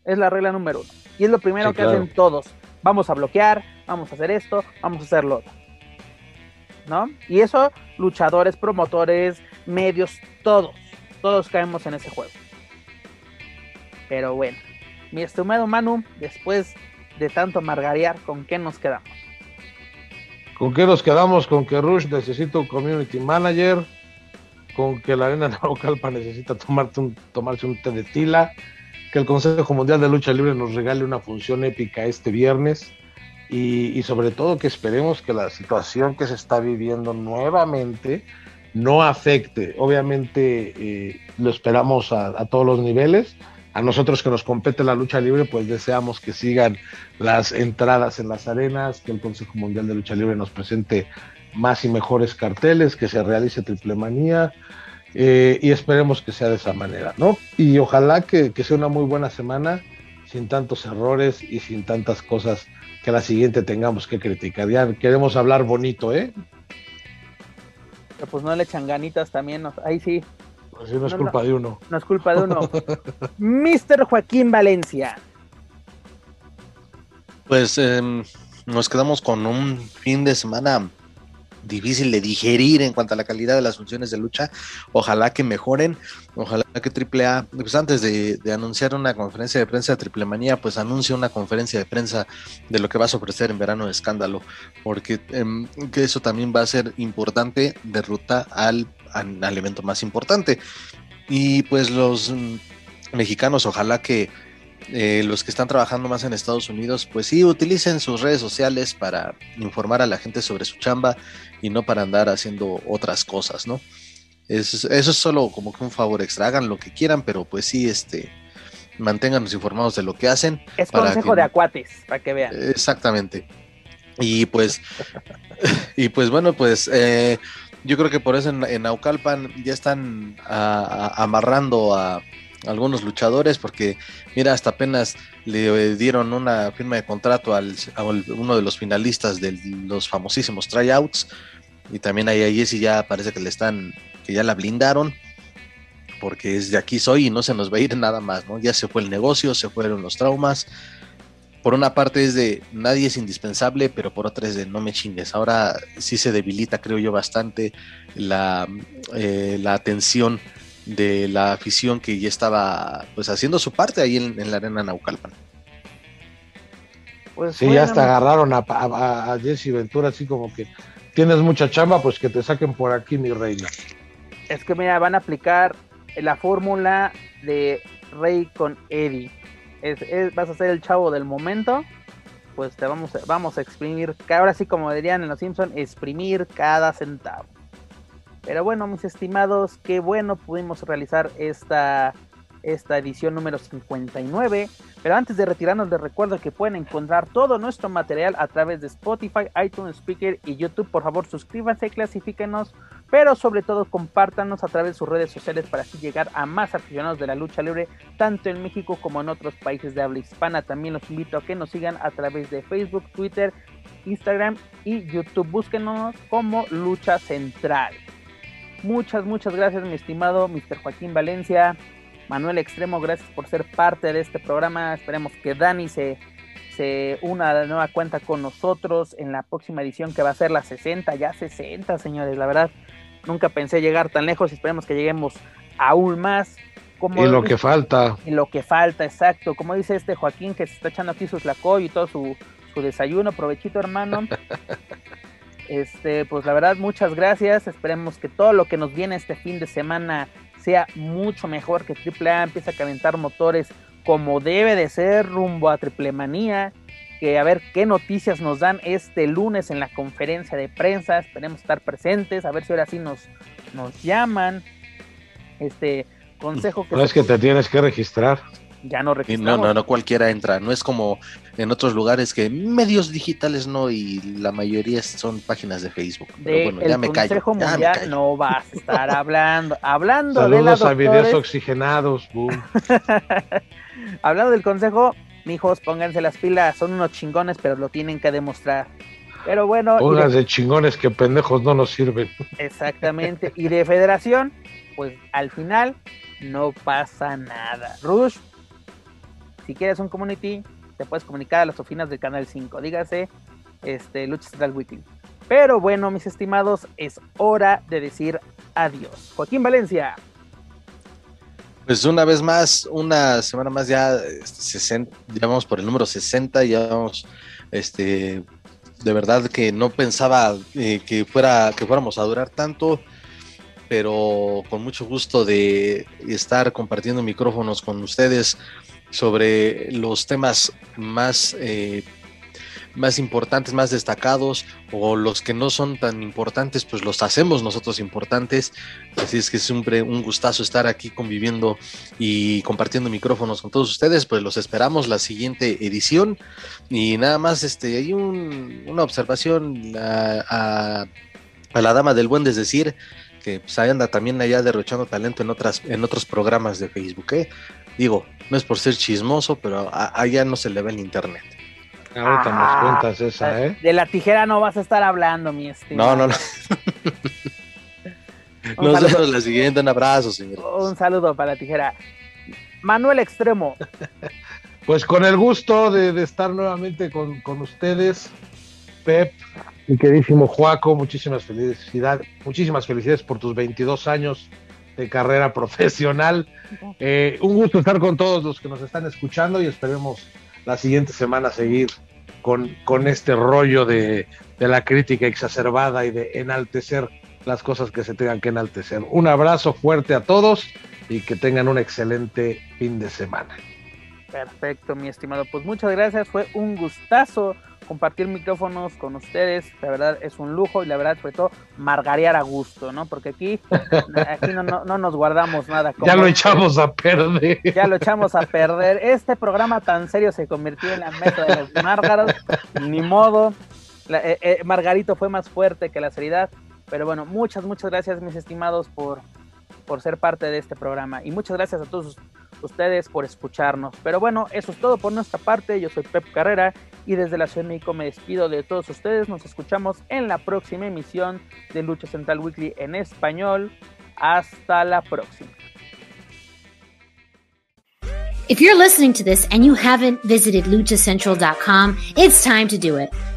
Es la regla número uno. Y es lo primero que hacen todos. Vamos a bloquear, vamos a hacer esto, vamos a hacer lo otro. ¿No? Y eso, luchadores, promotores, medios, todos, todos caemos en ese juego. Pero bueno, mi estimado Manu, después de tanto margarear, ¿con qué nos quedamos? ¿Con qué nos quedamos? Con que Rush necesita un community manager, con que la arena Naucalpa necesita tomarte un, tomarse un té de tila, que el Consejo Mundial de Lucha Libre nos regale una función épica este viernes y, sobre todo que esperemos que la situación que se está viviendo nuevamente no afecte. Obviamente eh, lo esperamos a, todos los niveles. A nosotros que nos compete la lucha libre, pues deseamos que sigan las entradas en las arenas, que el Consejo Mundial de Lucha Libre nos presente más y mejores carteles, que se realice triple manía, eh, y esperemos que sea de esa manera, ¿no? Y ojalá que, sea una muy buena semana, sin tantos errores y sin tantas cosas que la siguiente tengamos que criticar. Ya queremos hablar bonito, ¿eh? pues no le echan ganitas también, ahí sí. Pues no es culpa de uno. No es culpa de uno. Mister Joaquín Valencia. Pues em, nos quedamos con un fin de semana difícil de digerir en cuanto a la calidad de las funciones de lucha. Ojalá que mejoren, ojalá que AAA, pues antes de, anunciar una conferencia de prensa de Triple Manía, pues anuncie una conferencia de prensa de lo que vas a ofrecer en verano de escándalo, porque em, que eso también va a ser importante de ruta al, al evento más importante. Y pues los mm, mexicanos, ojalá que eh, los que están trabajando más en Estados Unidos, pues sí, utilicen sus redes sociales para informar a la gente sobre su chamba y no para andar haciendo otras cosas, ¿no? eso es solo como que un favor extra, hagan lo que quieran, pero pues sí, este, manténganos informados de lo que hacen. Es consejo de acuates, para que vean. Exactamente. Y pues, y pues bueno, pues eh, yo creo que por eso en, en Naucalpan ya están amarrando a algunos luchadores, porque mira, hasta apenas le dieron una firma de contrato al, a uno de los finalistas de los famosísimos tryouts, y también ahí a Jesse ya parece que le están, que ya la blindaron, porque es de aquí soy y no se nos va a ir nada más, ¿no? Ya se fue el negocio, se fueron los traumas. Por una parte es de nadie es indispensable, pero por otra es de no me chingues. Ahora sí se debilita, creo yo, bastante la, eh, la atención de la afición que ya estaba pues haciendo su parte ahí en, la arena Naucalpan. Pues sí, ya hasta agarraron a, a, Jesse Ventura así como que tienes mucha chamba, pues que te saquen por aquí, mi reina. Es que mira, van a aplicar la fórmula de Rey con Eddie. Vas a ser el chavo del momento, pues te vamos a, vamos a exprimir, ahora sí como dirían en los Simpsons, exprimir cada centavo. Pero bueno, mis estimados, qué bueno pudimos realizar esta, esta edición número 59. Pero antes de retirarnos, les recuerdo que pueden encontrar todo nuestro material a través de Spotify, iTunes Speaker y YouTube. Por favor, suscríbanse, clasifíquenos, pero sobre todo compártanos a través de sus redes sociales para así llegar a más aficionados de la lucha libre, tanto en México como en otros países de habla hispana. También los invito a que nos sigan a través de Facebook, Twitter, Instagram y YouTube. Búsquenos como Lucha Central. Muchas, muchas gracias, mi estimado Mr. Joaquín Valencia. Manuel Extremo, gracias por ser parte de este programa. Esperemos que Dani se, se una de nueva cuenta con nosotros en la próxima edición que va a ser la 60, ya 60, señores. La verdad, nunca pensé llegar tan lejos. Esperemos que lleguemos aún más. Como y lo que falta. Y lo que falta, exacto. Como dice este Joaquín que se está echando aquí su flacoy y todo su, su desayuno. Provechito, hermano. Este, pues la verdad, muchas gracias. Esperemos que todo lo que nos viene este fin de semana sea mucho mejor, que AAA empiece a calentar motores como debe de ser rumbo a Triple Manía. Que a ver qué noticias nos dan este lunes en la conferencia de prensa. Esperemos estar presentes, a ver si ahora sí nos, nos llaman. Este consejo que. No es que te tienes que registrar ya no registramos. No, no, no cualquiera entra. No es como en otros lugares que medios digitales no y la mayoría son páginas de Facebook. Pero bueno, ya me Consejo Mundial no vas a estar hablando. Hablando Saludos de la a videos oxigenados. Hablando del consejo, mijos, pónganse las pilas. Son unos chingones, pero lo tienen que demostrar. Pero bueno. Pónganse de... chingones que pendejos no nos sirven. Exactamente. Y de federación, pues al final no pasa nada. Rush, si quieres un community, te puedes comunicar a las oficinas del canal 5. Dígase, este, Lucha Central Weekly. Pero bueno, mis estimados, es hora de decir adiós. Joaquín Valencia. Pues una vez más, una semana más ya, 60, este, ya vamos por el número 60, ya vamos, este, de verdad que no pensaba eh, que, fuera, que fuéramos a durar tanto, pero con mucho gusto de estar compartiendo micrófonos con ustedes sobre los temas más, eh, más importantes, más destacados, o los que no son tan importantes, pues los hacemos nosotros importantes. Así es que siempre un gustazo estar aquí conviviendo y compartiendo micrófonos con todos ustedes. Pues los esperamos la siguiente edición. Y nada más, este, hay una observación a, la dama del buen, es decir, que pues, anda también allá derrochando talento en otras en otros programas de Facebook. ¿eh? Digo, no es por ser chismoso, pero allá no se le ve el internet. Ahorita nos cuentas esa, ¿eh? De la tijera no vas a estar hablando, mi estimado. No, no, no. Nos vemos la siguiente. Un abrazo, señor. Un saludo para la tijera. Manuel Extremo. Pues con el gusto de, estar nuevamente con, con, ustedes, Pep, mi queridísimo Juaco, muchísimas felicidades, muchísimas felicidades por tus 22 años de carrera profesional. Eh, un gusto estar con todos los que nos están escuchando y esperemos la siguiente semana seguir con, con este rollo de, de la crítica exacerbada y de enaltecer las cosas que se tengan que enaltecer. Un abrazo fuerte a todos y que tengan un excelente fin de semana. Perfecto, mi estimado. Pues muchas gracias, fue un gustazo compartir micrófonos con ustedes, la verdad es un lujo y la verdad sobre todo margarear a gusto, ¿no? Porque aquí, aquí no, no, nos guardamos nada. ya lo echamos a perder. Ya lo echamos a perder. Este programa tan serio se convirtió en la meta de los márgaros, ni modo. Eh, eh, Margarito fue más fuerte que la seriedad, pero bueno, muchas, muchas gracias mis estimados por, por ser parte de este programa y muchas gracias a todos ustedes por escucharnos. Pero bueno, eso es todo por nuestra parte. Yo soy Pep Carrera y desde la Ciudad de México me despido de todos ustedes. Nos escuchamos en la próxima emisión de Lucha Central Weekly en español. Hasta la próxima. If you're listening to this and you haven't visited luchacentral.com, it's time to do it.